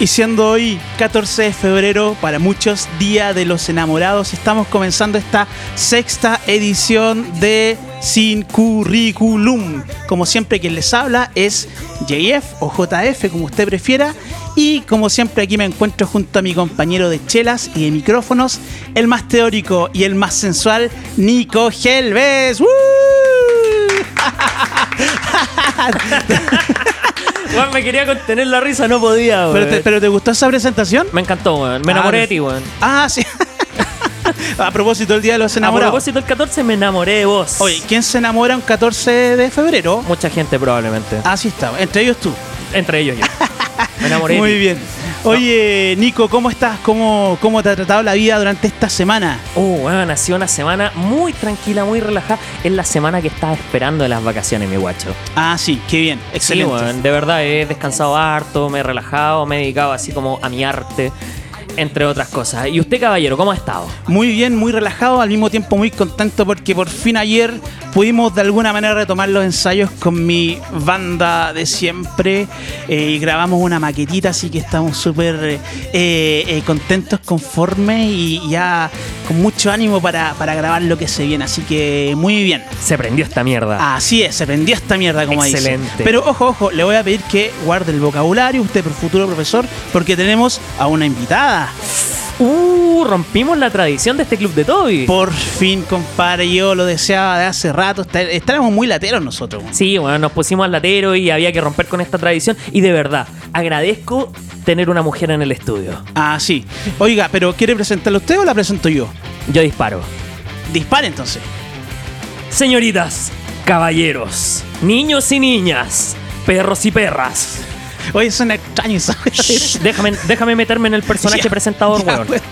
Y siendo hoy 14 de febrero, para muchos Día de los Enamorados, estamos comenzando esta sexta edición de Sin Curriculum. Como siempre, quien les habla es JF o JF, como usted prefiera. Y como siempre, aquí me encuentro junto a mi compañero de chelas y de micrófonos, el más teórico y el más sensual, Nico Helves. ¡Woo! Weón, me quería contener la risa, no podía, weón. ¿Pero te, pero te gustó esa presentación? Me encantó, weón. Me Ah, enamoré de ti, weón. Ah, sí. a propósito del Día de los A Enamorados. propósito del 14 me enamoré de vos. Oye, ¿quién se enamora un 14 de febrero? Mucha gente probablemente. Así está, entre ellos tú. Entre ellos yo. Me enamoré de Muy ti. bien. Oye, Nico, ¿cómo estás? ¿Cómo, ¿Cómo te ha tratado la vida durante esta semana? Uh, weón, ha sido una semana muy tranquila, muy relajada. Es la semana que estaba esperando de las vacaciones, mi guacho. Ah, sí, qué bien, excelente. Sí, de verdad he descansado harto, me he relajado, me he dedicado así como a mi arte, entre otras cosas. ¿Y usted, caballero, cómo ha estado? Muy bien, muy relajado, al mismo tiempo muy contento porque por fin ayer pudimos de alguna manera retomar los ensayos con mi banda de siempre eh, y grabamos una maquetita, así que estamos súper eh, eh, contentos, conformes y ya con mucho ánimo para, para grabar lo que se viene, así que muy bien. Se prendió esta mierda. Así es, se prendió esta mierda como dice. Excelente. Pero ojo, ojo, le voy a pedir que guarde el vocabulario, usted por futuro profesor, porque tenemos a una invitada. Uh, rompimos la tradición de este club de Toby. Por fin, compadre, yo lo deseaba de hace rato. Está- Estábamos muy lateros nosotros. Sí, bueno, nos pusimos al latero y había que romper con esta tradición. Y de verdad, agradezco tener una mujer en el estudio. Ah, sí. Oiga, pero ¿quiere presentarla usted o la presento yo? Yo disparo. Dispare entonces. Señoritas, caballeros, niños y niñas, perros y perras. Oye, suena extraño esa Shh, déjame, déjame meterme en el personaje presentador, weón. weón.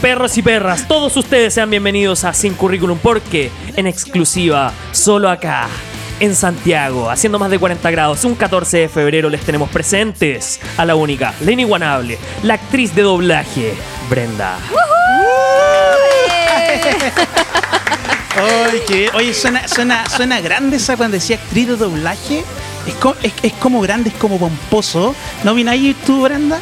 Perros y perras, todos ustedes sean bienvenidos a Sin Currículum porque en exclusiva, solo acá, en Santiago, haciendo más de 40 grados, un 14 de febrero les tenemos presentes a la única, la inigualable, la actriz de doblaje, Brenda. Bien. Oye, suena, suena, suena grande esa cuando decía actriz de doblaje. Es, co- es, es como grande, es como pomposo. ¿No vine ahí tú, Brenda?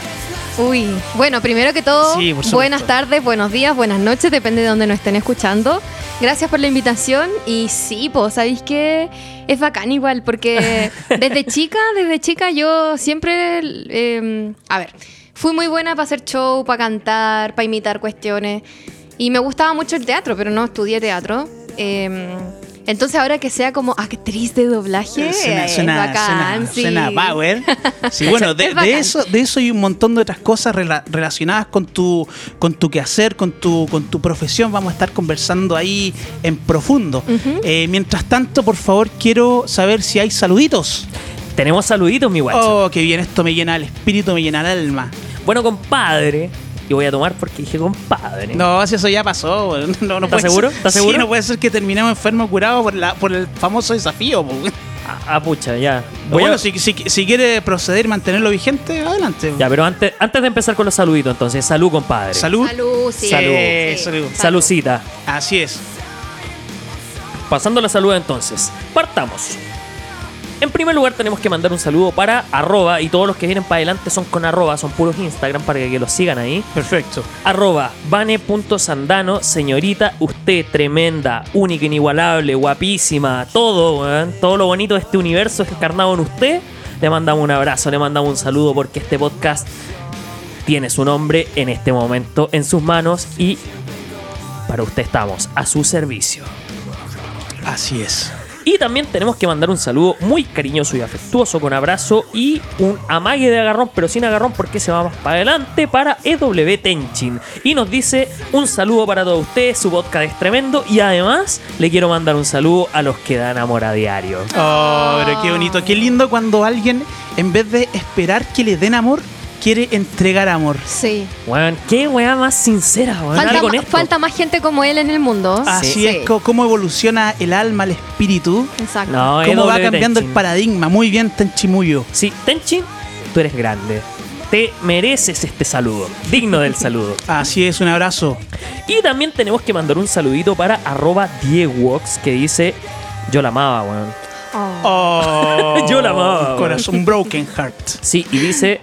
Uy, bueno, primero que todo, Sí, buenas tardes, buenos días, buenas noches, depende de donde nos estén escuchando. Gracias por la invitación y sí, pues sabéis que es bacán igual, porque desde chica, desde chica yo siempre, eh, a ver, fui muy buena para hacer show, para cantar, para imitar cuestiones y me gustaba mucho el teatro, pero no estudié teatro. Eh, entonces ahora que sea como actriz de doblaje, Suena, es suena, bacán, suena, sí. suena power. Sí, bueno, de, Es eso, de eso y un montón de otras cosas rela- relacionadas con tu, con tu quehacer, con tu, con tu profesión. Vamos a estar conversando ahí en profundo. Eh, mientras tanto, por favor, quiero saber si hay saluditos. Tenemos saluditos, mi guacho. Oh, qué bien, esto me llena el espíritu, me llena el alma. Bueno, compadre, y voy a tomar porque dije compadre. No, si eso ya pasó. weón. No, no ¿Estás seguro? ¿Estás Sí, seguro? no puede ser que terminemos enfermos curados por, la, por el famoso desafío. po. Ah, ah, pucha, ya. Voy bueno, a- si, si, si quiere proceder y mantenerlo vigente, adelante. Ya, pero antes, antes de empezar con los saluditos, entonces, salud, compadre. Salud. Salud, sí. Salud. sí. Salud. Salucita. Así es. Pasando la salud entonces, partamos. En primer lugar tenemos que mandar un saludo para arroba y todos los que vienen para adelante son con arroba, son puros Instagram para que los sigan ahí. Perfecto. Arroba vane.sandano, señorita, usted tremenda, única, inigualable, guapísima, todo, weón, todo lo bonito de este universo es encarnado en usted. Le mandamos un abrazo, le mandamos un saludo porque este podcast tiene su nombre en este momento en sus manos y para usted estamos a su servicio. Así es. Y también tenemos que mandar un saludo muy cariñoso y afectuoso con abrazo y un amague de agarrón, pero sin agarrón porque se va más para adelante para EW Tenchin. Y nos dice un saludo para todos ustedes, su podcast es tremendo y además le quiero mandar un saludo a los que dan amor a diario. Oh, qué bonito. Qué lindo cuando alguien, en vez de esperar que le den amor, quiere entregar amor. Sí. Weón, qué weá más sincera, weón. Falta, con ma- esto. falta más gente como él en el mundo. Así Sí. es co- cómo evoluciona el alma, el espíritu. Exacto. No, Cómo va cambiando el paradigma. Muy bien, Tenchimuyo. Sí, Tenchin, tú eres grande. Te mereces este saludo, digno del saludo. Así es, un abrazo. Y también tenemos que mandar un saludito para arroba Diegox que dice yo la amaba, weón. Oh. Oh, Yo la amaba, Corazón, un broken heart. Sí, y dice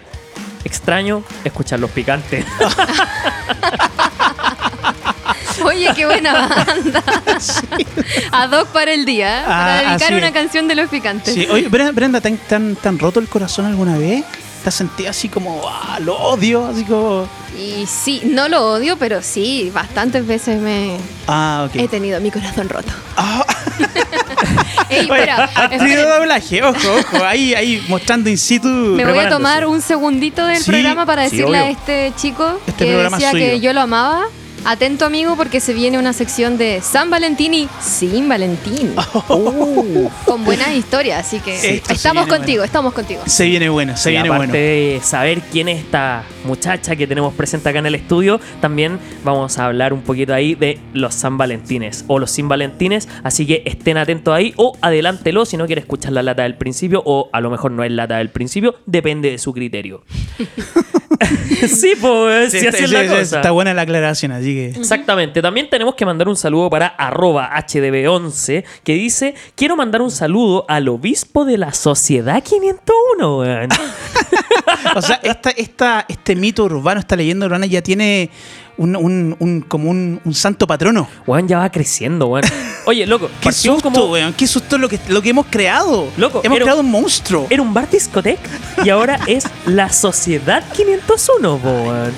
extraño escuchar los picantes. Oye, qué buena banda. Ad hoc para el día, ¿eh? Ah, para dedicar una es. canción de los picantes. Sí, oye, Brenda, ¿te han, han roto el corazón alguna vez? ¿Te has sentido así como, ah, lo odio? Así como, Y sí, no lo odio, pero sí, bastantes veces me ah, he tenido mi corazón roto. Ah, Ey, espera, actriz de doblaje, ojo, ojo, ahí, ahí mostrando in situ. Me voy a tomar un segundito del Sí, programa para sí, decirle a este chico Este que es decía que yo lo amaba. Atento amigo porque se viene una sección de San Valentín y sin Valentín. Uh. Con buenas historias, así que estamos contigo, bueno. estamos contigo. Se viene bueno, se Y viene aparte bueno. de saber quién es esta muchacha que tenemos presente acá en el estudio, también vamos a hablar un poquito ahí de los San Valentines o los Sin Valentines. Así que estén atentos ahí o adelántelo si no quiere escuchar la lata del principio o a lo mejor no es lata del principio, depende de su criterio. sí, pues, Sí, si está, así es la cosa. está buena la aclaración, así Exactamente. También tenemos que mandar un saludo para arroba HDB11 que dice, quiero mandar un saludo al obispo de la Sociedad 501. weón". O sea, esta, esta, este mito urbano, esta leyenda urbana ya tiene un, un- un- como un, un santo patrono. Weón, ya va creciendo, weón. Oye, loco, Qué susto, como... weón. Qué susto lo que, lo que hemos creado. Loco, hemos era- creado un monstruo. Era un bar discoteca y ahora es la Sociedad 501, po, weón.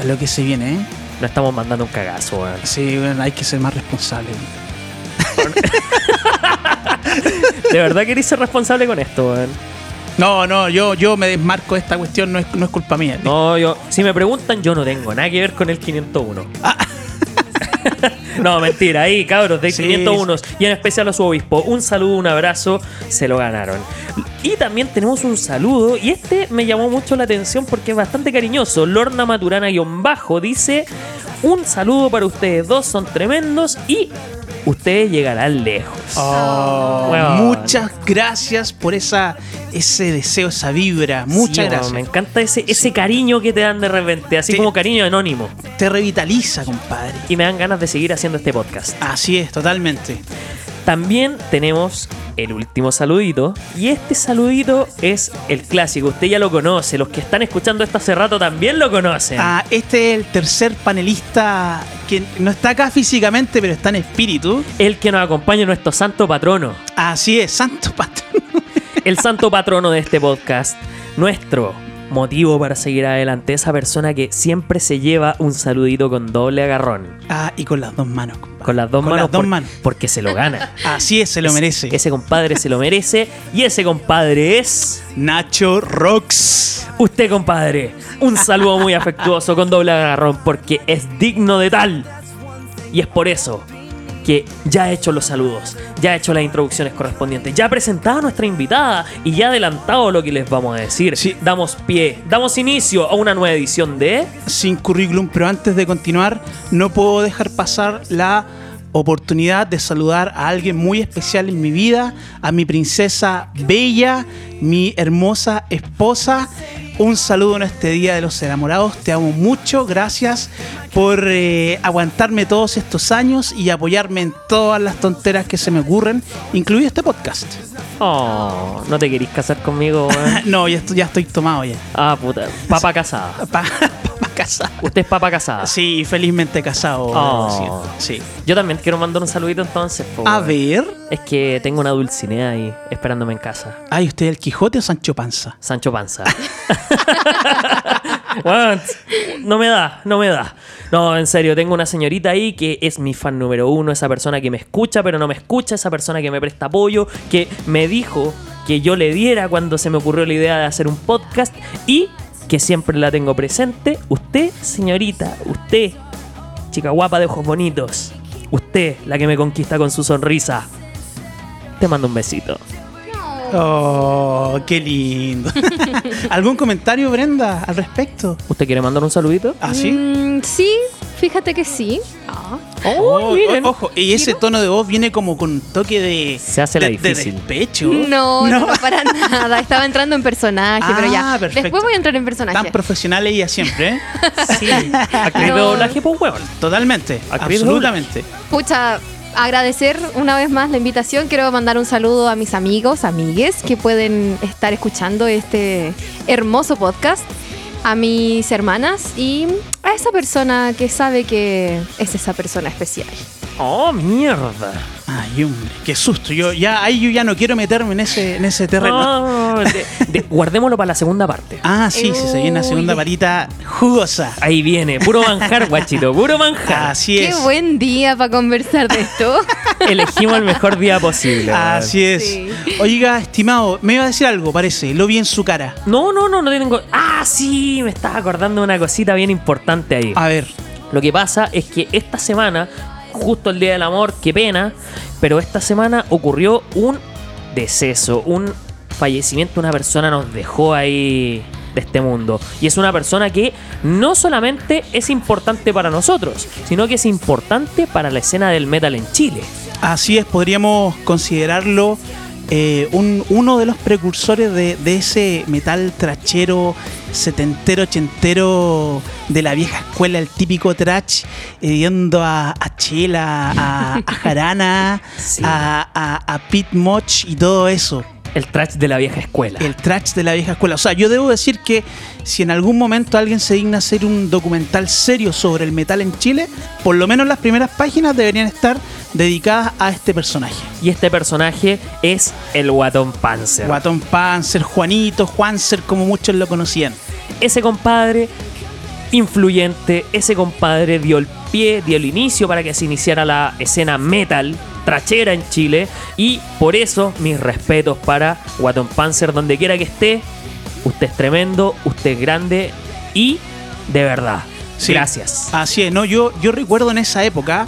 A lo que se viene, ¿eh? Nos estamos mandando un cagazo, weón. Sí, weón, hay que ser más responsable. ¿De verdad queréis ser responsable con esto, weón? No, no, yo, yo me desmarco de esta cuestión, no es, no es culpa mía. No, yo, si me preguntan, yo no tengo nada que ver con el 501. no, mentira, ahí, cabros, de Sí, 501 y en especial a su obispo. Un saludo, un abrazo, se lo ganaron. Y también tenemos un saludo, y este me llamó mucho la atención porque es bastante cariñoso. Lorna Maturana-bajo dice: Un saludo para ustedes dos, son tremendos y ustedes llegarán lejos. Oh, Weón. muchas gracias por esa, ese deseo, esa vibra. Muchas Sí, gracias. Me encanta ese, ese cariño que te dan de repente, así Sí. como cariño anónimo. Te revitaliza, compadre. Y me dan ganas de seguir haciendo este podcast. Así es, totalmente. También tenemos el último saludito. Y este saludito es el clásico. Usted ya lo conoce. Los que están escuchando esto hace rato también lo conocen. Ah, este es el tercer panelista que no está acá físicamente, pero está en espíritu. El que nos acompaña nuestro santo patrono. Así es, Santo Patrón. El santo patrono de este podcast. Nuestro motivo para seguir adelante. Esa persona que siempre se lleva un saludito con doble agarrón. Ah, y con las dos manos, compadre. Con las dos Con manos. las dos por- manos. Porque se lo gana. Así es, se lo merece. Ese compadre se lo merece. Y ese compadre es. Nacho Rocks. Usted, compadre, un saludo muy afectuoso con doble agarrón porque es digno de tal. Y es por eso que ya he hecho los saludos, ya he hecho las introducciones correspondientes, ya he presentado a nuestra invitada y ya he adelantado lo que les vamos a decir. Sí. Damos pie, damos inicio a una nueva edición de... Sin currículum, pero antes de continuar, no puedo dejar pasar la oportunidad de saludar a alguien muy especial en mi vida, a mi princesa bella, mi hermosa esposa. Un saludo en este Día de los Enamorados. Te amo mucho. Gracias por eh, aguantarme todos estos años y apoyarme en todas las tonteras que se me ocurren, incluido este podcast. Oh, no te querís casar conmigo? No, ya estoy, ya estoy tomado ya. Ah, puta. Papa casada. Pa, pa casado. Usted es papa casada. Sí, felizmente casado. Oh. Sí. Yo también quiero mandar un saludito entonces. A ver. Es que tengo una dulcinea ahí esperándome en casa. Ay, ¿usted es el Quijote o Sancho Panza? Sancho Panza. No me da, no me da. No, en serio, tengo una señorita ahí que es mi fan número uno, esa persona que me escucha, pero no me escucha, esa persona que me presta apoyo, que me dijo que yo le diera cuando se me ocurrió la idea de hacer un podcast y que siempre la tengo presente. Usted, señorita, usted, chica guapa de ojos bonitos, usted, la que me conquista con su sonrisa. Te mando un besito. Oh, qué lindo. ¿Algún comentario, Brenda, al respecto? ¿Usted quiere mandar un saludito? ¿Así? Mm, sí, fíjate que sí. Ah. Oh, miren. ojo, y ese tono de voz viene como con un toque de. Se hace la de, de difícil. despecho. No, no, no, para nada. Estaba entrando en personaje, pero ya. Ah, perfecto. Después voy a entrar en personaje. Tan profesional ella siempre, ¿eh? Sí, actriz de No. doblaje, pues huevón. Totalmente, de absolutamente. Pucha, agradecer una vez más la invitación. Quiero mandar un saludo a mis amigos, amigues que pueden estar escuchando este hermoso podcast. a mis hermanas y a esa persona que sabe que es esa persona especial. Oh, mierda. Ay, hombre, qué susto. Yo ya, ahí yo ya no quiero meterme en ese, en ese terreno. No, de- de- guardémoslo para la segunda parte. Ah, sí, sí, se viene una segunda varita jugosa. Ahí viene, puro manjar, guachito, puro manjar. Así Qué es. buen día para conversar de esto. Elegimos el mejor día posible. Así es. Sí. Oiga, estimado, me iba a decir algo, parece. Lo vi en su cara. No, no, no, no tengo. Ah, sí, me estaba acordando de una cosita bien importante ahí. A ver. Lo que pasa es que esta semana, justo el Día del Amor, qué pena, pero esta semana ocurrió un deceso, un fallecimiento, una persona nos dejó ahí de este mundo. Y es una persona que no solamente es importante para nosotros, sino que es importante para la escena del metal en Chile. Así es, podríamos considerarlo eh, un- uno de los precursores de, de ese metal trachero setentero, ochentero de la vieja escuela, el típico trash, eh, yendo a, a Chela, a, a Jarana, Sí. a, a, a Pete Moch y todo eso. El trash de la vieja escuela. El trash de la vieja escuela. O sea, yo debo decir que si en algún momento alguien se digna hacer un documental serio sobre el metal en Chile, por lo menos las primeras páginas deberían estar dedicadas a este personaje. Y este personaje es el Guatón Panzer. Guatón Panzer, Juanito, Juanzer, como muchos lo conocían. ese compadre influyente, ese compadre dio el pie, dio el inicio para que se iniciara la escena metal trachera en Chile y por eso mis respetos para Guatón Panzer donde quiera que esté. Usted es tremendo, usted es grande y de verdad. Sí. Gracias. Así es, ¿no? Yo, yo recuerdo en esa época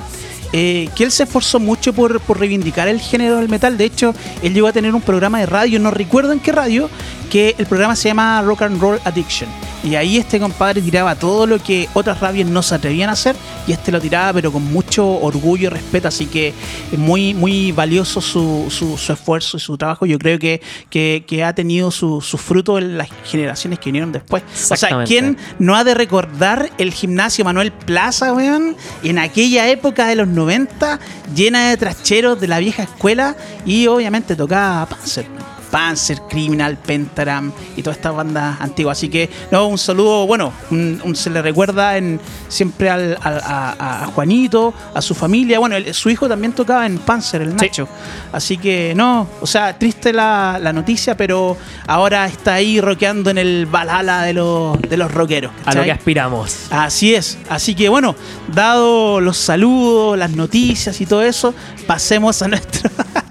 eh, que él se esforzó mucho por, por reivindicar el género del metal. De hecho, él llegó a tener un programa de radio, no recuerdo en qué radio, que el programa se llama Rock and Roll Addiction. Y ahí este compadre tiraba todo lo que otras radios no se atrevían a hacer y este lo tiraba pero con mucho orgullo y respeto. Así que es muy, muy valioso su, su, su esfuerzo y su trabajo. Yo creo que, que, que ha tenido su, su fruto en las generaciones que vinieron después. O sea. ¿quién no ha de recordar el gimnasio Manuel Plaza, weón? En aquella época de los 90, llena de tracheros de la vieja escuela y obviamente tocaba Panzer. Panzer, Criminal, Pentagram y todas estas bandas antiguas. Así que, no, un saludo, bueno, un- un- se le recuerda en, siempre al, al- a, a Juanito, a su familia. Bueno, el- su hijo también tocaba en Panzer, el Sí. Nacho. Así que, no, o sea, triste la, la noticia, pero ahora está ahí rockeando en el balala de los, de los rockeros. A lo que aspiramos. Así es. Así que bueno, dado los saludos, las noticias y todo eso, pasemos a nuestro.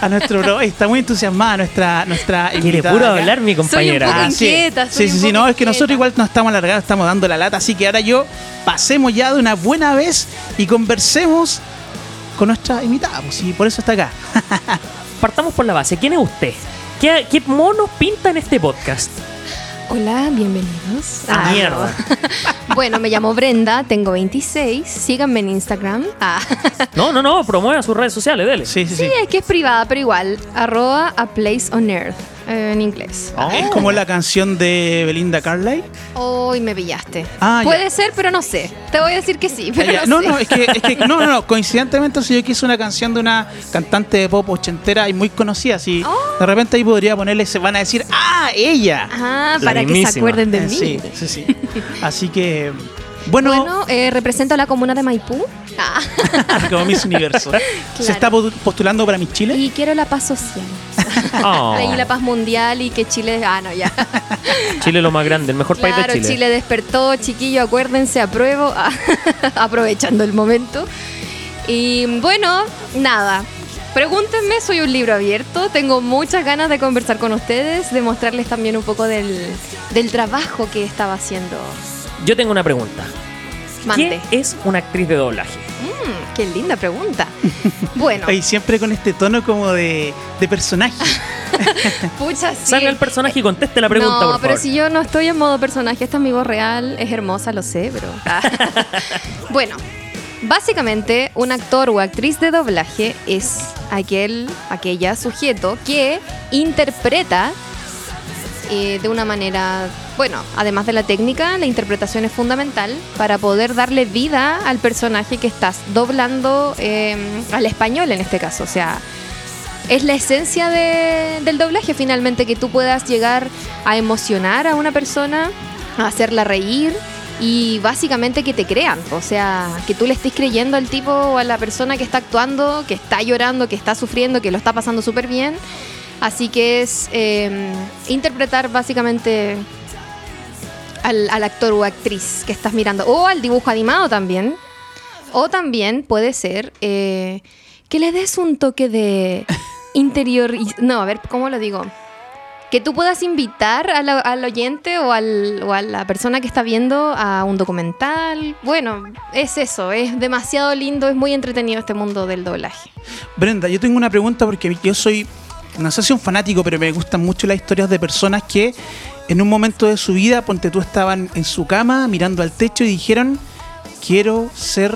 a nuestro bro. Está muy entusiasmada nuestra, nuestra Quiere puro acá. hablar mi compañera. poco Ah, sí. inquieta, soy Sí, sí, un sí, poco no, es que nosotros igual nos estamos alargando, estamos dando la lata, así que ahora yo pasemos ya de una buena vez y conversemos con nuestra invitada, pues, y por eso está acá. Partamos por la base. ¿Quién es usted? ¿Qué, qué monos pinta en este podcast? Hola, bienvenidos. Ah, no. mierda. bueno, me llamo Brenda, tengo 26. Síganme en Instagram. Ah. No, no, no, promueva sus redes sociales, dele. Sí, sí, sí. Sí, es que es privada, pero igual. Arroba a place on earth en inglés. Oh. Es como la canción de Belinda Carlisle. Hoy me pillaste. Ah, ya. Puede ser, pero no sé. Te voy a decir que sí, pero Ah, no, No, sé. no, es que, es que- no, no, no, coincidentemente si yo quise una canción de una cantante de pop ochentera y muy conocida, si Oh. de repente ahí podría ponerle, se van a decir, ¡ah, ella! Ah, La para que se acuerden de Eh, mí. sí, sí, sí. Así que, bueno, Bueno, eh, represento a la comuna de Maipú. Ah. como Miss Universo. Se está po- postulando para Miss Chile. Y quiero la paz social. Oh. La paz mundial y que Chile. Ah, no, ya. Chile lo más grande, el mejor país de Chile. Chile. despertó, chiquillo, acuérdense, apruebo. Ah, aprovechando el momento. Y bueno, nada. Pregúntenme, soy un libro abierto. Tengo muchas ganas de conversar con ustedes, de mostrarles también un poco del, del trabajo que estaba haciendo. Yo tengo una pregunta. Mande. ¿Qué es una actriz de doblaje? Mm, qué linda pregunta. Bueno, Y siempre con este tono como de, de personaje. pucha, sí. Salga el personaje y conteste la pregunta, no, por pero favor. si yo no estoy en modo personaje, esta es mi voz real, es hermosa, lo sé, pero... bueno, básicamente un actor o actriz de doblaje es aquel, aquella sujeto que interpreta eh, de una manera, bueno, además de la técnica, la interpretación es fundamental para poder darle vida al personaje que estás doblando eh, al español en este caso, o sea es la esencia de- del doblaje finalmente, que tú puedas llegar a emocionar a una persona a hacerla reír y básicamente que te crean, o sea, que tú le estés creyendo al tipo o a la persona que está actuando, que está llorando, que está sufriendo, que lo está pasando súper bien. Así que es eh, interpretar básicamente al, al actor o actriz que estás mirando, o al dibujo animado también. O también puede ser eh, que le des un toque de interior. No, a ver, ¿cómo lo digo? Que tú puedas invitar a la- al oyente o, al- o a la persona que está viendo a un documental. Bueno, es eso, es demasiado lindo, es muy entretenido este mundo del doblaje. Brenda, yo tengo una pregunta porque yo soy, no sé si un fanático, pero me gustan mucho las historias de personas que en un momento de su vida, ponte tú, estaban en su cama mirando al techo y dijeron, quiero ser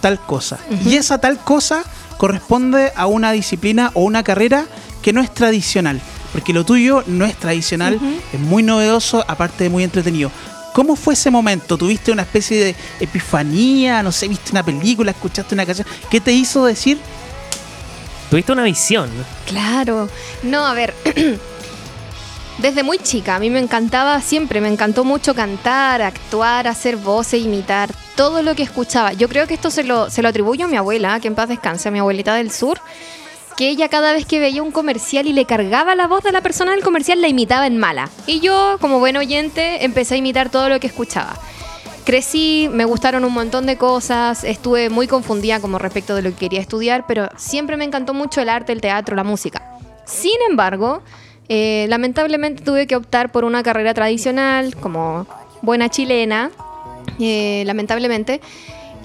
tal cosa. Y esa tal cosa corresponde a una disciplina o una carrera que no es tradicional. Porque lo tuyo no es tradicional, es muy novedoso, aparte de muy entretenido. ¿Cómo fue ese momento? ¿Tuviste una especie de epifanía? No sé, viste una película, escuchaste una canción. ¿Qué te hizo decir, Tuviste una visión. Claro. No, a ver. Desde muy chica, a mí me encantaba siempre, me encantó mucho cantar, actuar, hacer voces, imitar, todo lo que escuchaba. Yo creo que esto se lo, se lo atribuyo a mi abuela, que en paz descanse, a mi abuelita del sur, que ella cada vez que veía un comercial y le cargaba la voz de la persona del comercial, la imitaba en mala. Y yo, como buen oyente, empecé a imitar todo lo que escuchaba. Crecí, me gustaron un montón de cosas, estuve muy confundida como respecto de lo que quería estudiar, pero siempre me encantó mucho el arte, el teatro, la música. Sin embargo, eh, lamentablemente tuve que optar por una carrera tradicional como buena chilena, eh, lamentablemente.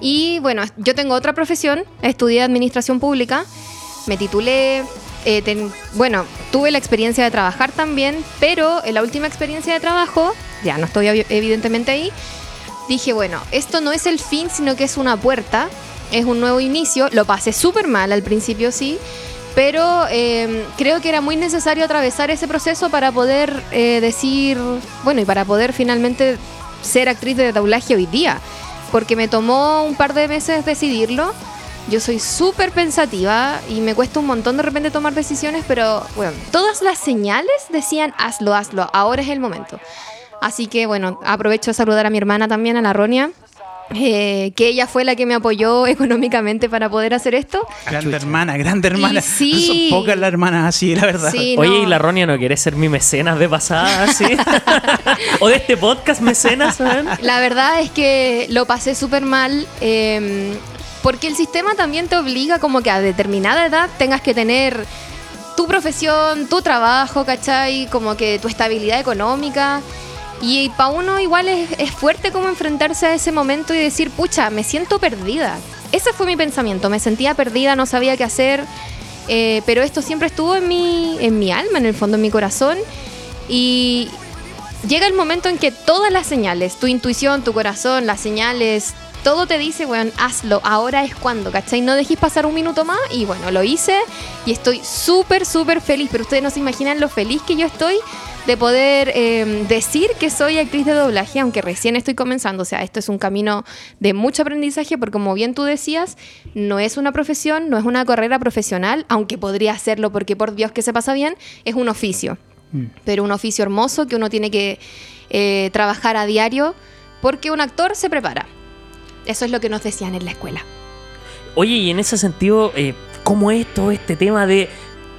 Y bueno, yo tengo otra profesión, estudié administración pública, me titulé, eh, bueno, tuve la experiencia de trabajar también, pero en la última experiencia de trabajo, ya no estoy evi- evidentemente ahí, dije, bueno, esto no es el fin, sino que es una puerta, es un nuevo inicio. Lo pasé súper mal al principio, sí, pero eh, creo que era muy necesario atravesar ese proceso para poder eh, decir, bueno, y para poder finalmente ser actriz de doblaje hoy día, porque me tomó un par de meses decidirlo. Yo soy súper pensativa y me cuesta un montón de repente tomar decisiones, pero bueno, todas las señales decían hazlo, hazlo, ahora es el momento. Así que bueno, aprovecho de saludar a mi hermana también, a la Ronia, eh, que ella fue la que me apoyó económicamente para poder hacer esto. grande hermana, grande hermana? Y sí. Son pocas las hermanas así, la verdad. Sí, Oye, no. ¿y la Ronia no quiere ser mi mecenas de pasada, sí? ¿O de este podcast mecenas, weón? La verdad es que lo pasé súper mal. eh, porque el sistema también te obliga como que a determinada edad tengas que tener tu profesión, tu trabajo, ¿cachai? Como que tu estabilidad económica. Y para uno igual es, fuerte como enfrentarse a ese momento y decir, pucha, me siento perdida. Ese fue mi pensamiento, me sentía perdida, no sabía qué hacer. eh, pero esto siempre estuvo en mi, en mi alma, en el fondo, en mi corazón. Y llega el momento en que todas las señales, tu intuición, tu corazón, las señales, todo te dice, bueno, hazlo, ahora es cuando, ¿cachai? No dejes pasar un minuto más y bueno, lo hice y estoy súper, súper feliz, pero ustedes no se imaginan lo feliz que yo estoy de poder eh, decir que soy actriz de doblaje, aunque recién estoy comenzando, o sea, esto es un camino de mucho aprendizaje, porque como bien tú decías, no es una profesión, no es una carrera profesional, aunque podría hacerlo porque por Dios que se pasa bien, es un oficio pero un oficio hermoso que uno tiene que eh, trabajar a diario porque un actor se prepara. Eso es lo que nos decían en la escuela. Oye, y en ese sentido, eh, ¿cómo es todo este tema de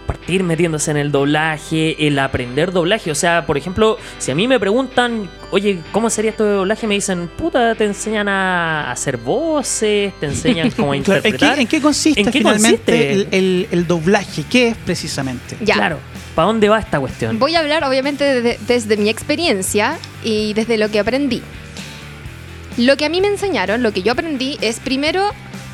partir metiéndose en el doblaje, el aprender doblaje? O sea, por ejemplo, si a mí me preguntan, oye, ¿cómo sería esto de doblaje? Me dicen, puta, te enseñan a hacer voces, te enseñan cómo a Claro, ¿en, qué, interpretar. en qué consiste ¿En qué finalmente consiste? El, el- el doblaje? ¿Qué es precisamente? Ya. Claro, ¿para dónde va esta cuestión? Voy a hablar obviamente de- desde mi experiencia y desde lo que aprendí. Lo que a mí me enseñaron, lo que yo aprendí es primero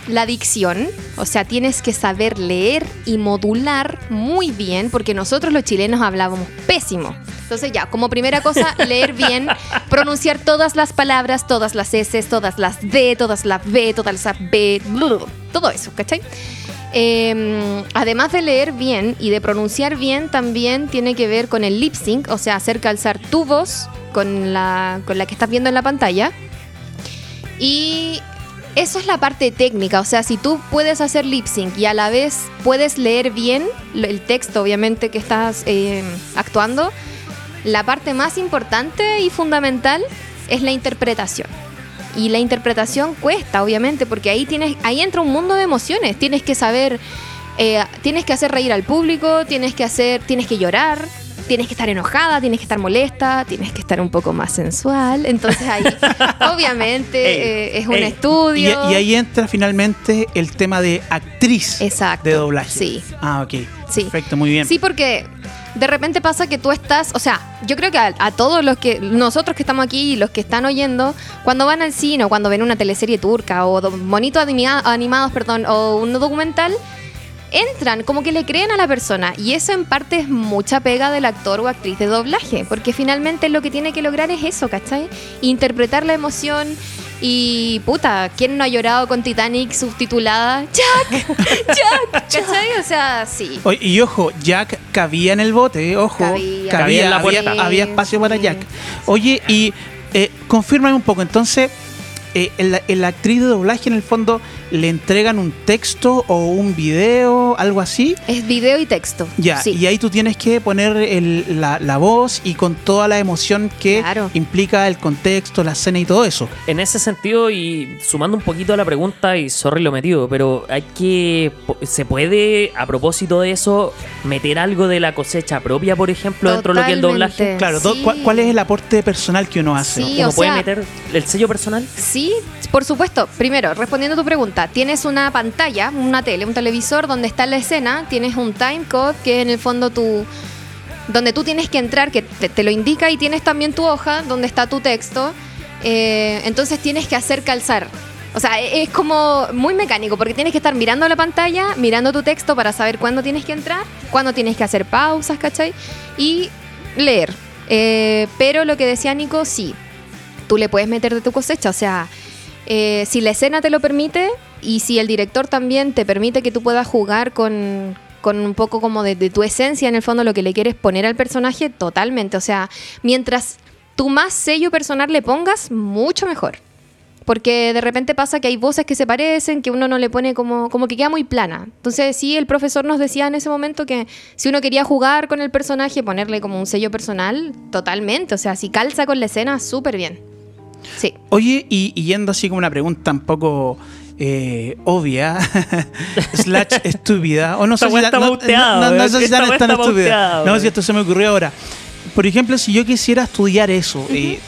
la dicción, o sea, tienes que saber leer y modular muy bien, porque nosotros los chilenos hablábamos pésimo. Entonces ya, como primera cosa, leer bien, pronunciar todas las palabras, todas las S, todas las D, todas las B, todas las B, todo eso, ¿cachai? Eh, además de leer bien y de pronunciar bien, también tiene que ver con el lip sync, o sea, hacer calzar tu voz con la, con la que estás viendo en la pantalla. Y eso es la parte técnica, o sea, si tú puedes hacer lip sync y a la vez puedes leer bien el texto, obviamente, que estás eh, actuando, la parte más importante y fundamental es la interpretación. Y la interpretación cuesta, obviamente, porque ahí tienes, ahí entra un mundo de emociones. Tienes que saber, eh, tienes que hacer reír al público, tienes que hacer, tienes que llorar, tienes que estar enojada, tienes que estar molesta, tienes que estar un poco más sensual. Entonces ahí, obviamente, Ey, eh, es un ey. Estudio. y ahí entra finalmente el tema de actriz Exacto. de doblaje. Sí. Ah, ok. Sí. Perfecto, muy bien. Sí, porque de repente pasa que tú estás, o sea, yo creo que a, a todos los que, nosotros que estamos aquí y los que están oyendo, cuando van al cine o cuando ven una teleserie turca o monitos anima- animados, perdón, o un documental, entran, como que le creen a la persona. Y eso en parte es mucha pega del actor o actriz de doblaje, porque finalmente lo que tiene que lograr es eso, ¿cachai? Interpretar la emoción. Y puta, ¿quién no ha llorado con Titanic subtitulada? ¡Jack! ¡Jack! ¿Cachai? O sea, sí. Oye, y ojo, Jack cabía en el bote, eh, ojo. Cabía. Cabía en la había, puerta. había espacio para Sí. Jack. Oye, y eh, confírmame un poco, entonces, eh, el- el actriz de doblaje en el fondo le entregan un texto o un video, algo así. Es video y texto. Ya, sí. y ahí tú tienes que poner el- la, la voz y con toda la emoción que Claro. implica el contexto, la escena y todo eso. En ese sentido, y sumando un poquito a la pregunta, y sorry lo metido, pero hay que. ¿Se puede, a propósito de eso, meter algo de la cosecha propia, por ejemplo, dentro de lo que es el doblaje? Totalmente. Claro, Sí. ¿cuál, cuál es el aporte personal que uno hace? Sí, ¿Uno o puede sea- meter el sello personal? Sí, por supuesto. Primero, respondiendo a tu pregunta, tienes una pantalla, una tele, un televisor donde está la escena, tienes un timecode que en el fondo tú donde tú tienes que entrar, que te, te lo indica y tienes también tu hoja donde está tu texto. Eh, entonces tienes que hacer calzar. O sea, e- es como muy mecánico porque tienes que estar mirando la pantalla, mirando tu texto para saber cuándo tienes que entrar, cuándo tienes que hacer pausas, ¿cachai? Y leer. Eh, pero lo que decía Nico, sí, tú le puedes meter de tu cosecha. O sea, eh, si la escena te lo permite y si el director también te permite que tú puedas jugar con, con un poco como de, de tu esencia, en el fondo lo que le quieres poner al personaje, totalmente. O sea, mientras tú más sello personal le pongas, mucho mejor. Porque de repente pasa que hay voces que se parecen, que uno no le pone como, como que queda muy plana. Entonces sí, el profesor nos decía en ese momento que si uno quería jugar con el personaje, ponerle como un sello personal, totalmente. O sea, si calza con la escena, súper bien. Sí. Oye, y, y yendo así como una pregunta un poco eh, obvia, slash estúpida, o no sé si tan, estúpida. No, si esto se me ocurrió ahora. Por ejemplo, si yo quisiera estudiar eso, eh,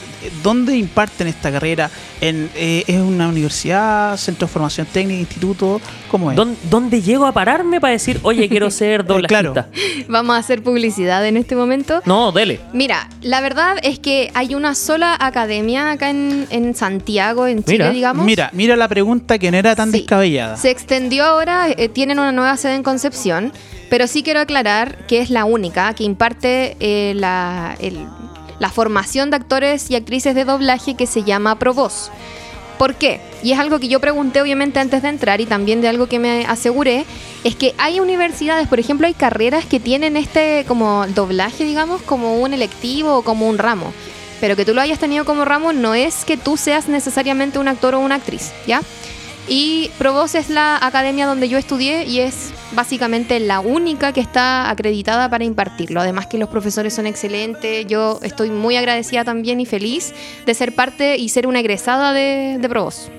¿dónde imparten esta carrera? ¿En, eh, ¿Es una universidad, centro de formación técnica, instituto? ¿Cómo es? ¿Dón- ¿Dónde llego a pararme para decir, oye, quiero ser doblajista? claro. Vamos a hacer publicidad en este momento. No, dele. Mira, la verdad es que hay una sola academia acá en, en Santiago, en Chile, Mira, digamos. Mira, mira la pregunta que no era tan Sí. descabellada. Se extendió ahora, eh, tienen una nueva sede en Concepción, pero sí quiero aclarar que es la única que imparte eh, la, el- la formación de actores y actrices de doblaje que se llama Provoz. ¿Por qué? Y es algo que yo pregunté obviamente antes de entrar y también de algo que me aseguré, es que hay universidades, por ejemplo, hay carreras que tienen este como doblaje, digamos, como un electivo o como un ramo. Pero que tú lo hayas tenido como ramo no es que tú seas necesariamente un actor o una actriz, ¿ya? Y Provoz es la academia donde yo estudié y es básicamente la única que está acreditada para impartirlo. Además que los profesores son excelentes. Yo estoy muy agradecida también y feliz de ser parte y ser una egresada de, de Provoz.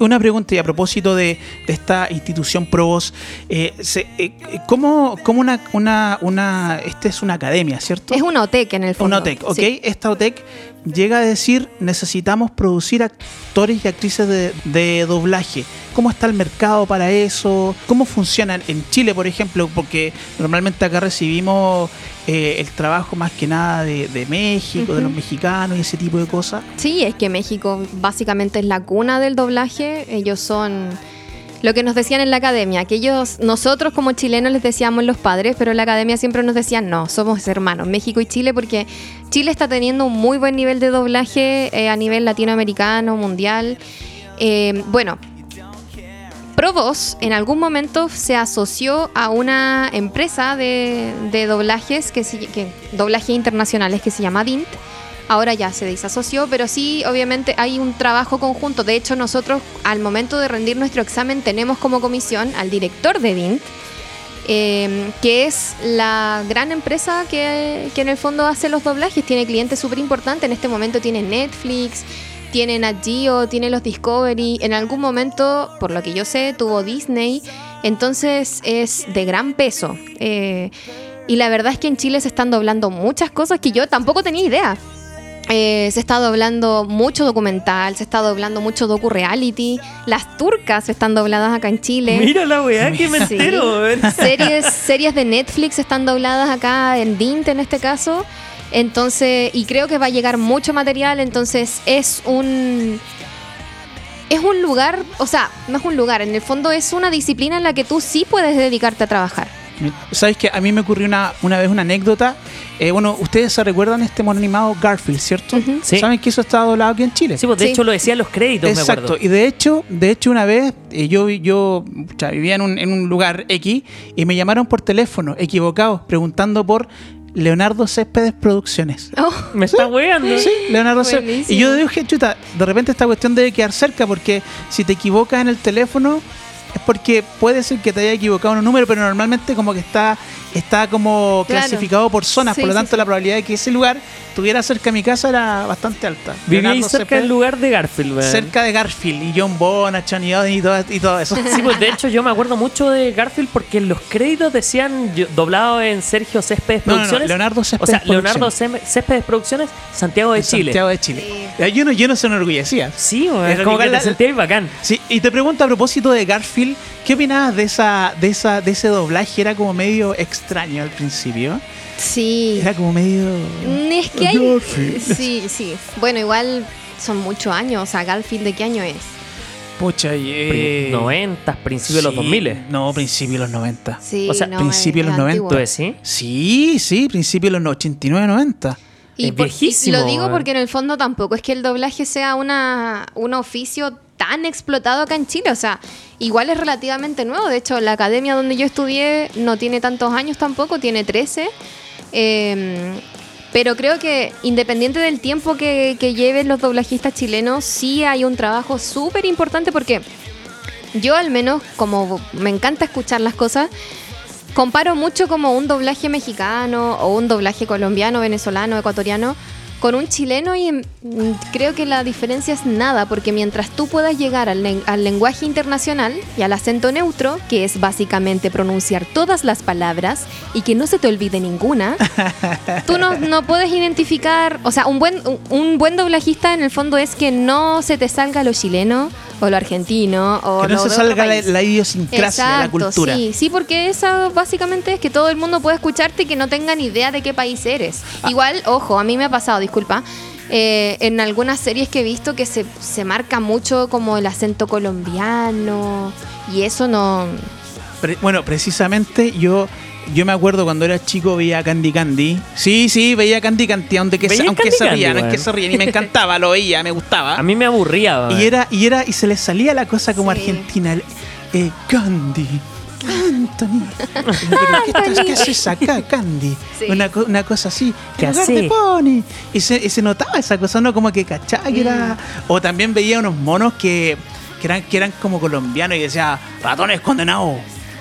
Una pregunta y a propósito de, de esta institución Probos, eh, eh, ¿cómo, cómo una, una, una, esta es una academia, ¿cierto? Es una OTEC en el fondo. Una OTEC, ¿ok? Sí. Esta OTEC llega a decir necesitamos producir actores y actrices de, de doblaje. ¿Cómo está el mercado para eso? ¿Cómo funcionan en Chile, por ejemplo? Porque normalmente acá recibimos eh, el trabajo más que nada de, de México, de los mexicanos y ese tipo de cosas. Sí, es que México básicamente es la cuna del doblaje. Ellos son lo que nos decían en la academia, que ellos, nosotros como chilenos les decíamos los padres, pero en la academia siempre nos decían, no, somos hermanos, México y Chile, porque Chile está teniendo un muy buen nivel de doblaje eh, a nivel latinoamericano, mundial. Eh, bueno, Provoz en algún momento se asoció a una empresa de, doblajes, que, se- que doblaje internacionales que se llama DINT. Ahora ya se desasoció, pero sí, obviamente hay un trabajo conjunto. De hecho, nosotros al momento de rendir nuestro examen tenemos como comisión al director de DINT, eh, que es la gran empresa que, en el fondo hace los doblajes. Tiene clientes súper importantes. En este momento tiene Netflix, tiene Nat Geo, tiene los Discovery. En algún momento, por lo que yo sé, tuvo Disney. Entonces es de gran peso. Eh, y la verdad es que en Chile se están doblando muchas cosas que yo tampoco tenía idea. Eh, se está doblando mucho documental, se está doblando mucho docu-reality. Las turcas están dobladas acá en Chile. Mira la weá, que me Sí. entero, series, series de Netflix están dobladas acá en Dint en este caso. Entonces, y creo que va a llegar mucho material, entonces es un es un lugar, o sea, no es un lugar, en el fondo es una disciplina en la que tú sí puedes dedicarte a trabajar. ¿Sabes que A mí me ocurrió una, una vez una anécdota. Eh, bueno, ustedes se recuerdan este mono animado Garfield, ¿cierto? Sí. ¿Saben que eso está doblado aquí en Chile? Sí, pues de Sí. hecho lo decía en los créditos, me Exacto, acuerdo. y de hecho, de hecho una vez eh, yo, yo vivía en un, en un lugar X y me llamaron por teléfono, equivocados, preguntando por Leonardo Céspedes Producciones. Oh, Me está weando. Sí, Leonardo Céspedes. Y yo dije, chuta, de repente esta cuestión debe quedar cerca porque si te equivocas en el teléfono es porque puede ser que te haya equivocado en un número, pero normalmente como que está, está como Claro. clasificado por zonas, Sí, por lo sí, tanto sí. la probabilidad de que ese lugar estuviera cerca de mi casa era bastante alta. Viví cerca del lugar de Garfield, weón. cerca de Garfield y John Bonham, Johnny y todo, y todo eso. Sí, pues de hecho yo me acuerdo mucho de Garfield porque en los créditos decían doblado en Sergio Céspedes No, no, no, Producciones. Leonardo o Céspedes sea, Leonardo Producciones. Céspedes Céspedes Producciones, Santiago de Chile. Santiago de Chile. Eh, Yo no, yo no se enorgullecía. Sí, Era como que la- te sentías bacán. Sí, y te pregunto a propósito de Garfield, ¿qué opinabas de esa, de esa, de ese doblaje? Era como medio extraño al principio. sí. Era como medio. Mm, Es que hay... Sí, sí. Bueno, igual son muchos años. O sea, Garfield, ¿de qué año es? Pucha, y, eh, 90, principios de los sí, 2000. No, principio de los 90. Sí, O sea, no, principio de los 90, antiguo. ¿Tú decís? Sí, sí, principio de los 89, 90. Y Es por- y viejísimo, lo digo porque en el fondo tampoco es que el doblaje sea una, un oficio tan explotado acá en Chile. O sea, igual es relativamente nuevo. De hecho, la academia donde yo estudié no tiene tantos años tampoco, tiene 13. Eh, pero creo que independiente del tiempo que, que lleven los doblajistas chilenos, sí hay un trabajo súper importante porque yo al menos, como me encanta escuchar las cosas, comparo mucho como un doblaje mexicano o un doblaje colombiano, venezolano, ecuatoriano con un chileno y mm, creo que la diferencia es nada, porque mientras tú puedas llegar al, len- al lenguaje internacional y al acento neutro, que es básicamente pronunciar todas las palabras y que no se te olvide ninguna, tú no, no puedes identificar, o sea, un buen, un, un buen doblajista en el fondo es que no se te salga lo chileno o lo argentino o que no lo se salga la, la idiosincrasia de la Exacto, cultura. Sí, sí, porque esa básicamente es que todo el mundo puede escucharte y que no tenga ni idea de qué país eres. Ah. Igual, ojo, a mí me ha pasado, disculpa, eh, en algunas series que he visto que se, se marca mucho como el acento colombiano y eso no... Pre- bueno, precisamente yo yo me acuerdo cuando era chico veía Candy Candy. Sí, sí, veía Candy Candy, aunque, se, ¿Veías aunque Candy se Candy, rían, aunque se rían. Y me encantaba, lo veía, me gustaba. A mí me aburría. Y era, y era, y se le salía la cosa como Sí. argentina. el, eh, Candy. Anthony. Pero, ¿qué, estás- ¿Qué haces acá, Candy? Sí. Una, una cosa así. ¿Qué "En lugar de Pony. Y se, y se notaba esa cosa, ¿no? Como que cachaba que era. Mm. O también veía unos monos que, que, eran, que eran como colombianos y decía, ratones condenados.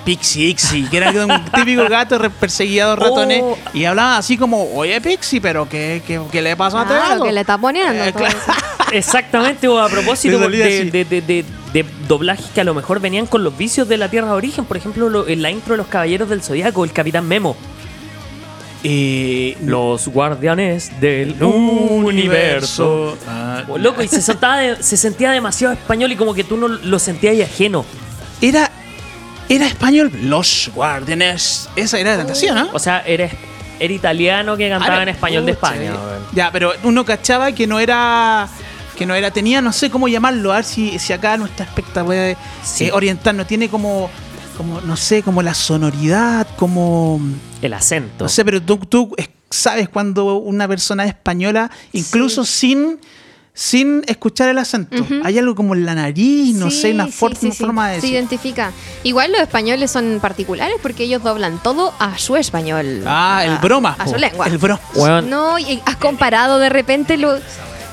Pixie, Ixie, que era un típico gato perseguido de ratones. Oh. Y hablaba así como, oye, Pixie, pero ¿qué, qué, qué le pasó a este Claro, gato?" que le está poniendo. Eh, todo claro. eso. Exactamente, o a propósito de, de- doblajes que a lo mejor venían con los vicios de la Tierra de Origen. Por ejemplo, lo- en la intro de los Caballeros del Zodiaco, el Capitán Memo. Eh, Los guardianes del universo. Ah, Oh, loco, y se, de- se sentía demasiado español y como que tú no lo sentías ahí ajeno. Era, era español. Los Guardianes. Esa era la así, ¿no? O sea, era, era italiano que cantaba en español de España. weón. Ya, pero uno cachaba que no era. Que no era. Tenía, no sé cómo llamarlo. A ver si, si acá nuestra especta puede Sí. eh, orientarnos. Tiene como. Como, no sé, como la sonoridad, como. El acento. No sé, pero tú, tú eh, sabes cuando una persona es española, incluso sin. Sin escuchar el acento. Hay algo como en la nariz, no Sí, sé, una for- sí, sí. forma de Se identifica. Igual los españoles son particulares porque ellos doblan todo a su español. Ah, el broma. A su lengua. El broma. No, y has comparado de repente lo.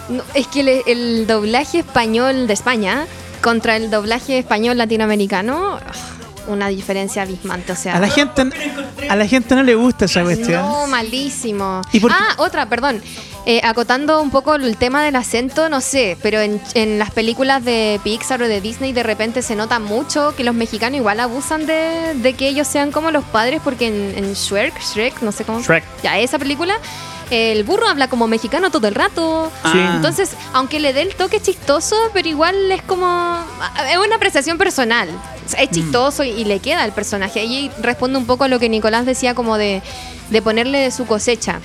No, es que el doblaje español de España contra el doblaje español latinoamericano. una diferencia abismante. O sea, A la gente, a la gente no le gusta esa cuestión. no, malísimo. ¿Y por qué? Ah, otra, perdón. Eh, acotando un poco el tema del acento, no sé, pero en, en las películas de Pixar o de Disney de repente se nota mucho que los mexicanos igual abusan de, de que ellos sean como los padres, porque en, en Shrek, Shrek, no sé cómo. Shrek. Ya, esa película, el burro habla como mexicano todo el rato. Sí. Entonces, aunque le dé el toque chistoso, pero igual es como. Es una apreciación personal. Es chistoso y, y le queda al personaje. Ahí responde un poco a lo que Nicolás decía, como de, de ponerle de su cosecha.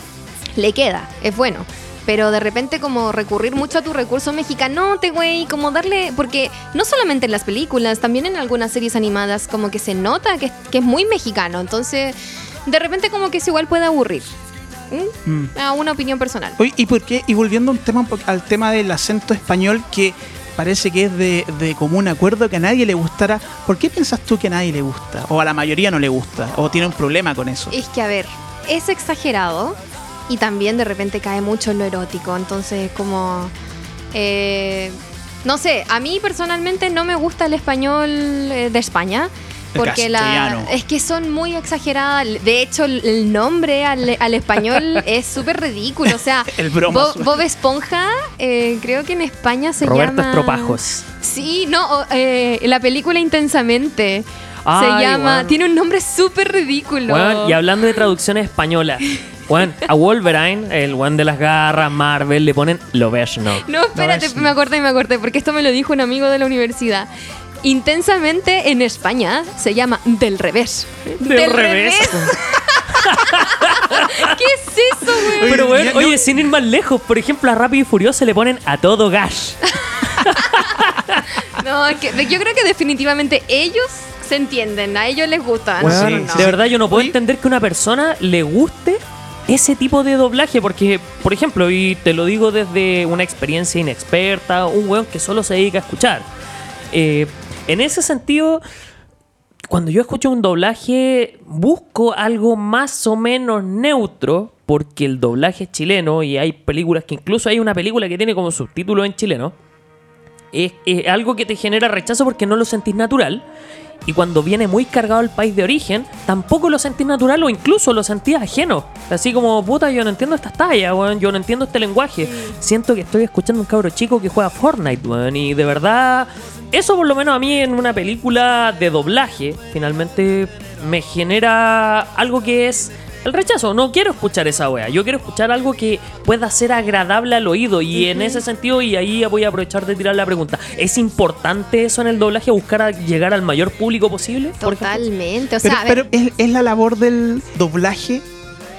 Le queda, es bueno. Pero de repente, como recurrir mucho a tu recurso mexicanote, güey, como darle. Porque no solamente en las películas, también en algunas series animadas, como que se nota que, es- que es muy mexicano. Entonces, de repente, como que se igual puede aburrir. ¿Mm? A una opinión personal. Oye, ¿y por qué? Y volviendo un tema, al tema del acento español que parece que es de, de común acuerdo que a nadie le gustará. ¿Por qué piensas tú que a nadie le gusta? O a la mayoría no le gusta. O tiene un problema con eso. Es que, a ver, es exagerado y también de repente cae mucho en lo erótico. Entonces, como. eh, no sé, a mí personalmente no me gusta el español eh, de España. Porque la, es que son muy exageradas. De hecho, el, nombre al, al español es súper ridículo. O sea, El. Bob, Esponja, eh, creo que en España se Roberto llama. Estropajos. Sí, no, eh, la película Intensamente. Ay, se llama. Tiene un nombre súper ridículo. Y hablando de traducciones españolas, weón, a Wolverine, el one de las garras, Marvel, le ponen Lobezno. No, espérate, es- me acordé, me acordé, porque esto me lo dijo un amigo de la universidad. Intensamente en España se llama Del Revés. Del revés. ¿Qué es eso, güey? Pero Oye, weón, no- oye, sin ir más lejos, por ejemplo, a Rápido y Furioso le ponen a todo gas. No, es que yo creo que definitivamente ellos se entienden, a ellos les gusta. Bueno, sí, no. De verdad, yo no puedo Oye. entender que una persona le guste ese tipo de doblaje, porque, por ejemplo, y te lo digo desde una experiencia inexperta, un weón que solo se dedica a escuchar. Eh, en ese sentido, cuando yo escucho un doblaje, busco algo más o menos neutro, porque el doblaje es chileno y hay películas que incluso hay una película que tiene como subtítulo en chileno. Es, es algo que te genera rechazo porque no lo sentís natural. Y cuando viene muy cargado el país de origen, tampoco lo sentís natural o incluso lo sentís ajeno. Así como, puta, yo no entiendo estas tallas, weón, yo no entiendo este lenguaje. Siento que estoy escuchando a un cabro chico que juega Fortnite, weón. Y de verdad, eso por lo menos a mí en una película de doblaje, finalmente me genera algo que es el rechazo. No quiero escuchar esa wea. Yo quiero escuchar algo que pueda ser agradable al oído. Y en ese sentido, y ahí voy a aprovechar de tirar la pregunta: ¿es importante eso en el doblaje? ¿Buscar a llegar al mayor público posible? Totalmente. O Pero, sea, pero ¿es, es la labor del doblaje.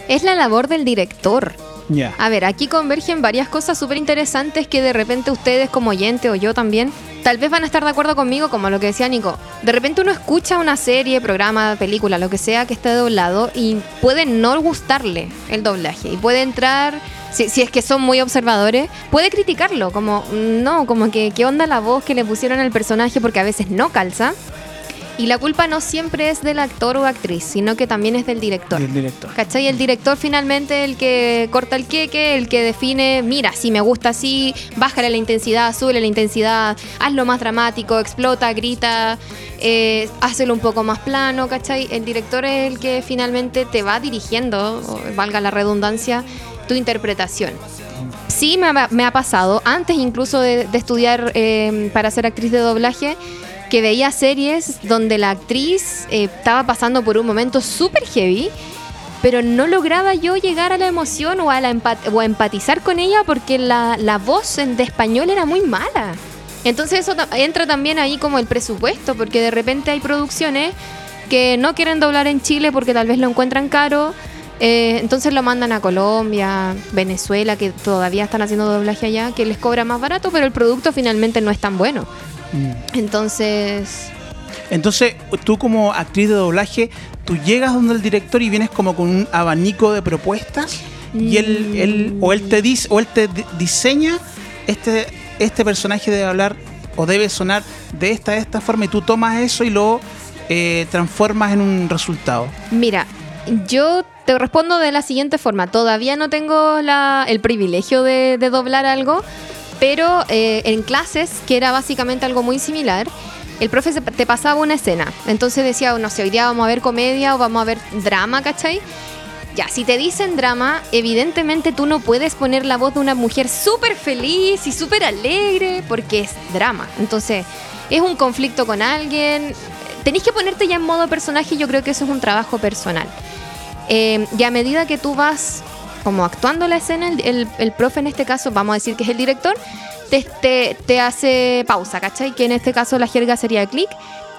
es la labor del director. Ya. A ver, aquí convergen varias cosas súper interesantes que de repente ustedes como oyente o yo también, tal vez van a estar de acuerdo conmigo, como lo que decía Nico. De repente uno escucha una serie, programa, película, lo que sea que esté doblado y puede no gustarle el doblaje y puede entrar... Si, si es que son muy observadores, puede criticarlo, como, no, como que qué onda la voz que le pusieron al personaje porque a veces no calza. Y la culpa no siempre es del actor o actriz, sino que también es del director. Del director. ¿Cachai? El director finalmente el que corta el queque, el que define, mira, si me gusta así, bájale la intensidad, súbele la intensidad, hazlo más dramático, explota, grita, eh, hazlo un poco más plano, ¿cachai? El director es el que finalmente te va dirigiendo, valga la redundancia, tu interpretación. Sí me ha, me ha pasado, antes incluso de, de estudiar eh, para ser actriz de doblaje, que veía series donde la actriz eh, estaba pasando por un momento súper heavy, pero no lograba yo llegar a la emoción o a, la empat- o a empatizar con ella porque la, voz de español era muy mala. Entonces eso entra también ahí como el presupuesto, porque de repente hay producciones que no quieren doblar en Chile porque tal vez lo encuentran caro, eh, entonces lo mandan a Colombia, Venezuela, que todavía están haciendo doblaje allá, que les cobra más barato, pero el producto finalmente no es tan bueno. Mm. Entonces, Entonces, tú como actriz de doblaje, tú llegas donde el director y vienes como con un abanico de propuestas y él, él o él te dice o él te di- diseña este este personaje debe hablar o debe sonar de esta de esta forma y tú tomas eso y lo eh, transformas en un resultado. Mira, yo te respondo de la siguiente forma. Todavía no tengo la- el privilegio de, de doblar algo, pero eh, en clases, que era básicamente algo muy similar, el profe te pasaba una escena. Entonces decía, no sé, hoy día vamos a ver comedia o vamos a ver drama, ¿cachai? Ya, si te dicen drama, evidentemente tú no puedes poner la voz de una mujer súper feliz y súper alegre porque es drama. Entonces, es un conflicto con alguien. Tenéis que ponerte ya en modo personaje y yo creo que eso es un trabajo personal. Eh, y a medida que tú vas como actuando la escena, el, el- el profe en este caso, vamos a decir que es el director, te, te- te hace pausa, ¿cachai? Que en este caso la jerga sería clic.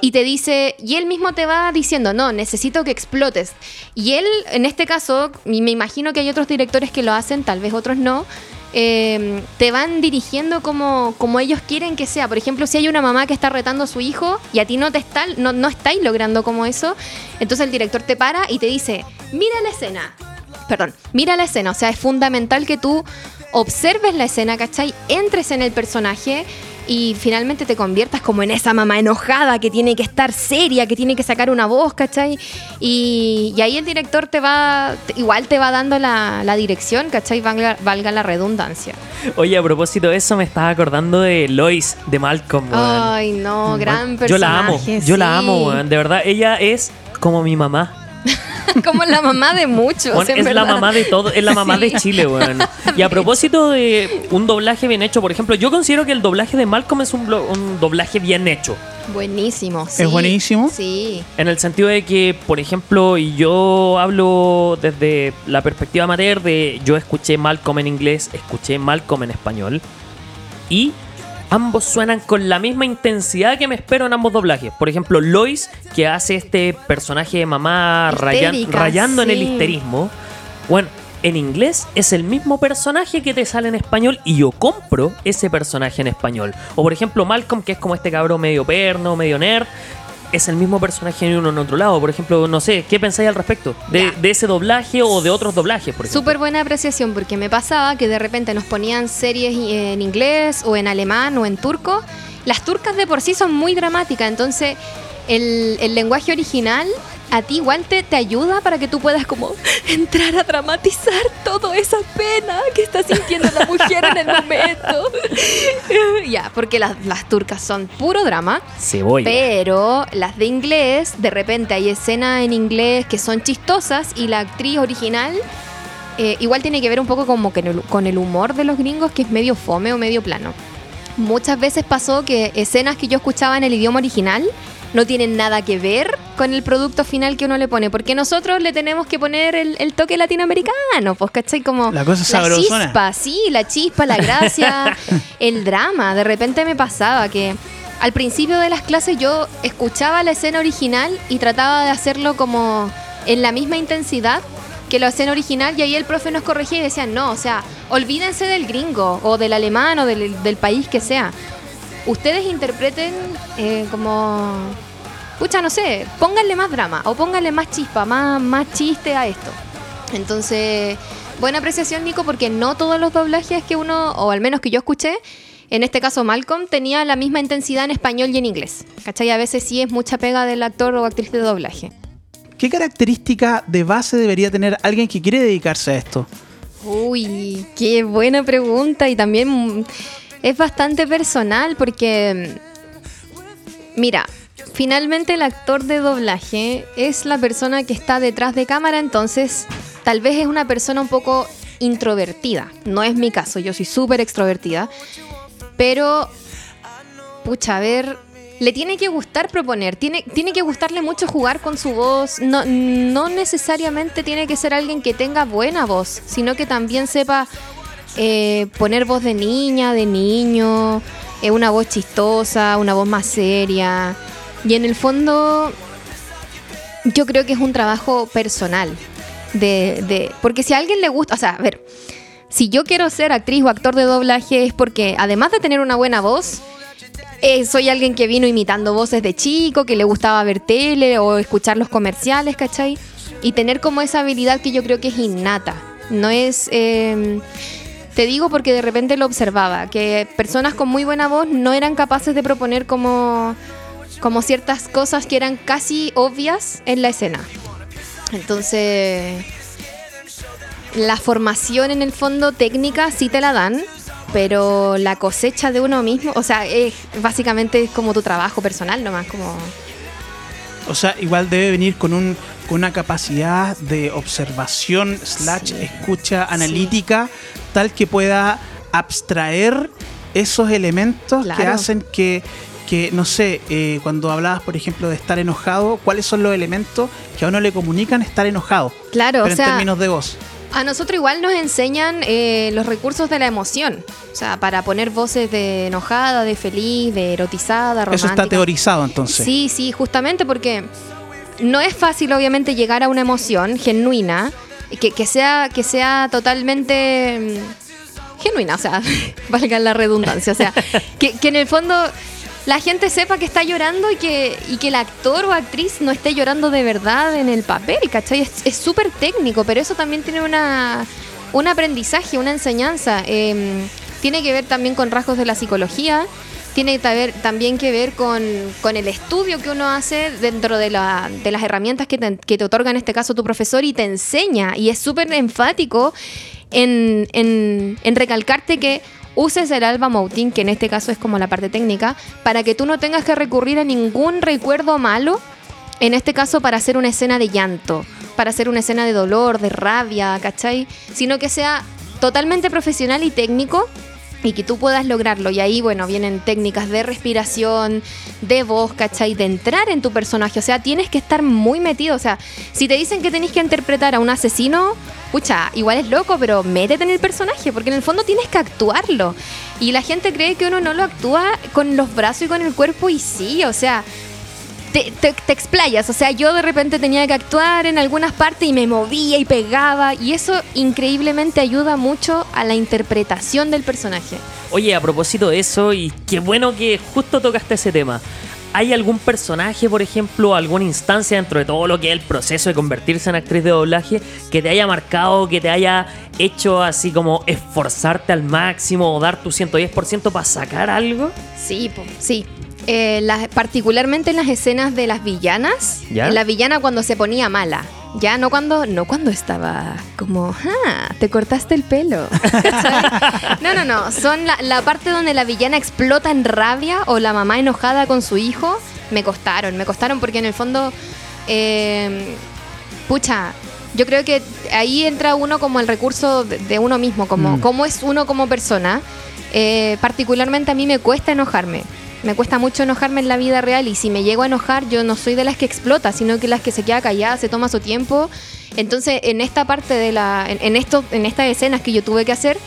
Y te dice, y él mismo te va diciendo, no, necesito que explotes. Y él, en este caso, y me imagino que hay otros directores que lo hacen, tal vez otros no, eh, te van dirigiendo como, como ellos quieren que sea. Por ejemplo, si hay una mamá que está retando a su hijo y a ti no te está, no, no estáis logrando como eso, entonces el director te para y te dice, mira la escena. Perdón, mira la escena. O sea, es fundamental que tú observes la escena, ¿cachai? Entres en el personaje y finalmente te conviertas como en esa mamá enojada que tiene que estar seria, que tiene que sacar una voz, ¿cachai? Y, y ahí el director te va, igual te va dando la, la dirección, ¿cachai? Valga, valga la redundancia. Oye, a propósito de eso, me estaba acordando de Lois de Malcolm. Ay, no, gran personaje. Yo la amo, yo la amo, weón. De verdad, ella es como mi mamá. como la mamá de muchos. Es la mamá de todo, es la mamá Sí. de Chile, weón. Y a propósito de un doblaje bien hecho, por ejemplo, yo considero que el doblaje de Malcolm es un, un doblaje bien hecho. Buenísimo. sí. buenísimo? Sí. En el sentido de que, por ejemplo, y yo hablo desde la perspectiva amateur de yo escuché Malcolm en inglés, escuché Malcolm en español y ambos suenan con la misma intensidad que me espero en ambos doblajes. Por ejemplo, Lois, que hace este personaje de mamá rayando en el histerismo, bueno, en inglés es el mismo personaje que te sale en español y yo compro ese personaje en español. O por ejemplo, Malcolm, que es como este cabrón medio perno, medio nerd, es el mismo personaje en uno en otro lado. Por ejemplo, no sé, ¿qué pensáis al respecto? De, ese doblaje o de otros doblajes, por ejemplo. Súper buena apreciación porque me pasaba que de repente nos ponían series en inglés o en alemán o en turco. Las turcas de por sí son muy dramáticas, entonces el, el lenguaje original a ti igual te, te ayuda para que tú puedas como entrar a dramatizar toda esa pena que está sintiendo la mujer en el momento. ya, porque las, las turcas son puro drama. Cebolla. Pero las de inglés, de repente hay escenas en inglés que son chistosas y la actriz original eh, igual tiene que ver un poco como que con el humor de los gringos, que es medio fome o medio plano. Muchas veces pasó que escenas que yo escuchaba en el idioma original no tienen nada que ver con el producto final que uno le pone, porque nosotros le tenemos que poner el, el toque latinoamericano, pues, ¿cachai? Como La cosa sabrosona. chispa, sí, la chispa, la gracia, el drama. De repente me pasaba que al principio de las clases yo escuchaba la escena original y trataba de hacerlo como en la misma intensidad que la escena original y ahí el profe nos corregía y decía, no, o sea, olvídense del gringo o del alemán o del, del país que sea. Ustedes interpreten eh, como... Pucha, no sé, pónganle más drama o pónganle más chispa, más, más chiste a esto. Entonces, buena apreciación, Nico, porque no todos los doblajes que uno, o al menos que yo escuché, en este caso Malcolm, tenía la misma intensidad en español y en inglés. ¿Cachai? A veces sí es mucha pega del actor o actriz de doblaje. ¿Qué característica de base debería tener alguien que quiere dedicarse a esto? Uy, qué buena pregunta y también es bastante personal porque, mira, finalmente el actor de doblaje es la persona que está detrás de cámara, entonces tal vez es una persona un poco introvertida. No es mi caso, yo soy súper extrovertida, pero, pucha, a ver, le tiene que gustar proponer, tiene, tiene que gustarle mucho jugar con su voz. No, no necesariamente tiene que ser alguien que tenga buena voz, sino que también sepa eh, poner voz de niña, de niño, eh, una voz chistosa, una voz más seria. Y en el fondo, yo creo que es un trabajo personal. De, de- porque si a alguien le gusta, o sea, a ver, si yo quiero ser actriz o actor de doblaje es porque además de tener una buena voz, eh, soy alguien que vino imitando voces de chico, que le gustaba ver tele o escuchar los comerciales, ¿cachai? Y tener como esa habilidad que yo creo que es innata. No es... eh, te digo porque de repente lo observaba, que personas con muy buena voz no eran capaces de proponer como, como ciertas cosas que eran casi obvias en la escena. Entonces, la formación en el fondo técnica sí te la dan, pero la cosecha de uno mismo, o sea, es básicamente es como tu trabajo personal nomás, como... O sea, igual debe venir con un con una capacidad de observación slash escucha analítica tal que pueda abstraer esos elementos que hacen que, que no sé, eh, cuando hablabas, por ejemplo, de estar enojado, ¿cuáles son los elementos que a uno le comunican estar enojado? Claro, Pero o en sea, términos de voz. a nosotros igual nos enseñan eh, los recursos de la emoción, o sea, para poner voces de enojada, de feliz, de erotizada, romántica. Eso está teorizado entonces. Sí, sí, justamente porque no es fácil, obviamente, llegar a una emoción genuina que, que sea, que sea totalmente mm, genuina, o sea, valga la redundancia, o sea, que, que en el fondo la gente sepa que está llorando y que, y que el actor o actriz no esté llorando de verdad en el papel, ¿cachai? Es súper técnico, pero eso también tiene una, un aprendizaje, una enseñanza. Eh, tiene que ver también con rasgos de la psicología, tiene que también que ver con, con el estudio que uno hace dentro de, la- de las herramientas que te, que te otorga en este caso tu profesor y te enseña. Y es súper enfático en, en- en recalcarte que uses el alba moutin, que en este caso es como la parte técnica, para que tú no tengas que recurrir a ningún recuerdo malo, en este caso para hacer una escena de llanto, para hacer una escena de dolor, de rabia, ¿cachai? Sino que sea totalmente profesional y técnico y que tú puedas lograrlo. Y ahí, bueno, vienen técnicas de respiración, de voz, ¿cachai? De entrar en tu personaje. O sea, tienes que estar muy metido. O sea, si te dicen que tenés que interpretar a un asesino, pucha, igual es loco, pero métete en el personaje, porque en el fondo tienes que actuarlo. Y la gente cree que uno no lo actúa con los brazos y con el cuerpo, y sí, o sea, te, te- te explayas. O sea, yo de repente tenía que actuar en algunas partes y me movía y pegaba. Y eso increíblemente ayuda mucho a la interpretación del personaje. Oye, a propósito de eso, y qué bueno que justo tocaste ese tema. ¿Hay algún personaje, por ejemplo, alguna instancia dentro de todo lo que es el proceso de convertirse en actriz de doblaje que te haya marcado, que te haya hecho así como esforzarte al máximo o dar tu 110% para sacar algo? Sí, sí. Eh, las- particularmente en las escenas de las villanas. ¿Ya? La villana cuando se ponía mala. Ya no cuando, no cuando estaba como, ah, te cortaste el pelo. No, no, no. Son la, la parte donde la villana explota en rabia o la mamá enojada con su hijo. Me costaron, me costaron porque en el fondo, eh, pucha, yo creo que ahí entra uno como el recurso de, de uno mismo, como Mm. cómo es uno como persona. Eh, particularmente a mí me cuesta enojarme. Me cuesta mucho enojarme en la vida real y si me llego a enojar yo no soy de las que explota, sino que las que se queda callada, se toma su tiempo. Entonces en esta parte de la, en, en esto, en estas escenas que yo tuve que hacer,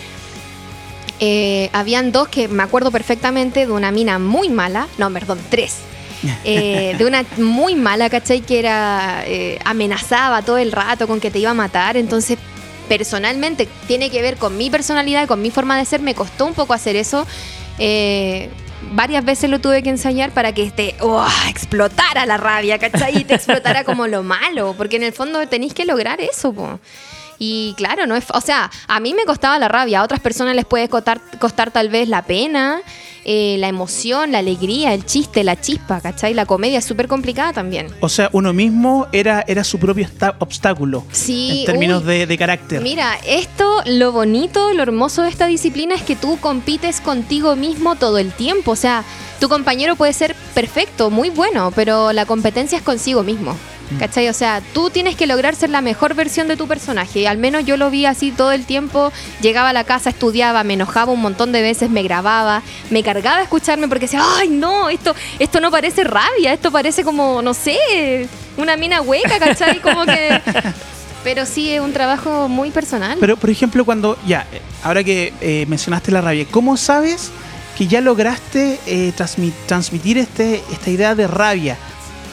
eh, habían dos que me acuerdo perfectamente de una mina muy mala, no, perdón, tres. Eh, de una muy mala, ¿cachai? Que era, eh, amenazaba todo el rato con que te iba a matar. Entonces, personalmente, tiene que ver con mi personalidad, con mi forma de ser. Me costó un poco hacer eso. Eh, varias veces lo tuve que ensayar para que este, ¡uah! explotara la rabia, ¿cachai? Y te explotara como lo malo. Porque en el fondo tenéis que lograr eso, po. Y claro, no es, o sea, a mí me costaba la rabia, a otras personas les puede costar, costar tal vez la pena, eh, la emoción, la alegría, el chiste, la chispa, ¿cachai? La comedia es súper complicada también. O sea, uno mismo era, era su propio obstáculo Sí, en términos uy. de, de carácter. Mira, esto, lo bonito, lo hermoso de esta disciplina es que tú compites contigo mismo todo el tiempo. O sea, tu compañero puede ser perfecto, muy bueno, pero la competencia es consigo mismo. ¿Cachai? O sea, tú tienes que lograr ser la mejor versión de tu personaje. Y al menos yo lo vi así todo el tiempo. Llegaba a la casa, estudiaba, me enojaba un montón de veces, me grababa, me cargaba a escucharme porque decía, ay no, esto, esto no parece rabia, esto parece como, no sé, una mina hueca, ¿cachai? Como que... Pero sí es un trabajo muy personal. Pero, por ejemplo, cuando, ya, eh, ahora que eh, mencionaste la rabia, ¿cómo sabes que ya lograste eh, transmi- transmitir este, esta idea de rabia?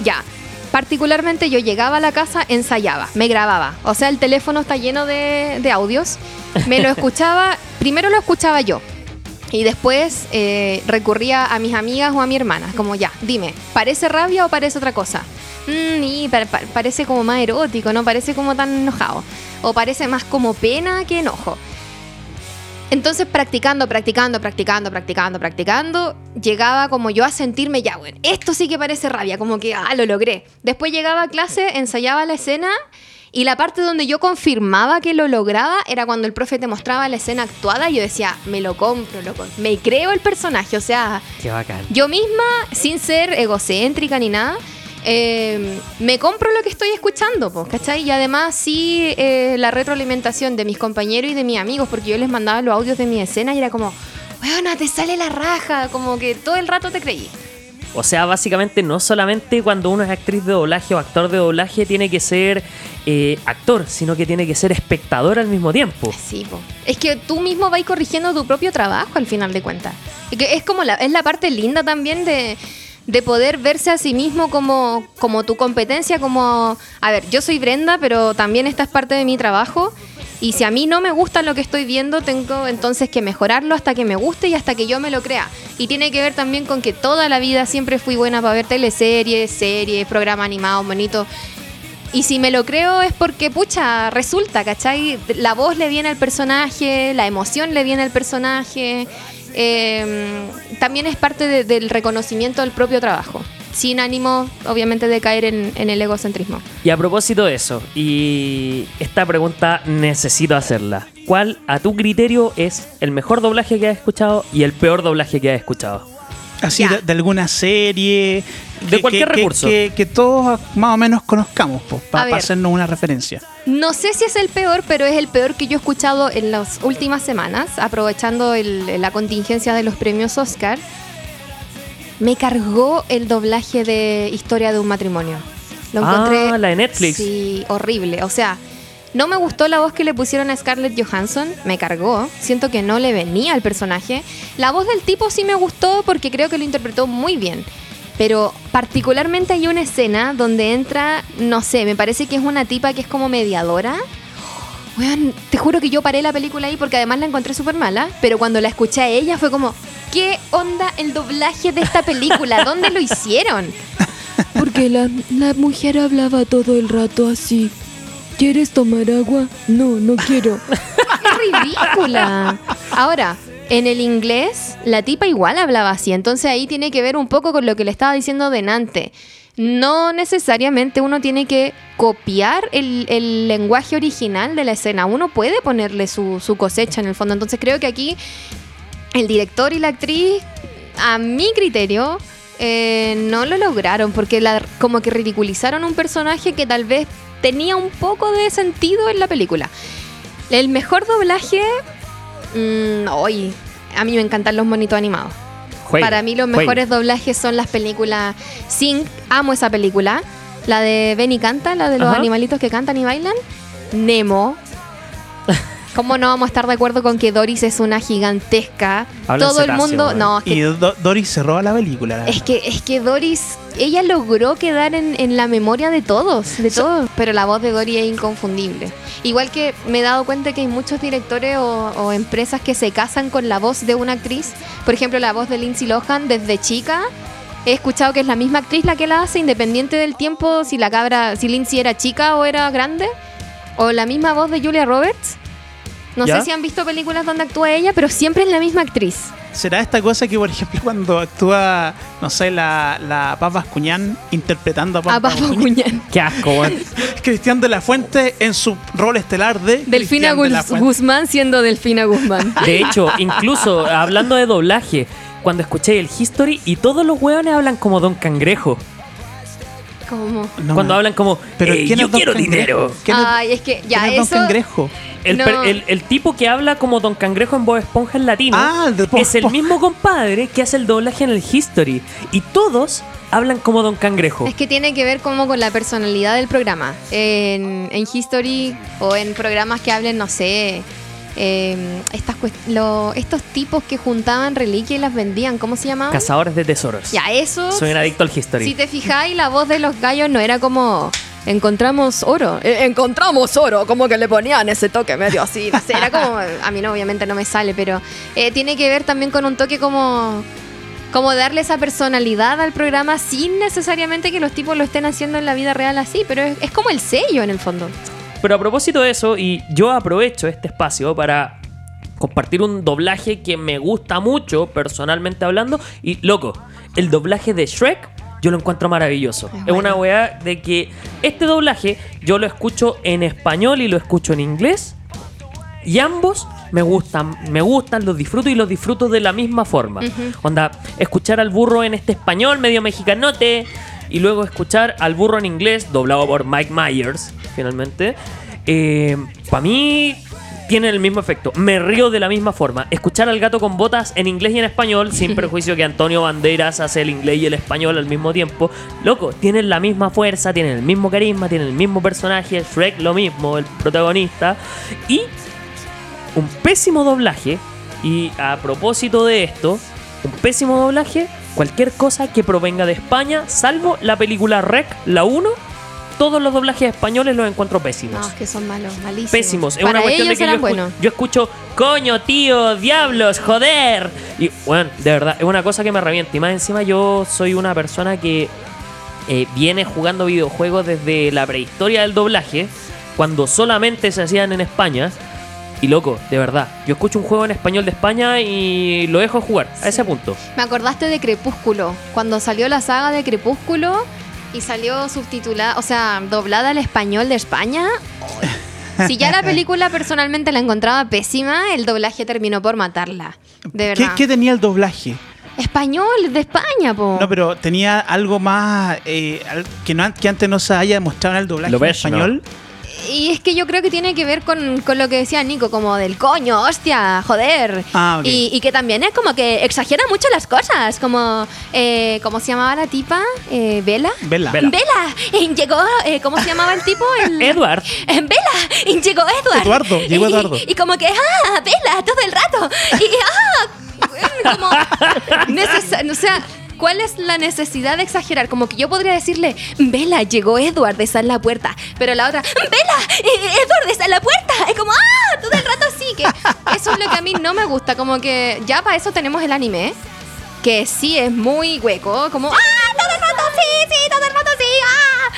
Ya. Particularmente yo llegaba a la casa, ensayaba, me grababa. O sea, el teléfono está lleno de, de audios. Me lo escuchaba, primero lo escuchaba yo. Y después eh, recurría a mis amigas o a mi hermana. Como ya, dime, ¿parece rabia o parece otra cosa? Mm, y pa- pa- parece como más erótico, no parece como tan enojado. O parece más como pena que enojo. Entonces, practicando, practicando, practicando, practicando, practicando, llegaba como yo a sentirme ya, bueno, esto sí que parece rabia, como que, ah, lo logré. Después llegaba a clase, ensayaba la escena Y la parte donde yo confirmaba que lo lograba era cuando el profe te mostraba la escena actuada y yo decía, me lo compro, loco. Me creo el personaje. O sea, Qué bacán. yo misma, sin ser egocéntrica ni nada, eh, me compro lo que estoy escuchando, po, ¿cachai? Y además sí eh, la retroalimentación de mis compañeros y de mis amigos, porque yo les mandaba los audios de mi escena y era como, weona, te sale la raja, como que todo el rato te creí. O sea, básicamente no solamente cuando uno es actriz de doblaje o actor de doblaje tiene que ser eh, actor, sino que tiene que ser espectador al mismo tiempo. Sí, po. Es que tú mismo vas corrigiendo tu propio trabajo al final de cuentas. Es como la, es la parte linda también de, de poder verse a sí mismo como, como tu competencia, como, a ver, yo soy Brenda, pero también esta es parte de mi trabajo. Y si a mí no me gusta lo que estoy viendo, tengo entonces que mejorarlo hasta que me guste y hasta que yo me lo crea. Y tiene que ver también con que toda la vida siempre fui buena para ver teleseries, series, programas animados, bonitos. Y si me lo creo es porque, pucha, resulta, ¿cachai? La voz le viene al personaje, la emoción le viene al personaje. Eh, también es parte de- del reconocimiento del propio trabajo. Sin ánimo, obviamente, de caer en, en el egocentrismo. Y a propósito de eso, y esta pregunta necesito hacerla. ¿Cuál, a tu criterio, es el mejor doblaje que has escuchado y el peor doblaje que has escuchado? Así de, de alguna serie. De cualquier recurso. Que, que todos más o menos conozcamos, A para hacernos una referencia. No sé si es el peor, pero es el peor que yo he escuchado en las últimas semanas, aprovechando el- la contingencia de los premios Oscar. Me cargó el doblaje de Historia de un matrimonio. Lo Ah, encontré. la de Netflix. Sí, horrible. O sea, no me gustó la voz que le pusieron a Scarlett Johansson. Me cargó. Siento que no le venía al personaje. La voz del tipo sí me gustó porque creo que lo interpretó muy bien. Pero particularmente hay una escena donde entra, no sé, me parece que es una tipa que es como mediadora. Weón, te juro que yo paré la película ahí porque además la encontré súper mala, pero cuando la escuché a ella fue como, ¿qué onda el doblaje de esta película? ¿Dónde lo hicieron? Porque la, la mujer hablaba todo el rato así. ¿Quieres tomar agua? No, no quiero. Es ridícula. Ahora, en el inglés, la tipa igual hablaba así, entonces ahí tiene que ver un poco con lo que le estaba diciendo delante. No necesariamente uno tiene que copiar el, lenguaje original de la escena, uno puede ponerle su, cosecha en el fondo. Entonces creo que aquí el director y la actriz, a mi criterio, eh, no lo lograron porque como que ridiculizaron un personaje que tal vez tenía un poco de sentido en la película. El mejor doblaje, mm, hoy, a mí me encantan los monitos animados. Para mí los mejores doblajes son las películas Sing, amo esa película. La de Benny Canta, la de los Ajá. animalitos que cantan y bailan. Nemo. ¿Cómo no vamos a estar de acuerdo con que Doris es una gigantesca? Habla Todo el mundo. weón. No, es que Y Do- Doris se roba la película. la es que, es que Doris, ella logró quedar en, en la memoria de todos, de todos. Pero la voz de Doris es inconfundible. Igual que me he dado cuenta que hay muchos directores o, o empresas que se casan con la voz de una actriz. Por ejemplo, la voz de Lindsay Lohan desde chica. He escuchado que es la misma actriz la que la hace, independiente del tiempo, si la cabra, si Lindsay era chica o era grande. O la misma voz de Julia Roberts. No ¿Ya? sé si han visto películas donde actúa ella, pero siempre es la misma actriz. ¿Será esta cosa que, por ejemplo, cuando actúa, no sé, la, la Paz Bascuñán interpretando a Paz A? Cuñán. Qué asco. Cristian de la Fuente en su rol estelar de Delfina de. Guzmán siendo Delfina Guzmán. De hecho, incluso hablando de doblaje, cuando escuché el History y todos los hueones hablan como Don Cangrejo. Como... No, cuando hablan como, Pero "Eh, ¿quién yo es Don quiero Cangrejo? dinero. ¿Quién es- Ay, es que ya quién es Don eso... Cangrejo? El, No. per- el- el tipo que habla como Don Cangrejo en Bob Esponja en latino Ah, el es el mismo compadre que hace el doblaje en el History. Y todos hablan como Don Cangrejo. Es que tiene que ver como con la personalidad del programa. En, en History o en programas que hablen, no sé, eh, estas lo- estos tipos que juntaban reliquias y las vendían, ¿cómo se llamaban? Cazadores de tesoros. Ya, eso... Soy un adicto al History. Si te fijáis, la voz de los gallos no era como... Encontramos oro. Eh, encontramos oro. Como que le ponían ese toque medio así. No sé, era como... A mí no, obviamente no me sale, pero eh, tiene que ver también con un toque como... Como darle esa personalidad al programa sin necesariamente que los tipos lo estén haciendo en la vida real así, pero es, es como el sello en el fondo. Pero a propósito de eso, y yo aprovecho este espacio para compartir un doblaje que me gusta mucho, personalmente hablando. Y loco, el doblaje de Shrek yo lo encuentro maravilloso. Es Es una weá de que este doblaje yo lo escucho en español y lo escucho en inglés. Y ambos me gustan, me gustan, los disfruto y los disfruto de la misma forma. Onda, escuchar al burro en este español medio mexicanote y luego escuchar al burro en inglés, doblado por Mike Myers, finalmente. Para mí tiene el mismo efecto. Me río de la misma forma. Escuchar al gato con botas en inglés y en español, sin perjuicio que Antonio Banderas hace el inglés y el español al mismo tiempo. Loco, tienen la misma fuerza, tienen el mismo carisma, tienen el mismo personaje. Shrek lo mismo, el protagonista. Y un pésimo doblaje. Y a propósito de esto, un pésimo doblaje, cualquier cosa que provenga de España, salvo la película Rec, la 1, todos los doblajes españoles los encuentro pésimos. No, es que son malos, malísimos. Pésimos. Es Para una cuestión de ellos que yo, escu- buenos. yo escucho, coño, tío, diablos, joder. Y bueno, de verdad, es una cosa que me revienta. Y más encima yo soy una persona que eh, viene jugando videojuegos desde la prehistoria del doblaje, cuando solamente se hacían en España. Y loco, de verdad, yo escucho un juego en español de España y lo dejo jugar, a ese punto. Me acordaste de Crepúsculo, cuando salió la saga de Crepúsculo y salió subtitulada, o sea, doblada al español de España. Si ya la película personalmente la encontraba pésima, el doblaje terminó por matarla. De ¿Qué, verdad. qué tenía el doblaje? Español de España, po. No, pero tenía algo más eh, que, no, an- que antes no se haya demostrado en el doblaje Lo en ves, ¿no? Y es que yo creo que tiene que ver con, con lo que decía Nico, como del coño, hostia, joder. Ah, ok. y, y que también es como que exagera mucho las cosas, como, eh, ¿cómo se llamaba la tipa? Eh, ¿Vela? Vela. Vela. Vela, llegó, eh, ¿cómo se llamaba el tipo? El, Edward. En Vela, y llegó Edward. Eduardo, llegó Y- Eduardo. Y, como que, ah, Vela, todo el rato. Y, ah, como, o sea, ¿cuál es la necesidad de exagerar? Como que yo podría decirle, Vela, llegó Edward, está en la puerta. Pero la otra, Vela, Edward está en la puerta. Es como, ah, todo el rato así. Que eso es lo que a mí no me gusta. Como que ya para eso tenemos el anime. Que sí es muy hueco, como ¡Ah! ¡Todo el rato sí! ¡Sí! ¡Todo el rato sí! ¡Ah!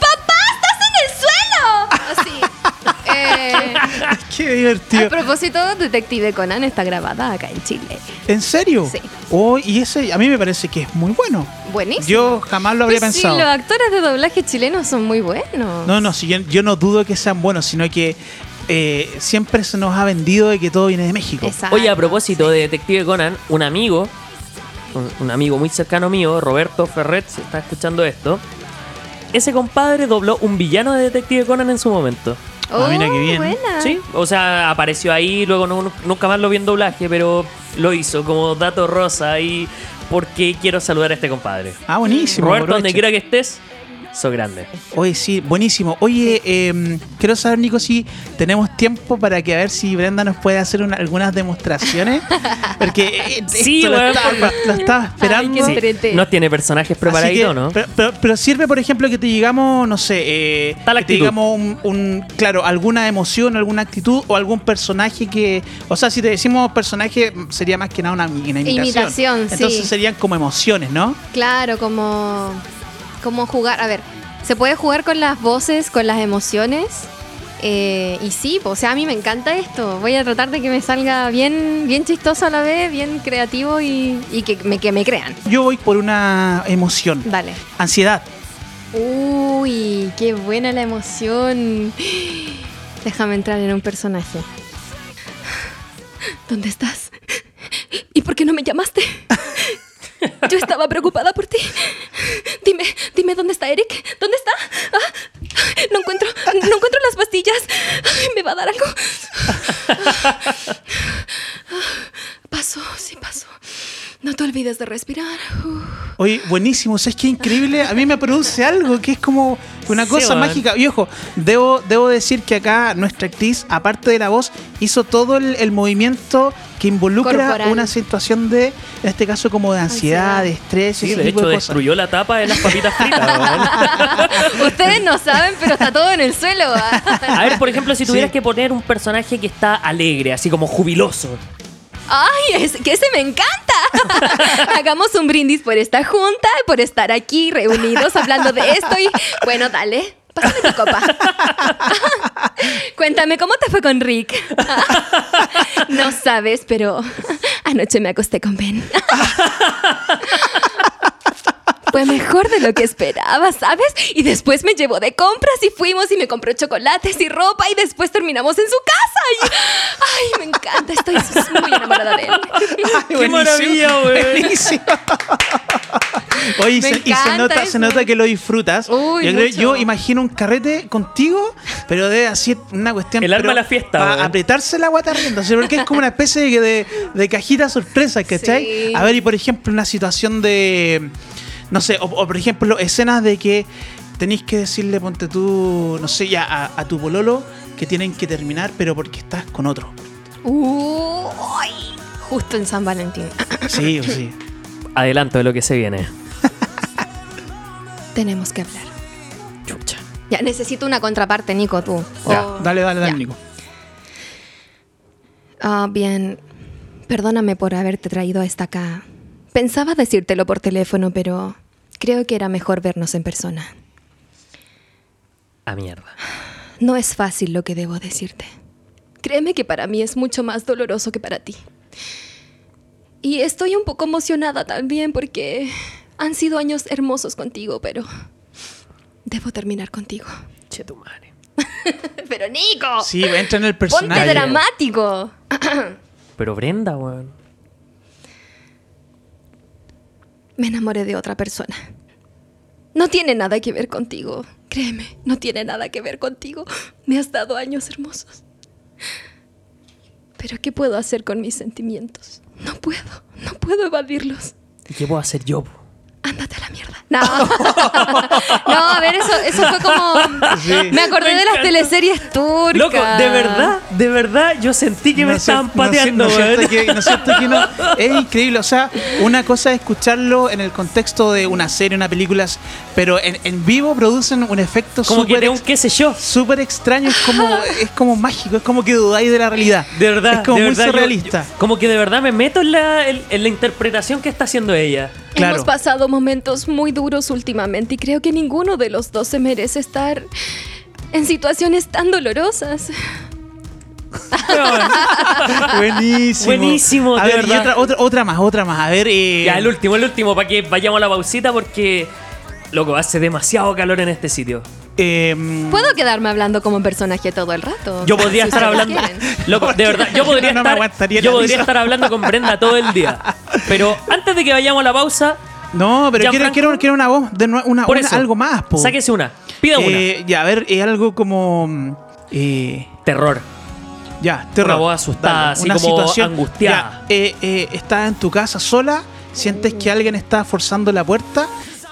¡Papá! ¡Estás en el suelo! Así. Qué a divertido. propósito, Detective Conan está grabada acá en Chile. ¿En serio? Sí. Oh, y ese a mí me parece que es muy bueno. Buenísimo. Yo jamás lo habría Pues sí, pensado. los actores de doblaje chilenos son muy buenos. No, no, si yo, yo no dudo que sean buenos, sino que eh, siempre se nos ha vendido de que todo viene de México. Exacto. Oye, a propósito de Detective Conan, un amigo, un, un amigo muy cercano mío, Roberto Ferret, si está escuchando esto, ese compadre dobló un villano de Detective Conan en su momento. Ah, mira qué Oh, bien. buena. Sí, o sea, apareció ahí, luego no- nunca más lo vi en doblaje, pero lo hizo como dato rosa y porque quiero saludar a este compadre. Ah, buenísimo. Roberto, donde quiera que estés, sos grande. Oye, sí, buenísimo. Oye, eh, quiero saber, Nico, si tenemos tiempo para que a ver si Brenda nos puede hacer una- algunas demostraciones. Porque eh, Sí, esto lo, estaba, por- lo estaba esperando. No tiene personajes preparaditos, ¿no? Pero, pero- pero sirve, por ejemplo, que te digamos, no sé, eh, Tal que te actitud. digamos un, un- claro, alguna emoción, alguna actitud o algún personaje que, o sea, si te decimos personaje sería más que nada una, una imitación. Imitación, sí. Entonces serían como emociones, ¿no? Claro, como, como jugar. A ver, se puede jugar con las voces, con las emociones. eh, y sí, o sea, a mí me encanta esto. Voy a tratar de que me salga bien, bien chistoso a la vez, bien creativo y, y que, me, que me crean. Yo voy por una emoción. Dale. Ansiedad. Uy, qué buena la emoción. Déjame entrar en un personaje. ¿Dónde estás? ¿Y por qué no me llamaste? Yo estaba preocupada por ti. Dime, dime dónde está Eric. ¿Dónde está? Ah, no encuentro, no encuentro las pastillas. Ay, ¿Me va a dar algo? Paso, te olvides de respirar. Uf. Oye, buenísimo, ¿sabes qué increíble? A mí me produce algo que es como una Sí, cosa mágica. Y ojo, debo, debo decir que acá nuestra actriz, aparte de la voz, hizo todo el, el movimiento que involucra Corporal. una situación de, en este caso, como de ansiedad, Ansiedad. de estrés, Sí, ese de tipo hecho de cosas. destruyó la tapa de las papitas fritas. Ustedes no saben, pero está todo en el suelo. A ver, por ejemplo, si tuvieras Sí. que poner un personaje que está alegre, así como jubiloso. ¡Ay, es que ese me encanta! Hagamos un brindis por esta junta, por estar aquí reunidos hablando de esto y... Bueno, dale, pásame tu copa. Cuéntame, ¿cómo te fue con Rick? no sabes, pero anoche me acosté con Ben. Fue mejor de lo que esperaba, ¿sabes? Y después me llevó de compras y fuimos y me compró chocolates y ropa y después terminamos en su casa. Y, ay, me encanta, estoy muy enamorada de él. Ay, ¡Qué maravilla, güey! buenísimo. Oye, y Me se, y se encanta nota, se nota que lo disfrutas. Uy, yo, creo- yo imagino un carrete contigo, pero debe así una cuestión. El alma de la fiesta, Para apretarse la guata riendo. ¿sí? Porque es como una especie de, de, de cajita sorpresa, ¿cachai? Sí. A ver, y por ejemplo, una situación de. No sé, o, o por ejemplo, escenas de que tenéis que decirle, ponte tú, no sé, ya a, a tu pololo que tienen que terminar, pero porque estás con otro. Uy, justo en San Valentín. Sí, o sí. Adelanto de lo que se viene. Tenemos que hablar. Chucha. Ya, necesito una contraparte, Nico, tú. Ya, O- dale, dale, dale, ya. Nico. Ah, bien. Perdóname por haberte traído hasta acá. Pensaba decírtelo por teléfono, pero creo que era mejor vernos en persona. A mierda. No es fácil lo que debo decirte. Créeme que para mí es mucho más doloroso que para ti. Y estoy un poco emocionada también porque han sido años hermosos contigo, pero debo terminar contigo. Che tu madre. Pero Nico, Sí, entra en el ponte personaje. dramático. Pero Brenda, weón. Me enamoré de otra persona. No tiene nada que ver contigo. Créeme, no tiene nada que ver contigo. Me has dado años hermosos. Pero ¿qué puedo hacer con mis sentimientos? No puedo, no puedo evadirlos. ¿Y qué puedo hacer yo? Ándate a la mierda. No. no, a ver, eso, eso fue como. Sí. Me acordé Me de las teleseries turcas. Loco, de verdad, de verdad, yo sentí que me sé- estaban pateando, no siento que- no siento que no. Es increíble. O sea, una cosa es escucharlo en el contexto de una serie, una película, pero en, en vivo producen un efecto Como que un ex- qué sé yo. súper extraño. Es como, es como mágico, es como que dudáis de la realidad. De verdad, Es como de muy verdad, yo- surrealista. yo- como que de verdad me meto en la, en- en la interpretación que está haciendo ella. Claro. Hemos pasado momentos muy duros últimamente y creo que ninguno de los dos se merece estar en situaciones tan dolorosas. Buenísimo. Buenísimo, A de ver, y verdad. otra, otra, otra más, otra más. A ver. eh, ya, el último, el último, para que vayamos a la pausita porque, loco, hace demasiado calor en este sitio. eh, Puedo quedarme hablando como personaje todo el rato. Yo podría Si estar hablando. Loco, de verdad, yo podría No, no me estar. yo podría estar hablando con Brenda todo el día. Pero antes de que vayamos a la pausa, No, pero quiero, quiero, quiero una voz, de una, por una- eso. algo más. Po. Sáquese una. Pida una. Eh, ya, a ver, es algo como. mm, eh, Terror. Ya, terror. Una voz asustada, así una como situación. angustiada. Ya, eh, eh, estás en tu casa sola, sientes que alguien está forzando la puerta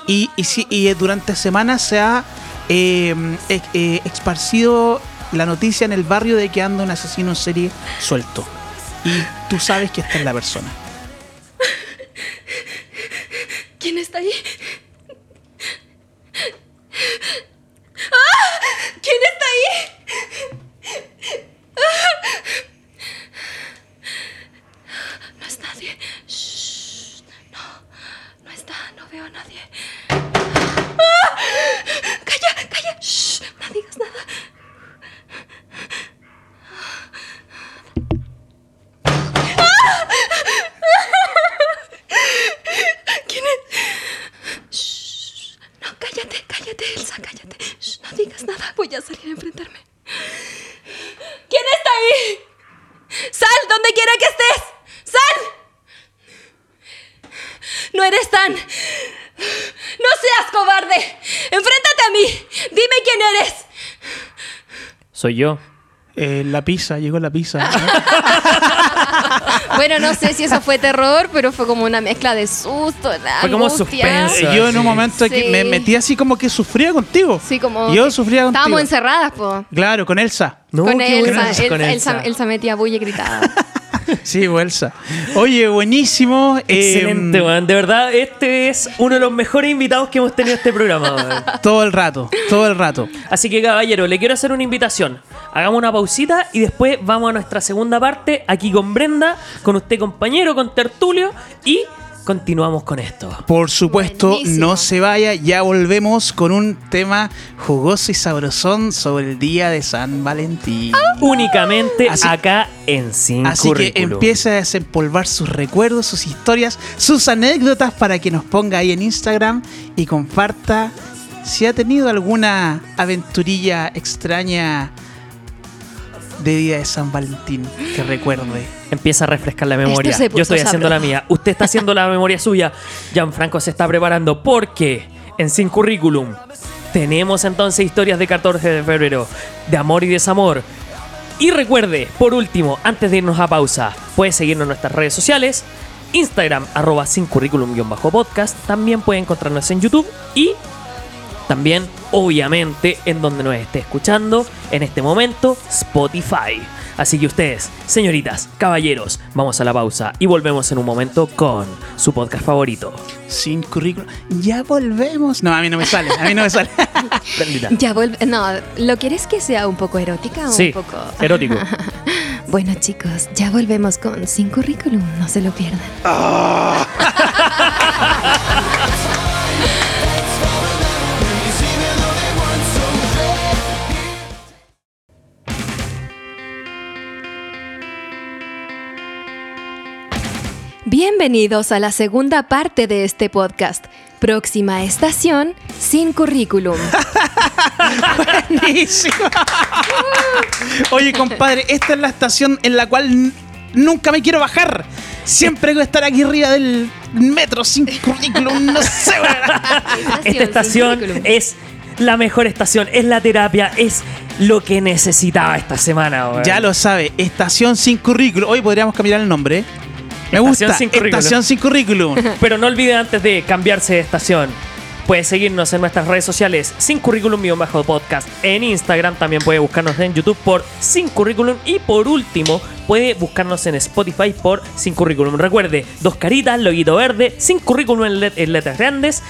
y, y, si- y, eh, durante semanas se ha eh, eh, esparcido la noticia en el barrio de que anda un asesino en serie suelto. Y tú sabes que esta es la persona. ¿Quién está ahí? ¡Ah! ¿Quién está ahí? No es nadie. Shh. No, no está, no veo a nadie. ¡Ah! Calla, calla. Shh. No digas nada. ¿Quién es? Shh. No, cállate, cállate, Elsa, cállate. Shh, no digas nada, voy a salir a enfrentarme. ¿Quién está ahí? ¡Sal, donde quiera que estés! ¡Sal! No eres tan... No seas cobarde. Enfréntate a mí. Dime quién eres. Soy yo. Eh, la pizza, llegó la pizza. Bueno, no sé si eso fue terror, pero fue como una mezcla de susto, de Fue como angustia. suspenso. yo en un momento Sí. que me metí así como que sufría contigo. Sí, como... Yo que sufría contigo. Estábamos encerradas, po. Claro, con Elsa. No, con qué Elsa, bueno. Elsa, Con Elsa, Elsa metía bulla y gritaba. Sí, Elsa. Oye, buenísimo. Excelente, Eh, weón. De verdad, este es uno de los mejores invitados que hemos tenido en este programa, weón. Todo el rato, todo el rato. Así que, caballero, le quiero hacer una invitación. Hagamos una pausita y después vamos a nuestra segunda parte, aquí con Brenda, con usted, compañero, con Tertulio y continuamos con esto. Por supuesto, Buenísimo. no se vaya, ya volvemos con un tema jugoso y sabrosón sobre el día de San Valentín. Únicamente Así- acá en Sin Así que empiece a desempolvar sus recuerdos, sus historias, sus anécdotas para que nos ponga ahí en Instagram y comparta si ha tenido alguna aventurilla extraña de día de San Valentín que recuerde. Empieza a refrescar la memoria. Yo estoy haciendo la mía. Usted está haciendo la memoria suya. Gianfranco se está preparando porque en Sin Currículum tenemos entonces historias de 14 de febrero, de amor y desamor. Y recuerde, por último, antes de irnos a pausa, puede seguirnos en nuestras redes sociales. Instagram, arroba sin currículum-podcast. También puede encontrarnos en YouTube y también, obviamente, en donde nos esté escuchando en este momento, Spotify. Así que ustedes, señoritas, caballeros, vamos a la pausa y volvemos en un momento con su podcast favorito. Sin currículum. Ya volvemos. No, a mí no me sale, a mí no me sale. Bendita. Ya vuelve. No, ¿lo quieres que sea un poco erótica o Sí, un poco.? erótico. Bueno, chicos, ya volvemos con Sin Currículum. No se lo pierdan. Bienvenidos a la segunda parte de este podcast. Próxima estación, Sin Currículum. Buenísimo. Oye, compadre, esta es la estación en la cual nunca me quiero bajar. Siempre voy a estar aquí arriba del metro sin currículum. No sé. Esta estación es la mejor estación, es la terapia, es lo que necesitaba esta semana. weón. Ya lo sabe, estación sin currículum. Hoy podríamos cambiar el nombre. Me Estación gusta, sin currículum. estación sin currículum. Pero no olvide antes de cambiarse de estación. Puede seguirnos en nuestras redes sociales sin currículum bajo podcast en Instagram. También puede buscarnos en YouTube por sin currículum. Y por último, puede buscarnos en Spotify por sin currículum. Recuerde, dos caritas, loguito verde, sin currículum en, let- en letras grandes.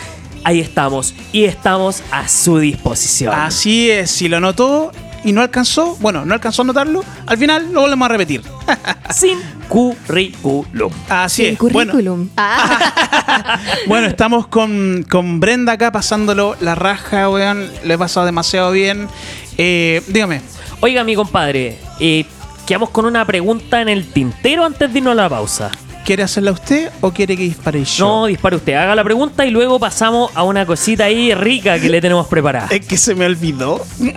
Ahí estamos. Y estamos a su disposición. Así es, si lo notó y no alcanzó, bueno, no alcanzó a notarlo, al final lo volvemos a repetir. Sin currículum. Así Sin es. Bueno, Currículum. Ah, Bueno, estamos con, con Brenda acá pasándolo la raja, weón. Le he pasado demasiado bien. Eh, dígame, Oiga, mi compadre, eh, quedamos con una pregunta en el tintero antes de irnos a la pausa. ¿Quiere hacerla usted o quiere que dispare yo? No, dispare usted, haga la pregunta y luego pasamos a una cosita ahí rica que le tenemos preparada. Es que se me olvidó.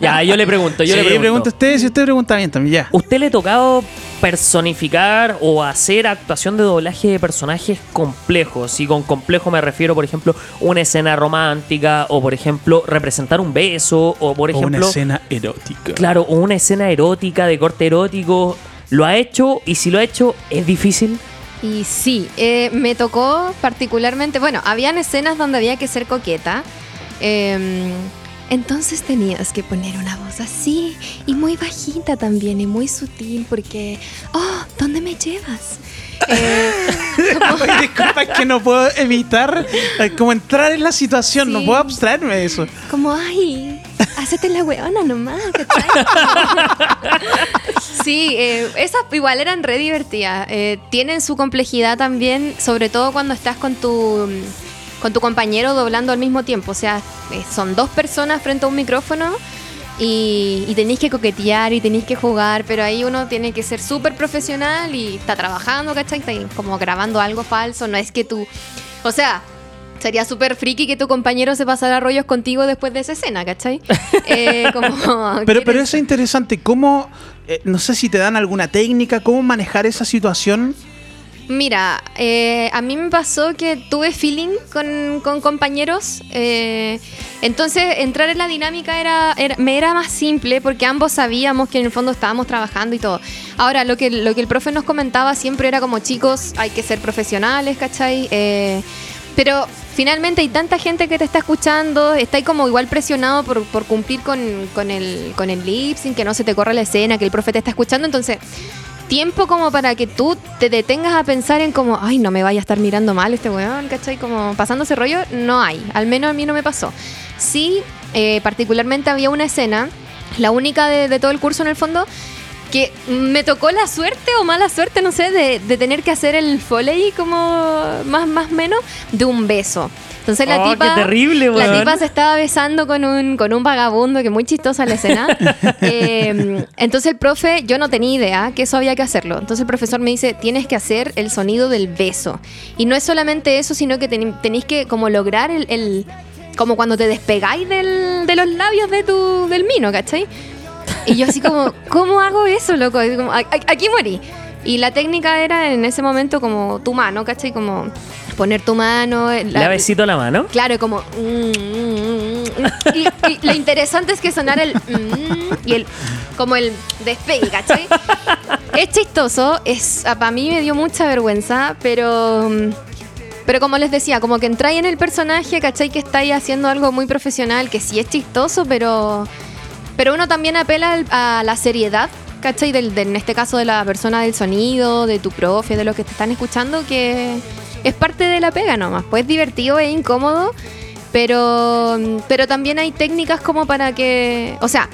Ya, yo le pregunto, yo sí, le pregunto. pregunta usted, si usted pregunta bien también, ya. ¿Usted le ha tocado personificar o hacer actuación de doblaje de personajes complejos? Y con complejo me refiero, por ejemplo, una escena romántica o, por ejemplo, representar un beso o, por O una ejemplo, escena erótica. claro, o una escena erótica de corte erótico. ¿Lo ha hecho? Y si lo ha hecho, ¿es difícil? Y sí, eh, me tocó particularmente, bueno, habían escenas donde había que ser coqueta. em, entonces tenías que poner una voz así y muy bajita también y muy sutil porque, oh, ¿dónde me llevas? Eh, disculpa, es que no puedo evitar eh, como entrar en la situación, no puedo abstraerme de eso. como, ay, hacete la weona nomás, ¿cachai? Sí, eh, esas igual eran re divertidas. Eh, tienen su complejidad también, sobre todo cuando estás con tu, con tu compañero doblando al mismo tiempo. O sea, eh, son dos personas frente a un micrófono y, y tenéis que coquetear y tenéis que jugar, pero ahí uno tiene que ser súper profesional y está trabajando, ¿cachai? Está como grabando algo falso. No es que tú... O sea... Sería súper friki que tu compañero se pasara rollos contigo después de esa escena, ¿cachai? Eh, como, Pero, pero ¿quieres- eso es interesante, ¿cómo, eh, no sé si te dan alguna técnica, cómo manejar esa situación? Mira, eh, a mí me pasó que tuve feeling con, con compañeros, eh, entonces entrar en la dinámica era, era- me era más simple porque ambos sabíamos que en el fondo estábamos trabajando y todo. Ahora, lo que, lo que el profe nos comentaba siempre era como chicos, hay que ser profesionales, ¿cachai? Eh, pero finalmente hay tanta gente que te está escuchando, está ahí como igual presionado por, por cumplir con, con el, con el lip sync, que no se te corra la escena, que el profe te está escuchando, entonces tiempo como para que tú te detengas a pensar en como, ay, no me vaya a estar mirando mal este weón, ¿cachai? Como pasando ese rollo, no hay. Al menos a mí no me pasó. Sí, eh, particularmente había una escena, la única de todo el curso en el fondo, que me tocó la suerte o mala suerte, no sé, de, de tener que hacer el foley como más más menos de un beso. Entonces la Oh, tipa qué terrible, la tipa se estaba besando con un con un vagabundo que muy chistosa la escena. Eh, entonces el profe, yo no tenía idea que eso había que hacerlo. Entonces el profesor me dice, "Tienes que hacer el sonido del beso." Y no es solamente eso, sino que ten- tenéis que como lograr el, el- como cuando te despegáis del- de los labios de tu del mino, ¿cachai? Y yo así como, ¿cómo hago eso, loco? Y como, "A- a- aquí morí. Y la técnica era en ese momento como tu mano, ¿cachai? Como poner tu mano. ¿Le da besito a la mano? Claro, como... mm, mm, mm. Y, y lo interesante es que sonara el... y el... Como el despegue, ¿cachai? Es chistoso, es, para mí me dio mucha vergüenza, pero... Pero como les decía, como que entráis en el personaje, ¿cachai? Que estáis haciendo algo muy profesional, que sí es chistoso, pero... Pero uno también apela a la seriedad, ¿cachai? Del, del- en este caso de la persona del sonido, de tu profe, de los que te están escuchando, que es parte de la pega nomás. Pues es divertido e incómodo, pero, pero también hay técnicas como para que... O sea,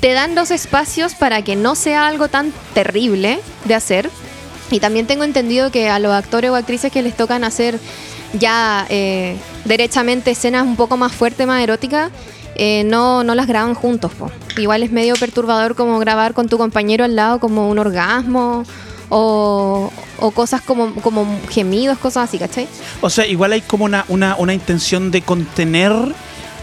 te dan los espacios para que no sea algo tan terrible de hacer. Y también tengo entendido que a los actores o actrices que les tocan hacer ya eh, derechamente escenas un poco más fuertes, más eróticas, eh, no, no las graban juntos. po. Igual es medio perturbador como grabar con tu compañero al lado como un orgasmo o, o cosas como, como gemidos, cosas así, ¿cachai? O sea, igual hay como una, una, una intención de contener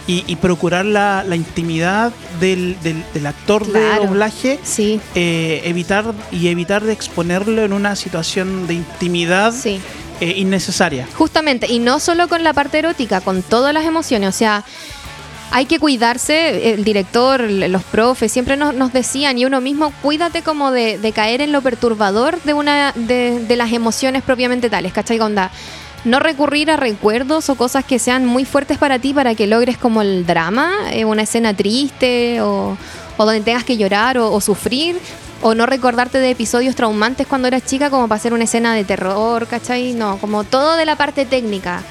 y, y procurar la, la intimidad del, del, del actor Claro. de doblaje. Sí, eh, evitar y evitar de exponerlo en una situación de intimidad sí. eh, innecesaria. Justamente, y no solo con la parte erótica, con todas las emociones, o sea, hay que cuidarse, el director, los profes, siempre nos, nos decían, y uno mismo, cuídate como de, caer en lo perturbador de una de, las emociones propiamente tales, ¿cachai? Onda, no recurrir a recuerdos o cosas que sean muy fuertes para ti para que logres como el drama, eh, una escena triste o, o donde tengas que llorar o, o sufrir. O no recordarte de episodios traumantes cuando eras chica como para hacer una escena de terror, ¿cachai? No, como todo de la parte técnica.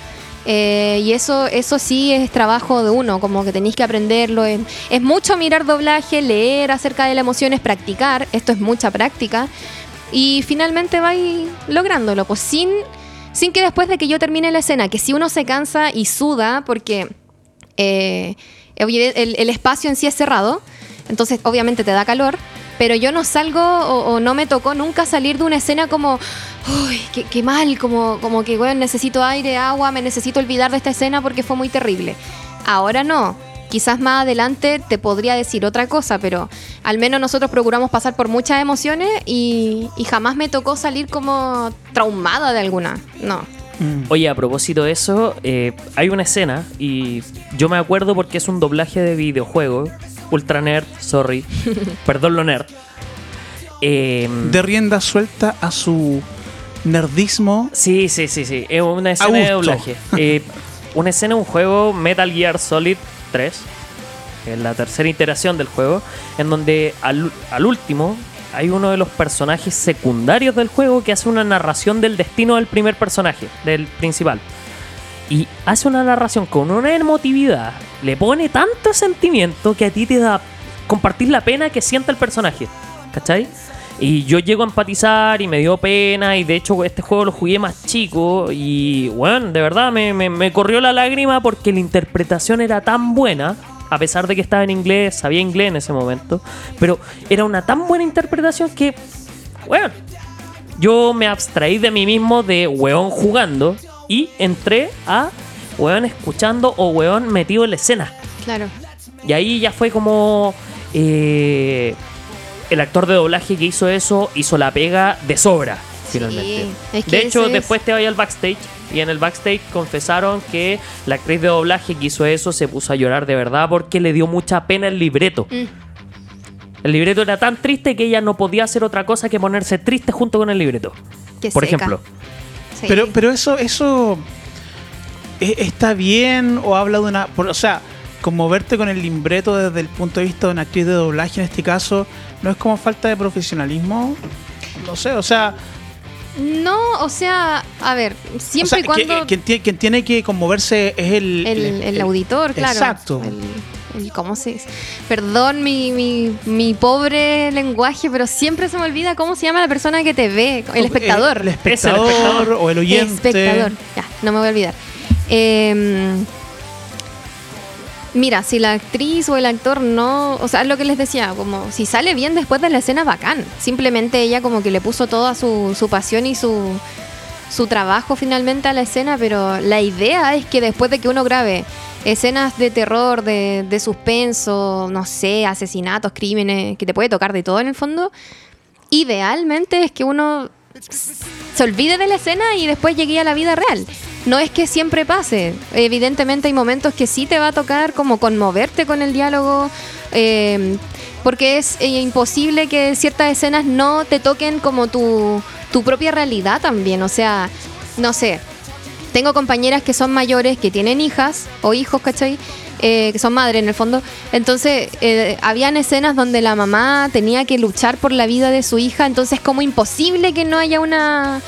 Eh, y eso, eso sí es trabajo de uno, como que tenéis que aprenderlo. Es, mucho mirar doblaje, leer acerca de la emoción, es practicar. Esto es mucha práctica. Y finalmente vais lográndolo, pues sin, sin que después de que yo termine la escena, que si uno se cansa y suda, porque eh, el espacio en sí es cerrado, entonces obviamente te da calor, pero yo no salgo o, o no me tocó nunca salir de una escena como, uy, qué, qué mal, como, como que, bueno, necesito aire, agua, me necesito olvidar de esta escena porque fue muy terrible. Ahora no. Quizás más adelante te podría decir otra cosa, pero al menos nosotros procuramos pasar por muchas emociones y, y jamás me tocó salir como traumada de alguna. No. Mm. Oye, a propósito de eso, eh, hay una escena y yo me acuerdo porque es un doblaje de videojuego. Ultra nerd, sorry. Perdón lo nerd. Eh, De rienda suelta a su nerdismo. Sí, sí, sí, sí. Es una escena de doblaje. Eh, una escena, un juego Metal Gear Solid 3, que es la tercera iteración del juego, en donde al, al último hay uno de los personajes secundarios del juego que hace una narración del destino del primer personaje, del principal. Y hace una narración con una emotividad, le pone tanto sentimiento que a ti te da compartir la pena que siente el personaje. ¿Cachai? Y yo llego a empatizar y me dio pena. Y de hecho, este juego lo jugué más chico. Y bueno, de verdad me, me- me corrió la lágrima porque la interpretación era tan buena. A pesar de que estaba en inglés, sabía inglés en ese momento. Pero era una tan buena interpretación que, bueno, yo me abstraí de mí mismo de weón jugando. Y entré a weón escuchando o weón metido en la escena. Claro. Y ahí ya fue como. eh, el actor de doblaje que hizo eso hizo la pega de sobra, finalmente. es que de hecho, es- después te vaya al backstage. Y en el backstage confesaron que la actriz de doblaje que hizo eso se puso a llorar de verdad porque le dio mucha pena el libreto. Mm. El libreto era tan triste que ella no podía hacer otra cosa que ponerse triste junto con el libreto. Por seca. ejemplo. Sí. Pero, pero eso, eso eh, está bien o habla de una. por- o sea, como verte con el libreto desde el punto de vista de una actriz de doblaje en este caso, ¿no es como falta de profesionalismo? No sé, o sea, No, o sea, a ver, o siempre sea, y cuando quien, tie- quien tiene que conmoverse es el, el, el auditor, claro. Exacto. El, el- ¿Cómo se dice? Perdón mi, mi, mi pobre lenguaje, pero siempre se me olvida cómo se llama la persona que te ve, el espectador. El, espectador, espectador. o el oyente. Espectador. Ya, no me voy a olvidar. Eh, mira, si la actriz o el actor no. O sea, es lo que les decía, como si sale bien después de la escena, bacán. Simplemente ella como que le puso toda su, su pasión y su, su trabajo finalmente a la escena, pero la idea es que después de que uno grabe escenas de terror, de, de suspenso, no sé, asesinatos, crímenes, que te puede tocar de todo en el fondo, idealmente es que uno se olvide de la escena y después llegue a la vida real. No es que siempre pase. Evidentemente hay momentos que sí te va a tocar como conmoverte con el diálogo, eh, porque es eh, imposible que ciertas escenas no te toquen como tu, tu propia realidad también. O sea, no sé. Tengo compañeras que son mayores, que tienen hijas o hijos, ¿cachai? Eh, que son madres en el fondo. Entonces, eh, habían escenas donde la mamá tenía que luchar por la vida de su hija, entonces como imposible que no haya una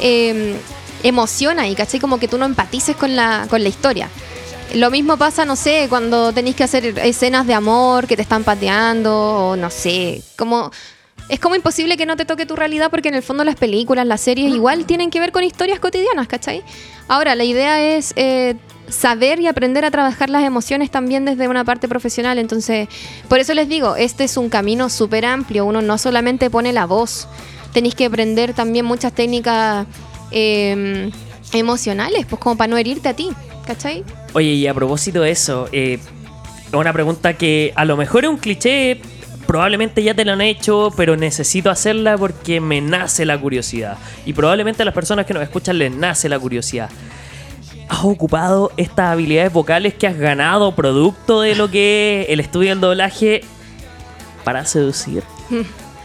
eh, emoción ahí, ¿cachai? Como que tú no empatices con la, con la historia. Lo mismo pasa, no sé, cuando tenéis que hacer escenas de amor que te están pateando, o no sé, como... Es como imposible que no te toque tu realidad porque en el fondo las películas, las series igual tienen que ver con historias cotidianas, ¿cachai? Ahora, la idea es eh, saber y aprender a trabajar las emociones también desde una parte profesional. Entonces, por eso les digo, este es un camino súper amplio. Uno no solamente pone la voz, tenéis que aprender también muchas técnicas eh, emocionales, pues como para no herirte a ti, ¿cachai? Oye, y a propósito de eso, eh, una pregunta que a lo mejor es un cliché, probablemente ya te lo han hecho, pero necesito hacerla porque me nace la curiosidad. Y probablemente a las personas que nos escuchan les nace la curiosidad. ¿Has ocupado estas habilidades vocales que has ganado producto de lo que es el estudio del doblaje para seducir?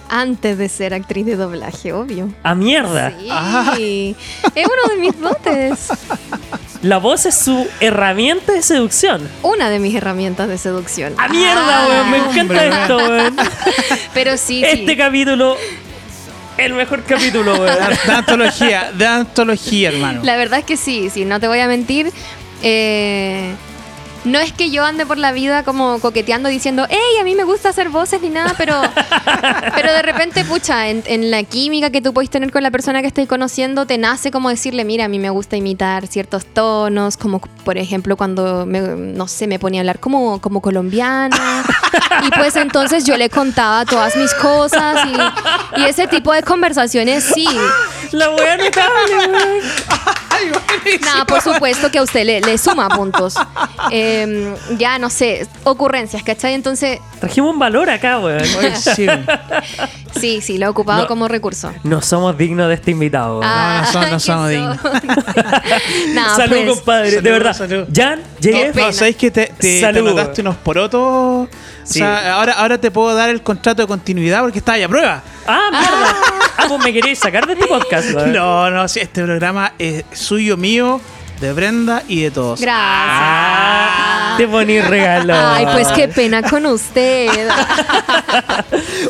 Antes de ser actriz de doblaje, obvio. ¡A mierda! Sí, Ah. es uno de mis dotes. La voz es su herramienta de seducción. Una de mis herramientas de seducción. ¡A mierda, Ah, weón! Me encanta hombre. esto, weón. Pero sí, Este sí. capítulo, el mejor capítulo, weón. De, de antología, de antología, hermano. La verdad es que sí, sí, no te voy a mentir. Eh, no es que yo ande por la vida como coqueteando diciendo, hey, a mí me gusta hacer voces ni nada, pero, pero de repente, pucha, en, en la química que tú puedes tener con la persona que estoy conociendo, te nace como decirle, mira, a mí me gusta imitar ciertos tonos, como por ejemplo cuando, me, no sé, me ponía a hablar como, como colombiana. Y pues entonces yo le contaba todas mis cosas y, y ese tipo de conversaciones, sí. La. Ay. Nada, por supuesto que a usted le, le suma puntos. Eh, ya, no sé, ocurrencias, ¿cachai? Entonces, Trajimos un valor acá, weón. Sí, güey. sí, sí, lo he ocupado No. como recurso. No somos dignos de este invitado. Ah, no no somos son. dignos. Salud, pues, compadre, Salud, de verdad. salud. Jan, pena. No, ¿sabéis que te, te, unos porotos? Sí. O sea, ahora, ahora te puedo dar el contrato de continuidad porque está ahí a prueba. Ah, mierda. Ah, pues me queréis sacar de este podcast. No, no, sí, este programa es suyo, mío, de Brenda y de todos. Ah, Gracias. te poní regalo. Ay, pues qué pena con usted.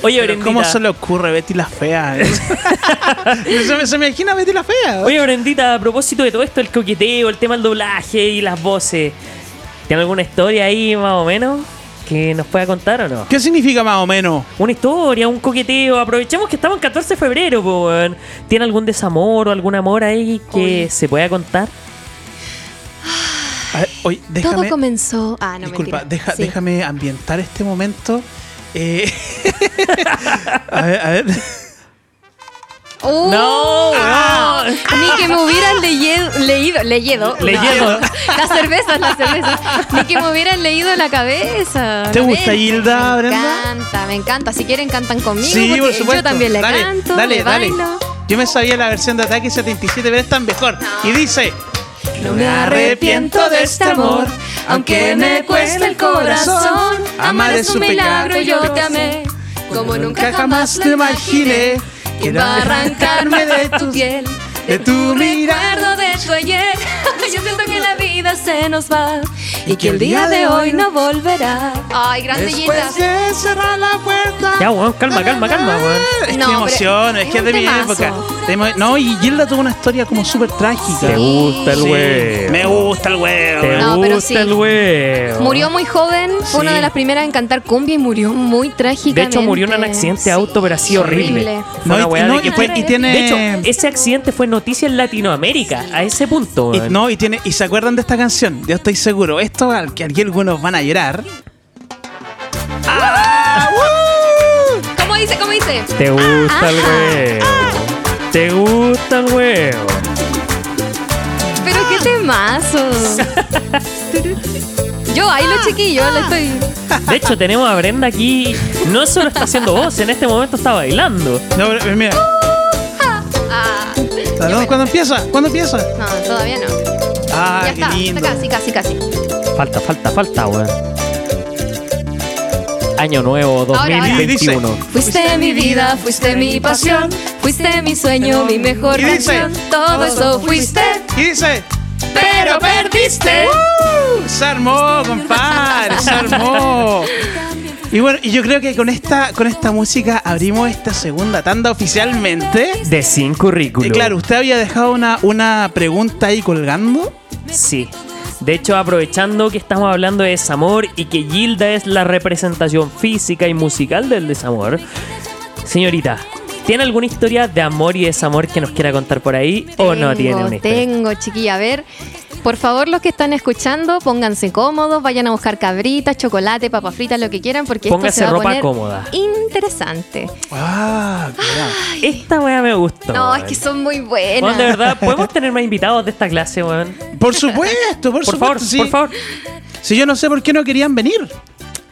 Oye, Brendita. ¿Cómo se le ocurre Betty la fea? se, me, se me imagina Betty la fea. Oye, Brendita, a propósito de todo esto, el coqueteo, el tema del doblaje y las voces, ¿tiene alguna historia ahí más o menos que nos pueda contar o no? ¿Qué significa más o menos? Una historia, un coqueteo. Aprovechemos que estamos en 14 de febrero, po. ¿Tiene algún desamor o algún amor ahí que Uy. se pueda contar? A ver, oye, déjame. Todo comenzó. Ah, no, disculpa, deja- Sí. déjame ambientar este momento. Eh, a ver, a ver. Uh, No, ah, Ni que me hubieran leído, leído, leído. Leído. Las cervezas, las cervezas. Ni que me hubieran leído la cabeza. ¿Te gusta mente. Hilda, Me Brenda? encanta, me encanta. Si quieren, cantan conmigo. Sí, por supuesto. Yo también le dale, canto, dale, le dale. bailo. Yo me sabía la versión de Ataque 77, pero es mejor. Y dice: No me arrepiento de este amor, aunque me cueste el corazón. Amar es un milagro, yo te amé, como nunca jamás te imaginé. Va a arrancarme de tu piel, de tu mirada. de tu ayer. Yo siento que la vida se nos va y que el día de hoy no volverá. Ay, grandillita. Después de cerrar la puerta. Ya, weón, calma, calma, calma, weón. Es que No, me pero emociono, es es que es de mi temazo. época. Tenemos- No, y Gilda tuvo una historia como súper trágica. ¿Te gusta el Sí, huevo? Me gusta el huevo. ¿Te No, pero gusta sí. el huevo? Murió muy joven, fue una Sí. de las primeras en cantar cumbia y murió muy De trágicamente. hecho, murió en un accidente de auto, pero así horrible. horrible. Fue No, una y- weá no, de que y fue- y tiene- De hecho, ese accidente fue noticia en Latinoamérica, a ese punto. Y, no, y tiene, y se acuerdan de esta canción, yo estoy seguro. Esto al que aquí algunos van a llorar. ¡Ah! ¡Woo! ¿Cómo dice? ¿Cómo dice? ¿Te gusta el Ah, huevo? ¿Te gusta el huevo? Pero qué temazo. Yo bailo chiquillo, le estoy. De hecho, tenemos a Brenda aquí. No solo está haciendo voz, en este momento está bailando. No, pero. Ah, ¿Cuándo, cuándo empieza? ¿Cuándo empieza? no, todavía no. Ah, ya qué está, lindo. está casi, casi, casi. Falta, falta, falta, weón. Año nuevo Ahora, ahora. 2021. Fuiste mi vida, fuiste mi pasión, fuiste mi sueño, mi mejor dice- canción. Todo eso fuiste, Y dice. pero perdiste. ¡Uh! Se armó, compadre, se armó. Y bueno, y yo creo que con esta, con esta música abrimos esta segunda tanda oficialmente. De sin currículum. Eh, claro, usted había dejado una, una pregunta ahí colgando. Sí. De hecho, aprovechando que estamos hablando de desamor y que Gilda es la representación física y musical del desamor, señorita, ¿tiene alguna historia de amor y desamor que nos quiera contar por ahí o no tiene una historia? Tengo, chiquilla. A ver, por favor, los que están escuchando, pónganse cómodos, vayan a buscar cabritas, chocolate, papas fritas, lo que quieran, porque Póngase esto se va a ropa poner cómoda. interesante. Ah, cuidado. Esta weá me gustó. No, es que son muy buenas. de verdad, ¿podemos tener más invitados de esta clase, weón? Por supuesto, por, Por supuesto. favor, sí. por favor. Si yo no sé por qué no querían venir.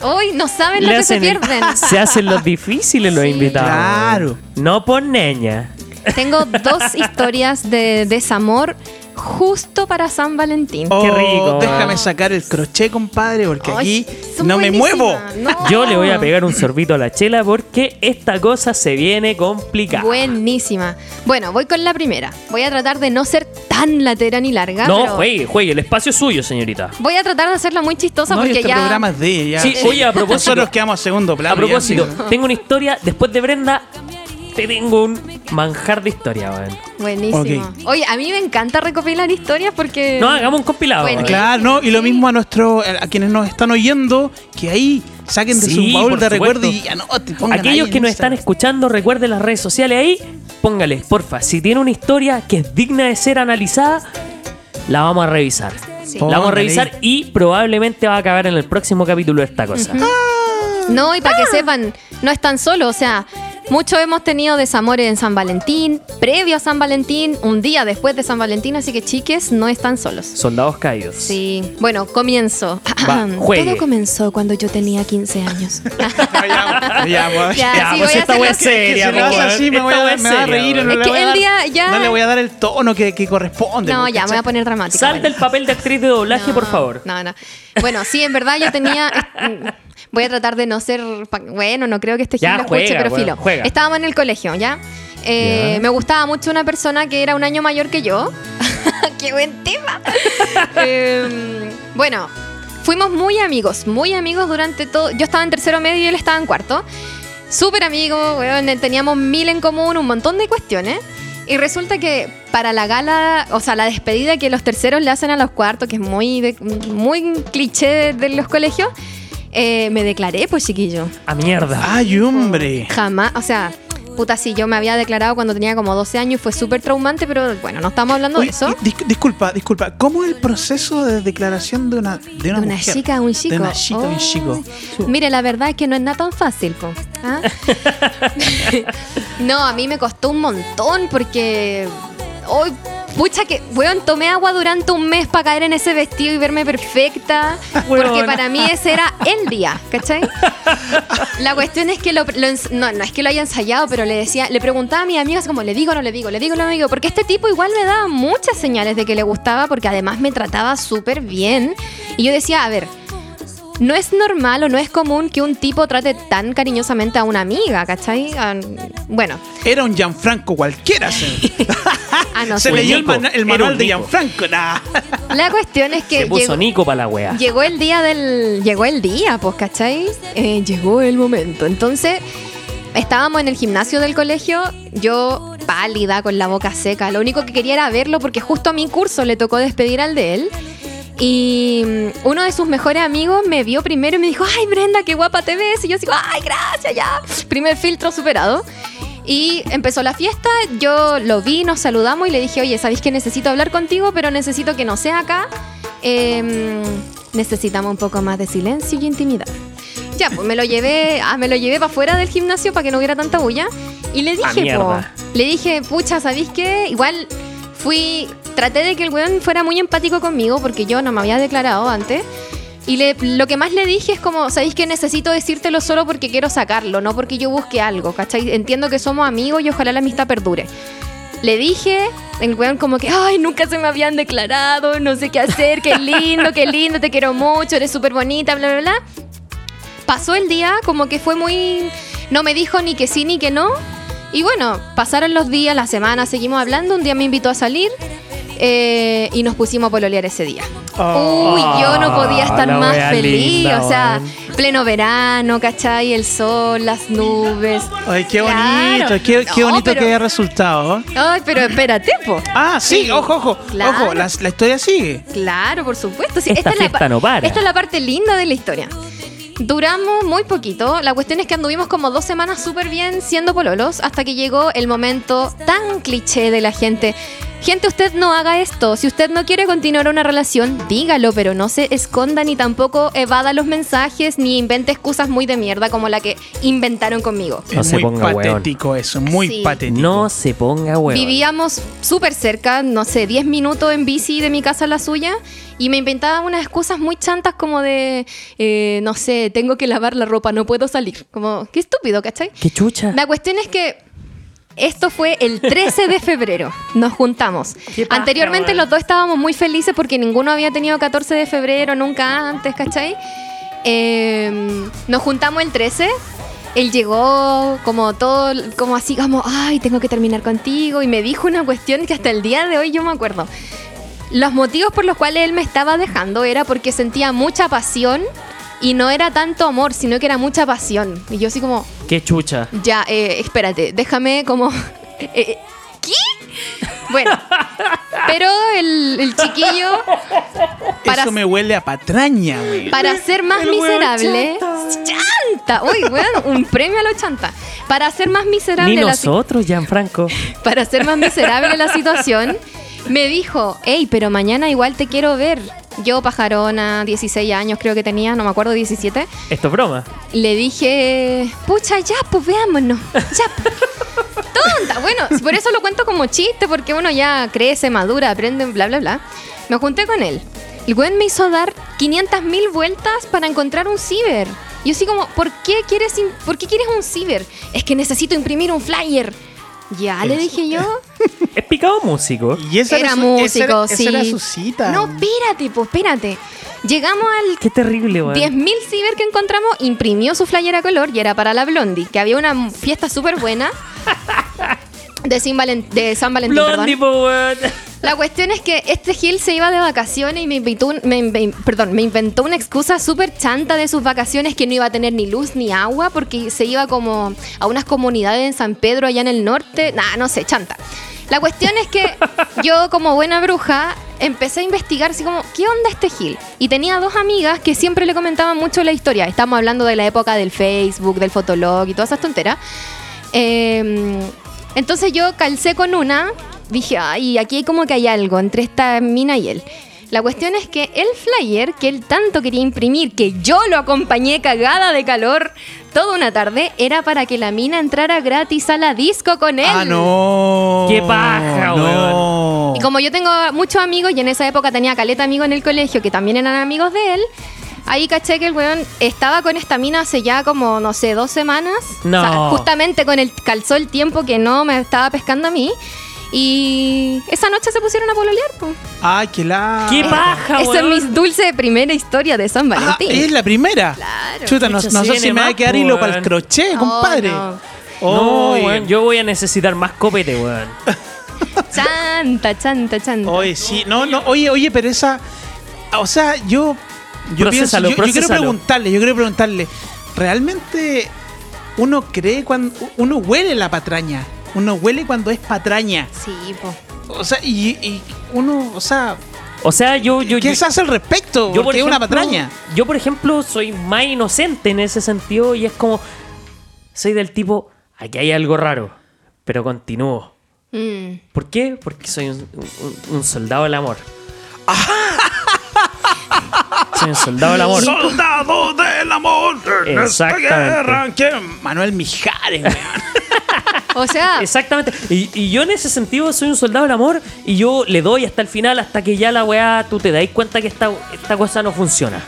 Hoy no saben lo Le que se hacen- pierden. Se hacen los difíciles los Sí. invitados. Claro. No por neña. Tengo dos historias de desamor justo para San Valentín. Qué rico. Oh, Déjame sacar el crochet, compadre, porque Ay, aquí no me muevo. No. Yo le voy a pegar un sorbito a la chela porque esta cosa se viene complicada. Buenísima. Bueno, voy con la primera. Voy a tratar de no ser tan latera ni larga. No, pero juegue, juegue, el espacio es suyo, señorita. Voy a tratar de hacerla muy chistosa No, porque este ya. programa es de ella. Sí, oye, a propósito. Nosotros quedamos a segundo plano. A propósito, ya, sí. tengo una historia. Después de Brenda, te tengo un manjar de historia, weón. Buenísimo. Oye, a mí me encanta recopilar historias porque. No, hagamos un compilado. Bueno. Claro, no, y lo mismo a nuestro, a quienes nos están oyendo, que ahí saquen de Sí, su baúl de recuerdo y anoten, pongan Aquellos ahí que nos están escuchando, recuerden las redes sociales ahí. Póngale, porfa, si tiene una historia que es digna de ser analizada, la vamos a revisar. Sí. La vamos a revisar y probablemente va a acabar en el próximo capítulo de esta cosa. No, y Ah. para que sepan, no están solos. O sea, muchos hemos tenido desamores en San Valentín, previo a San Valentín, un día después de San Valentín, así que chiques, no están solos. Soldados caídos. Sí, bueno, comienzo. Va, juegue. Todo comenzó cuando yo tenía 15 años. Ya, ya, pues. Ya, Ya, sí, pues voy a esta hacer wea la- es seria, Que si lo hace weón. así, me, voy a, es me va a reír no Es le voy a el dar- día ya- No le voy a dar el tono que, que corresponde. No, pues, ya, me voy a poner dramática. Sal bueno. del papel de actriz de doblaje, por favor. No, no. Bueno, sí, en verdad yo tenía. Voy a tratar de no ser. Bueno, no creo que este Gil lo escuche, pero weón, filo. juega. Estábamos en el colegio, ¿ya? Eh, Ya. Me gustaba mucho una persona que era un año mayor que yo. ¡Qué buen tema! Eh, bueno, fuimos muy amigos, muy amigos durante todo. Yo estaba en tercero medio y él estaba en cuarto. Súper amigos, weón, teníamos mil en común, un montón de cuestiones. Y resulta que para la gala, o sea, la despedida que los terceros le hacen a los cuartos, que es muy, de- muy cliché de, de los colegios, eh, me declaré, pues chiquillo. A mierda. Ay, hombre. Jamás, o sea, puta, sí, yo me había declarado cuando tenía como 12 años y fue súper traumante, pero bueno, no estamos hablando Oye, de eso. dis- disculpa, disculpa. ¿Cómo es el proceso de declaración de una, de una, De una mujer? chica a un chico. De una chica a un chico. Mire, la verdad es que no es nada tan fácil, po. ¿Ah? no, a mí me costó un montón porque. Hoy, pucha que, weón, tomé agua durante un mes para caer en ese vestido y verme perfecta. Porque para mí ese era el día, ¿cachai? La cuestión es que lo, lo no, no es que lo haya ensayado, pero le decía, le preguntaba a mis amigas como, ¿le digo o no le digo? ¿Le digo o no le digo? Porque este tipo igual me daba muchas señales de que le gustaba porque además me trataba súper bien. Y yo decía, a ver, no es normal o no es común que un tipo trate tan cariñosamente a una amiga, ¿cachai? Ah, bueno, Era un Gianfranco cualquiera. Se, ah, no se sé. leyó el, Nico, mana- el era manual un de Nico. Gianfranco. Nah. La cuestión es que Se puso llegó, Nico para la wea. llegó el día del. Llegó el día, pues, ¿cachai? Eh, llegó el momento. Entonces, estábamos en el gimnasio del colegio. Yo pálida, con la boca seca. Lo único que quería era verlo porque justo a mi curso le tocó despedir al de él. Y mm, uno de sus mejores amigos me vio primero y me dijo, ay Brenda, qué guapa te ves. Y yo digo, ay, gracias, ya. Primer filtro superado. Y empezó la fiesta, yo lo vi, nos saludamos y le dije, oye, ¿sabéis que necesito hablar contigo, pero necesito que no sea acá? Em, necesitamos un poco más de silencio y intimidad. Ya, pues me lo llevé, ah, me lo llevé para afuera del gimnasio para que no hubiera tanta bulla. Y le dije, po, le dije, pucha, ¿sabéis qué? Igual fui, traté de que el weón fuera muy empático conmigo porque yo no me había declarado antes. Y le- lo que más le dije es como, ¿sabéis que necesito decírtelo solo porque quiero sacarlo, no porque yo busque algo, ¿cachai? Entiendo que somos amigos y ojalá la amistad perdure. Le dije, el weón como que, ay, nunca se me habían declarado, no sé qué hacer, qué lindo, qué lindo, te quiero mucho, eres súper bonita, bla, bla, bla. Pasó el día, como que fue muy... No me dijo ni que sí ni que no. Y bueno, pasaron los días, la semana, seguimos hablando, un día me invitó a salir eh, y nos pusimos a pololear ese día. Oh. Uy, yo no podía estar la más feliz, linda, o sea, pleno verano, ¿cachai? El sol, las nubes. Ay, qué Claro. bonito, qué, qué No, bonito pero- que haya resultado. Ay, pero espérate, po. Ah, sí, Sí. ojo, ojo, Claro. ojo, la, la historia sigue. Claro, por supuesto. Sí, Esta es la fiesta pa- no para. Esta es la parte linda de la historia. Duramos muy poquito. La cuestión es que anduvimos como dos semanas súper bien siendo pololos hasta que llegó el momento tan cliché de la gente. Gente, usted no haga esto. Si usted no quiere continuar una relación, dígalo, pero no se esconda ni tampoco evada los mensajes ni invente excusas muy de mierda como la que inventaron conmigo. No es se muy ponga weón. patético eso, muy Sí. patético. No se ponga huevo. Vivíamos súper cerca, no sé, 10 minutos en bici de mi casa a la suya. Y me inventaba unas excusas muy chantas como de, eh, no sé, tengo que lavar la ropa, no puedo salir. Como, qué estúpido, ¿cachai? Qué chucha. La cuestión es que esto fue el 13 de febrero. Nos juntamos. Paja, Anteriormente los dos estábamos muy felices porque ninguno había tenido 14 de febrero, nunca antes, ¿cachai? Eh, nos juntamos el 13. Él llegó como todo, como así, como, ay, tengo que terminar contigo. Y me dijo una cuestión que hasta el día de hoy yo me acuerdo. Los motivos por los cuales él me estaba dejando era porque sentía mucha pasión y no era tanto amor, sino que era mucha pasión. Y yo así como, Qué chucha. ya, eh, espérate, déjame como... eh, eh, ¿Qué? Bueno, pero el, el chiquillo, para, Eso me huele a patraña, güey. para ser más El miserable... ¡Chanta! Uy, weón, un premio a los chanta. Para ser más miserable Ni la nosotros, Gianfranco. para hacer más miserable la situación, me dijo, hey, pero mañana igual te quiero ver. Yo, pajarona, 16 años creo que tenía, no me acuerdo, 17. Esto es broma. Le dije, pucha, ya, pues veámonos. Ya, pues. Tonta. Bueno, por eso lo cuento como chiste, porque uno ya crece, madura, aprende, bla, bla, bla. Me junté con él. El güey me hizo dar 500 mil vueltas para encontrar un ciber. Yo así como, ¿por qué quieres, ¿por qué quieres un ciber? Es que necesito imprimir un flyer. Ya, le dije yo. Es picado músico. Y esa Era su- músico, esa era, esa sí. era su cita. No, espérate, pues, espérate. Llegamos al Qué terrible, weón. 10.000 ciber que encontramos, imprimió su flyer a color y era para la Blondie, que había una fiesta súper buena de, Sin Valen- de San Valentín. Blondie, perdón. po, weón. La cuestión es que este Gil se iba de vacaciones y me invitó, un- me, me- perdón, me inventó una excusa súper chanta de sus vacaciones que no iba a tener ni luz ni agua porque se iba como a unas comunidades en San Pedro allá en el norte. Nah, no sé, chanta. La cuestión es que yo como buena bruja empecé a investigar así como, ¿qué onda este Gil? Y tenía dos amigas que siempre le comentaban mucho la historia. Estamos hablando de la época del Facebook, del Fotolog y todas esas tonteras. Eh, entonces yo calcé con una, dije, ay, aquí como que hay algo entre esta mina y él. La cuestión es que el flyer que él tanto quería imprimir, que yo lo acompañé cagada de calor toda una tarde, era para que la mina entrara gratis a la disco con él. Ah, no. Qué paja, no. Y como yo tengo muchos amigos y en esa época tenía caleta amigos en el colegio que también eran amigos de él, ahí caché que el weón estaba con esta mina hace ya como, no sé, dos semanas. No. O sea, justamente con el calzó el tiempo que no me estaba pescando a mí. Y esa noche se pusieron a pololear. po. Ay, qué la. Qué paja, Esa es mi dulce primera historia de San Ah, Valentín. es la primera. Claro. Chuta, no, sé si me va a quedar hilo para el crochet, Oh, compadre. no. Weón, yo voy a necesitar más copete, weón. Chanta, chanta, chanta. Oye, sí, no, no, oye, oye, pero esa, o sea, yo, yo pienso, yo, yo quiero preguntarle, yo quiero preguntarle, ¿realmente uno cree cuando, uno huele la patraña? Uno huele cuando es patraña. Sí, po. O sea, y, y uno, o sea, O sea, yo. yo ¿qué yo- se hace al respecto? yo, por una ejemplo, patraña. Yo, por ejemplo, soy más inocente en ese sentido y es como. Soy del tipo. Aquí hay algo raro, pero continúo. Mm. ¿Por qué? Porque soy un, un- un soldado del amor. soy un soldado del amor. Soldado del amor. en esta Exactamente. guerra. Manuel Mijares, weón. O sea, Exactamente. Y, y yo en ese sentido soy un soldado del amor y yo le doy hasta el final, hasta que ya la weá, tú te dais cuenta que esta, esta cosa no funciona.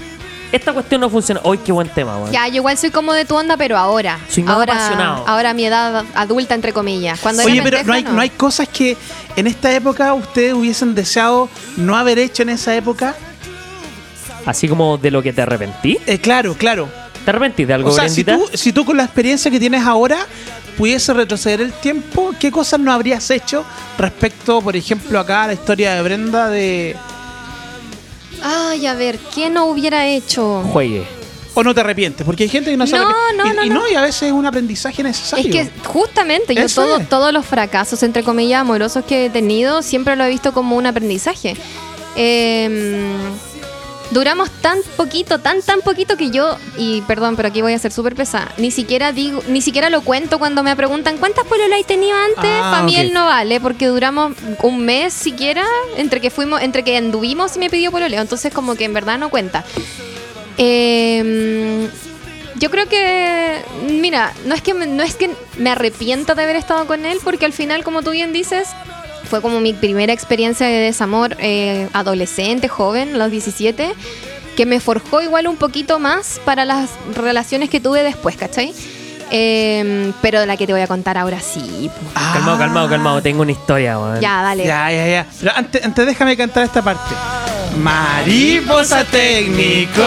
Esta cuestión no funciona. Hoy qué buen tema, weón. ya, yo igual soy como de tu onda, pero ahora. Soy más ahora, apasionado. ahora mi edad adulta, entre comillas. Cuando Oye, pero no hay, no hay cosas que en esta época ustedes hubiesen deseado no haber hecho en esa época. Así como de lo que te arrepentí. Eh, claro, claro. ¿Te arrepentís de algo, O sea, si tú, si tú con la experiencia que tienes ahora pudiese retroceder el tiempo, ¿qué cosas no habrías hecho respecto, por ejemplo, acá a la historia de Brenda de... Ay, a ver, ¿qué no hubiera hecho? Juegue. ¿O no te arrepientes? Porque hay gente que no se No, no, y, no, y no. y a veces es un aprendizaje necesario. Es que justamente yo todo, es. todos los fracasos, entre comillas, amorosos que he tenido, siempre lo he visto como un aprendizaje. Eh, duramos tan poquito, tan, tan poquito que yo, y perdón, pero aquí voy a ser súper pesada, ni siquiera digo, ni siquiera lo cuento cuando me preguntan cuántas pololas he tenido antes, Ah, para mí él no vale, porque duramos un mes siquiera entre que fuimos, entre que anduvimos y me pidió pololeo, entonces como que en verdad no cuenta. Eh, yo creo que, mira, no es que me, no es que me arrepienta de haber estado con él, porque al final, como tú bien dices, fue como mi primera experiencia de desamor eh, adolescente, joven, los 17, que me forjó igual un poquito más para las relaciones que tuve después, ¿cachai? Eh, pero de la que te voy a contar ahora sí. Ah, Calmado, calmado, calmado. Tengo una historia, weón. Ya, dale. Ya, ya, ya. Pero antes, antes déjame cantar esta parte. Mariposa técnico,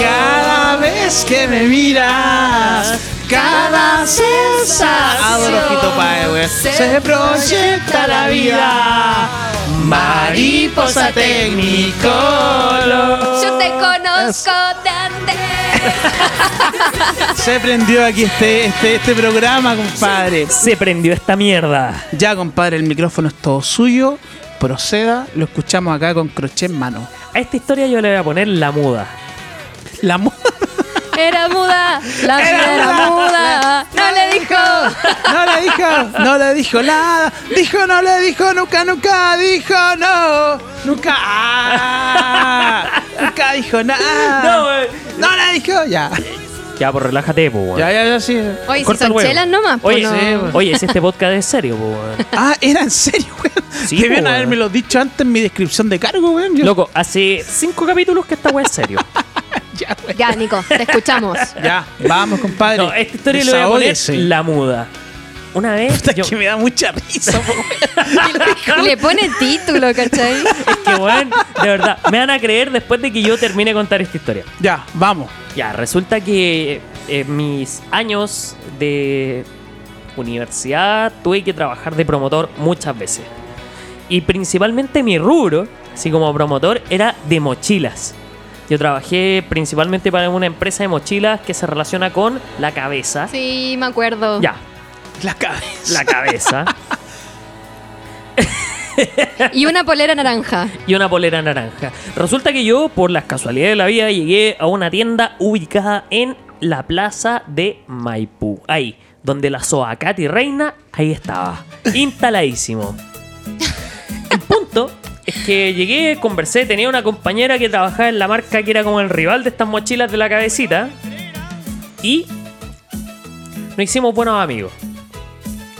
cada vez que me miras, cada sensación. Adoro Páez, güey. Se proyecta la vida. Mariposa técnico. Yo te conozco de antes. Se prendió aquí este, este, este programa, compadre. Se prendió esta mierda. Ya, compadre, el micrófono es todo suyo. Proceda, lo escuchamos acá con crochet en mano. A esta historia yo le voy a poner la muda. La mu- Era muda, la Era vida era muda. muda. No le dijo. No le dijo, no le dijo nada. Dijo, no le dijo, nunca, nunca dijo no. Nunca. ah, nunca dijo nada. No, güey. No le dijo, ya. Ya, pues relájate, pues, weón. Ya, ya, ya, sí. Oye, si Corta el huevo. chelas nomás, pues Oye, no. sí, oye, si este podcast es serio, pues, weón. Ah, era en serio, weón. Sí, Debían po, haberme lo dicho antes en mi descripción de cargo, weón. Yo- Loco, hace cinco capítulos que esta weá es serio. Ya, Nico, te escuchamos. Ya, vamos, compadre. No, esta historia le voy a poner la muda. Una vez, Puta, yo, que me da mucha risa, le pone título, ¿cachai? es que, weón, de verdad, me van a creer después de que yo termine de contar esta historia. Ya, vamos. Ya, resulta que en mis años de universidad tuve que trabajar de promotor muchas veces. Y principalmente mi rubro, así como promotor, era de mochilas. Yo trabajé principalmente para una empresa de mochilas que se relaciona con la cabeza. Sí, me acuerdo. Ya, La cabeza. la cabeza. Y una polera naranja. y una polera naranja. Resulta que yo, por las casualidades de la vida, llegué a una tienda ubicada en la plaza de Maipú. Ahí, donde la Soacati Reina, ahí estaba. Instaladísimo. Es que llegué, conversé, tenía una compañera que trabajaba en la marca que era como el rival de estas mochilas de la cabecita. Y nos hicimos buenos amigos.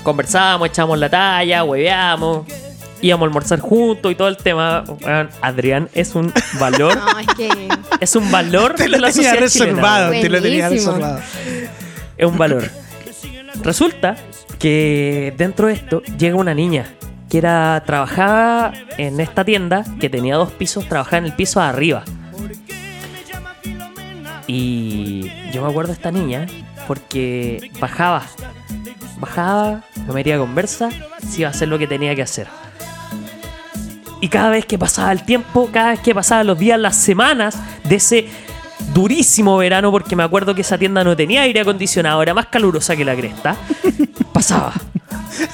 Conversábamos, echábamos la talla, hueveamos, íbamos a almorzar juntos y todo el tema. Adrián es un valor, No, es que. es un valor Te de lo la tenía sociedad reservado, te lo tenía reservado. es un valor. Resulta que dentro de esto llega una niña que era trabajaba en esta tienda que tenía dos pisos, trabajaba en el piso de arriba. Y yo me acuerdo de esta niña porque bajaba, bajaba, me metía conversa, si iba a hacer lo que tenía que hacer. Y cada vez que pasaba el tiempo, cada vez que pasaban los días, las semanas de ese durísimo verano, porque me acuerdo que esa tienda no tenía aire acondicionado, era más calurosa que la cresta, pasaba,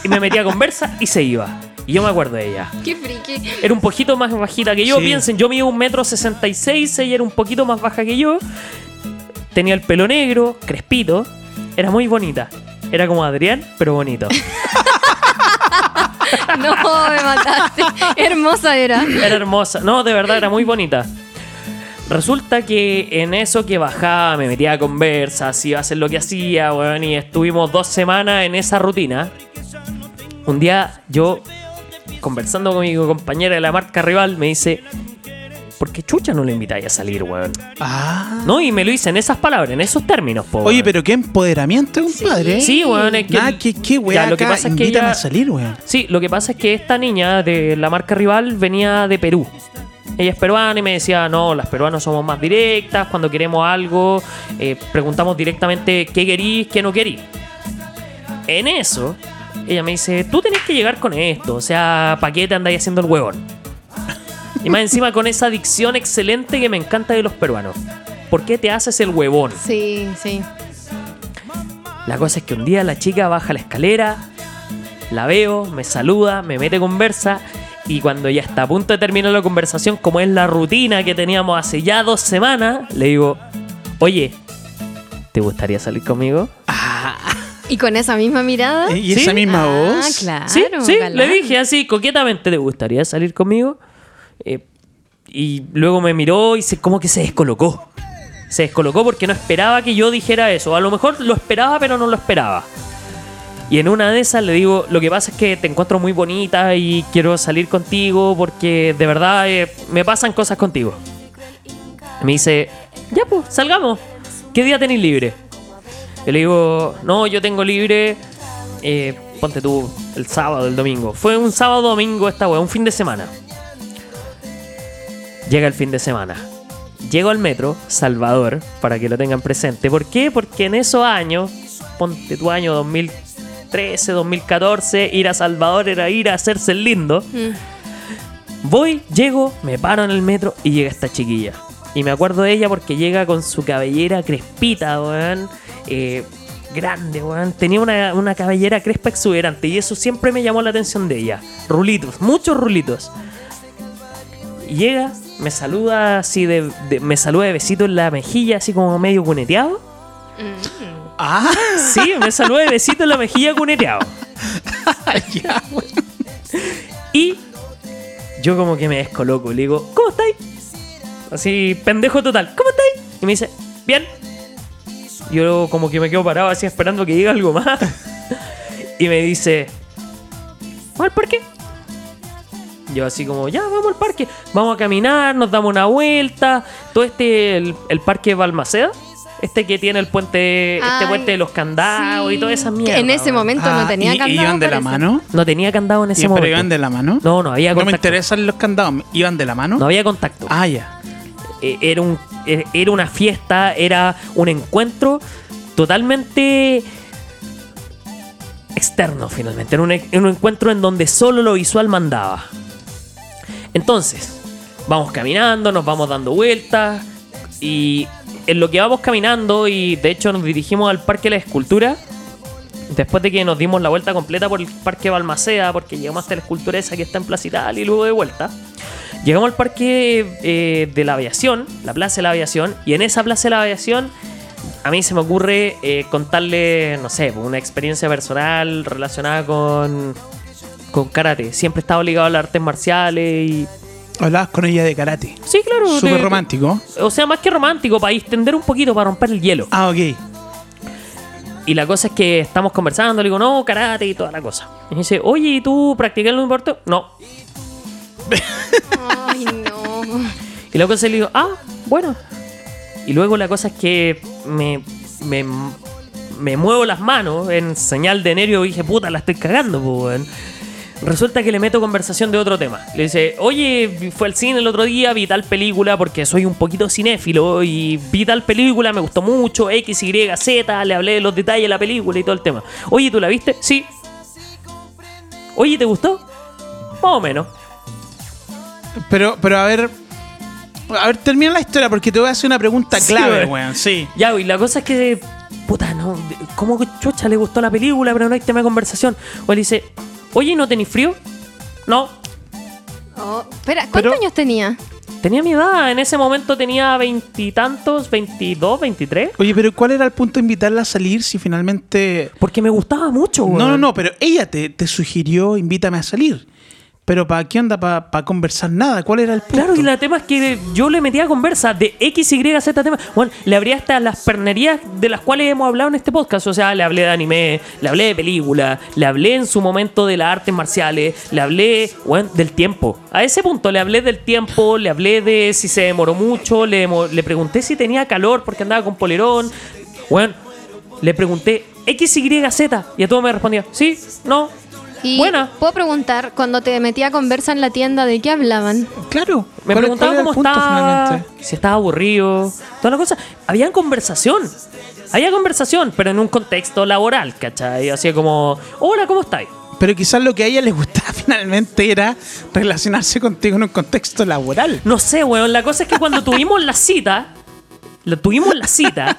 y me metía a conversa y se iba. Y yo me acuerdo de ella. Qué friki. Era un poquito más bajita que yo. Sí. Piensen, yo mido un metro sesenta y seis, ella era un poquito más baja que yo. Tenía el pelo negro, crespito. Era muy bonita. Era como Adrián, pero bonito. No, me mataste. Hermosa era. Era hermosa. No, de verdad, era muy bonita. Resulta que en eso que bajaba, me metía a conversas, iba a hacer lo que hacía, weón, y estuvimos dos semanas en esa rutina. Un día yo, conversando con mi compañera de la marca rival, me dice, ¿por qué chucha no le invitáis a salir, weón? Ah. No, y me lo hice en esas palabras, en esos términos, po, Oye, weón. pero qué empoderamiento, compadre. Sí, weón, es que... Nah, qué, qué weá Ya, lo que pasa es que ella- a salir, weón. Sí, lo que pasa es que esta niña de la marca rival venía de Perú. Ella es peruana y me decía, no, las peruanas somos más directas, cuando queremos algo, eh, preguntamos directamente qué querís, qué no querís. En eso, ella me dice, tú tenés que llegar con esto, o sea, ¿para qué te andáis haciendo el huevón? Y más encima con esa dicción excelente que me encanta de los peruanos. ¿Por qué te haces el huevón? Sí, sí. La cosa es que un día la chica baja la escalera, la veo, me saluda, me mete conversa y cuando ya está a punto de terminar la conversación, como es la rutina que teníamos hace ya dos semanas, le digo, oye, ¿te gustaría salir conmigo? Y con esa misma mirada. ¿Y ¿Sí? esa misma Ah, voz? claro. sí, sí, le dije así, coquetamente, ¿te gustaría salir conmigo? Eh, y luego me miró y se, como que se descolocó. Se descolocó porque no esperaba que yo dijera eso. A lo mejor lo esperaba, pero no lo esperaba. Y en una de esas le digo, lo que pasa es que te encuentro muy bonita y quiero salir contigo porque de verdad eh, me pasan cosas contigo. Me dice, ya pues, salgamos. ¿Qué día tenéis libre? Yo le digo, no, yo tengo libre, eh, ponte tú, el sábado, el domingo. Fue un sábado domingo esta wea, un fin de semana. Llega el fin de semana. Llego al metro, Salvador, para que lo tengan presente. ¿Por qué? Porque en esos años, ponte tu año 2013, 2014, ir a Salvador era ir a hacerse el lindo. Voy, llego, me paro en el metro y llega esta chiquilla. Y me acuerdo de ella porque llega con su cabellera crespita, weón. eh, grande, weón. Tenía una, una cabellera crespa exuberante y eso siempre me llamó la atención de ella. Rulitos, muchos rulitos. Y llega, me saluda así de, de- me saluda de besito en la mejilla, así como medio cuneteado. Ah, Sí, me saluda de besito en la mejilla cuneteado. ya, weón. Y yo como que me descoloco. Le digo, ¿cómo estáis? Así, pendejo total. ¿Cómo estáis? Y me dice, bien. Yo como que me quedo parado así esperando que diga algo más. y me dice, ¿vamos al parque? Yo así como, ya, vamos al parque. Vamos a caminar, nos damos una vuelta. Todo este, el, el parque Balmaceda. Este que tiene el puente, este puente de los candados y Sí. toda esa Que mierda. En ese momento no Ah, tenía ¿y- candado. ¿Y iban de la mano? No tenía candado en ese ¿Y- momento. ¿Pero iban de la mano? No, no había No me contacto. interesan los candados. ¿Iban de la mano? No había contacto. Ah, ya. Eh, era, un, eh, era una fiesta, era un encuentro totalmente externo finalmente. Era un, era un encuentro en donde solo lo visual mandaba. Entonces, vamos caminando, nos vamos dando vueltas y en lo que vamos caminando y de hecho nos dirigimos al Parque de la Escultura. Después de que nos dimos la vuelta completa por el Parque Balmaceda, porque llegamos hasta la escultura esa que está en Plaza Italia y luego de vuelta. Llegamos al parque eh, de la aviación, la Plaza de la Aviación, y en esa Plaza de la Aviación a mí se me ocurre eh, contarle, no sé, una experiencia personal relacionada con, con karate. Siempre he estado ligado a las artes marciales y... Hablabas con ella de karate. Sí, claro. Súper de- romántico. O sea, más que romántico, para distender un poquito, para romper el hielo. Ah, ok. Y la cosa es que estamos conversando, le digo, no, karate y toda la cosa. Y me dice, oye, ¿y tú practicas el deporte? No. Ay, no. Y luego se le digo, ah, bueno. Y luego la cosa es que me, me, me muevo las manos en señal de nervio y dije, puta, la estoy cagando, weón. Resulta que le meto conversación de otro tema. Le dice, oye, fue al cine el otro día, vi tal película porque soy un poquito cinéfilo y vi tal película, me gustó mucho, X, Y, Z, le hablé de los detalles de la película y todo el tema. Oye, ¿tú la viste? Sí. Oye, ¿te gustó? Más o menos. Pero, pero a ver. A ver, termina la historia porque te voy a hacer una pregunta Sí, clave, weón. weón. Sí. Ya, y la cosa es que puta, no, ¿cómo que chucha le gustó la película, pero no hay tema de conversación? O él dice, oye, ¿no tenéis frío? No, Oh, espera, ¿cuántos Pero- años tenía? tenía mi edad, en ese momento tenía veintitantos, veintidós, veintitrés. Oye, pero ¿cuál era el punto de invitarla a salir si finalmente... Porque me gustaba mucho, No, weón. no, no, pero ella te, te sugirió, invítame a salir. Pero ¿para qué onda? ¿Para conversar nada? ¿Cuál era el punto? Claro, y el tema es que yo le metía conversa de X, Y, Z tema. Bueno, le abría hasta las pernerías de las cuales hemos hablado en este podcast. O sea, le hablé de anime, le hablé de película, le hablé en su momento de las artes marciales, le hablé, bueno, del tiempo. A ese punto le hablé del tiempo, le hablé de si se demoró mucho, le, le pregunté si tenía calor porque andaba con polerón. Bueno, le pregunté X, Y, Z. Y a todo me respondía, sí, no, Y buena. puedo preguntar, cuando te metía a conversa en la tienda, ¿de qué hablaban? Claro. Me ¿Cuál- preguntaba cuál era el cómo punto estaba, finalmente? si estaba aburrido, toda la cosa. Había conversación. Había conversación, pero en un contexto laboral, ¿cachai? Así como, hola, ¿cómo estáis? Pero quizás lo que a ella le gustaba finalmente era relacionarse contigo en un contexto laboral. No sé, weón. La cosa es que cuando tuvimos la cita, lo tuvimos la cita,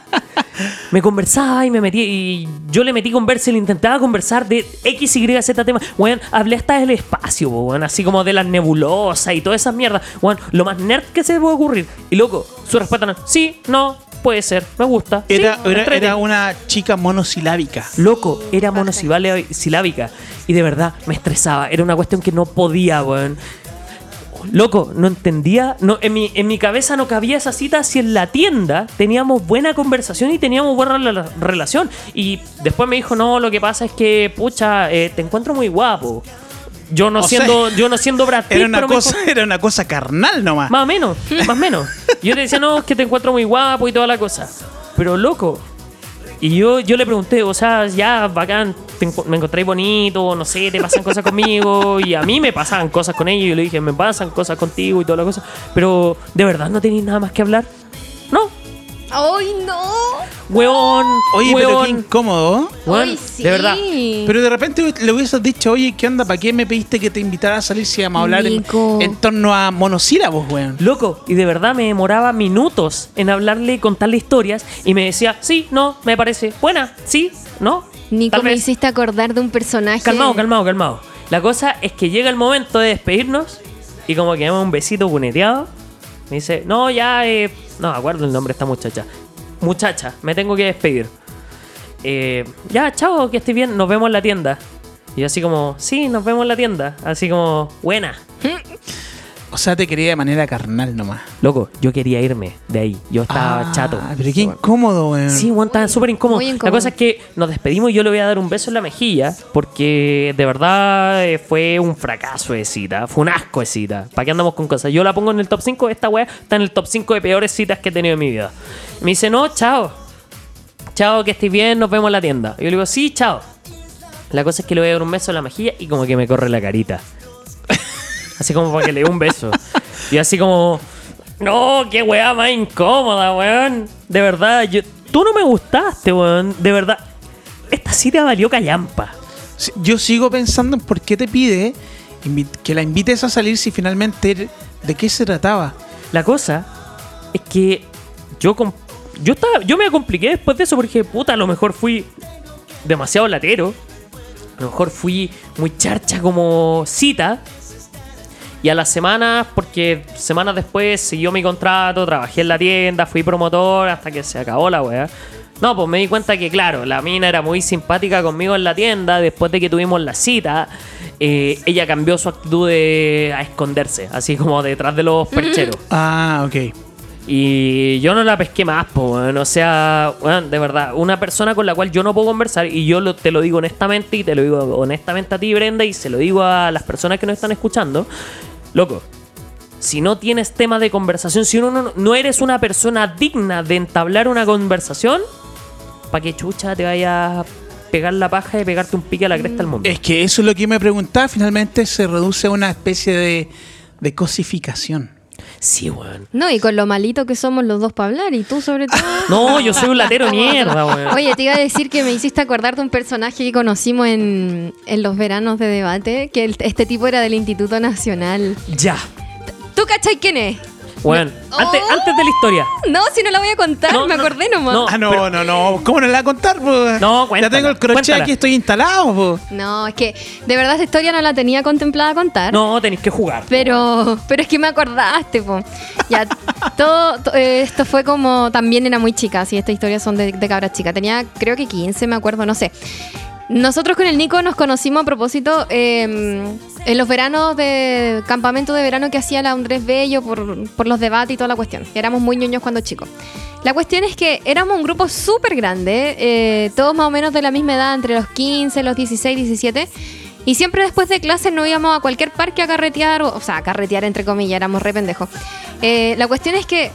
me conversaba y me metí, y yo le metí conversa y le intentaba conversar de X, Y, Z tema. Weón, hablé hasta del espacio, weón, así como de las nebulosas y todas esas mierdas. Weón, lo más nerd que se me puede ocurrir. Y loco, su respuesta no, sí, no, puede ser, me gusta. sí, Era, era, entrete". era una chica monosilábica. Loco, era monosilábica. Y de verdad, me estresaba. Era una cuestión que no podía, weón. Loco, no entendía. No, en, mi, en mi cabeza no cabía esa cita si en la tienda teníamos buena conversación y teníamos buena rela- relación. Y después me dijo, no, lo que pasa es que, pucha, eh, te encuentro muy guapo. Yo no O sea, siendo, yo no siendo Brad Pitt, Era una pero me cosa, era una cosa carnal nomás. más o menos, más o menos. Yo te decía, no, es que te encuentro muy guapo y toda la cosa. Pero loco. Y yo, yo le pregunté, o sea, ya, bacán, te me encontré bonito, no sé, te pasan cosas conmigo. Y a mí me pasaban cosas con ella. Y yo le dije, me pasan cosas contigo y toda la cosa. Pero, ¿de verdad no tenéis nada más que hablar? No, ¡Ay, no! weón, Oye, pero qué incómodo. Ay, sí. de verdad. Pero de repente le hubieses dicho, oye, ¿qué onda? ¿Para qué me pediste que te invitara a salir si vamos a hablar en, Nico. en torno a monosílabos, weón? Loco, y de verdad me demoraba minutos en hablarle y contarle historias y me decía, sí, no, me parece buena, sí, no. Nico, tal me vez". hiciste acordar de un personaje. Calmado, calmado, calmado. La cosa es que llega el momento de despedirnos y como que me da un besito cuneteado. Me dice, no, ya, eh, no acuerdo el nombre de esta muchacha. Muchacha, me tengo que despedir. Eh, ya, chao, que estés bien, nos vemos en la tienda. Y yo así como, sí, nos vemos en la tienda. Así como, buena. O sea, te quería de manera carnal nomás. Loco, yo quería irme de ahí. Yo estaba Ah, chato. Pero qué incómodo, weón. Sí, Juan, estaba súper incómodo. La cosa es que nos despedimos y yo le voy a dar un beso en la mejilla porque de verdad eh, fue un fracaso de cita. Fue un asco de cita. ¿Para qué andamos con cosas? Yo la pongo en el top 5. Esta weá está en el top 5 de peores citas que he tenido en mi vida. Me dice, no, chao. Chao, que estés bien, nos vemos en la tienda. Y yo le digo, sí, chao. La cosa es que le voy a dar un beso en la mejilla y como que me corre la carita. Así como para que le dé un beso. Y así como, no, qué weá más incómoda, weón. De verdad, yo, tú no me gustaste, weón. De verdad. Esta cita valió callampa. Sí, Yo sigo pensando en por qué te pide que la invites a salir si finalmente de qué se trataba. La cosa es que yo yo estaba, yo me compliqué después de eso porque puta, a lo mejor fui demasiado latero. A lo mejor fui muy charcha como cita. Y a las semanas, porque semanas después siguió mi contrato, trabajé en la tienda, fui promotor hasta que se acabó la weá. No, pues me di cuenta que, claro, la mina era muy simpática conmigo en la tienda. Después de que tuvimos la cita, eh, ella cambió su actitud de, esconderse, así como detrás de los percheros. Ah, ok. Y yo no la pesqué más, po, weón. O sea, weón, de verdad, una persona con la cual yo no puedo conversar, y yo lo- te lo digo honestamente, y te lo digo honestamente a ti, Brenda, y se lo digo a las personas que nos están escuchando. Loco, si no tienes tema de conversación, si uno no, eres una persona digna de entablar una conversación, ¿para qué chucha te vayas a pegar la paja y pegarte un pique a la cresta del mundo? Es que eso es lo que me preguntaba. Finalmente se reduce a una especie de, de cosificación. Sí, weón. No, y con lo malito que somos los dos para hablar, y tú sobre todo. No, yo soy un latero mierda, weón. Oye, te iba a decir que me hiciste acordar de un personaje que conocimos en, en los veranos de debate, que el- este tipo era del Instituto Nacional. Ya. ¿Tú cachai quién es? Bueno, antes, Oh. antes de la historia. No, si no la voy a contar, No, me no, acordé nomás. no. Ah, no, Pero- no, no. ¿Cómo no la va a contar? po? No, Ya cuéntala, tengo el crochet cuéntala. aquí, estoy instalado. po. No, es que de verdad esta historia no la tenía contemplada contar. No, tenéis que jugar. Pero, pero es que me acordaste, po. Ya, todo, to- eh, esto fue como, también era muy chica, sí, estas historias son de, de cabras chicas. Tenía, creo que 15, me acuerdo, no sé. Nosotros con el Nico nos conocimos a propósito eh, en los veranos de campamento de verano que hacía la Andrés Bello por, por los debates y toda la cuestión. Éramos muy ñoños cuando chicos. La cuestión es que éramos un grupo súper grande, eh, todos más o menos de la misma edad, entre los 15, los 16, 17. Y siempre después de clases nos íbamos a cualquier parque a carretear, o, o sea, a carretear entre comillas, éramos re pendejos. Eh, la cuestión es que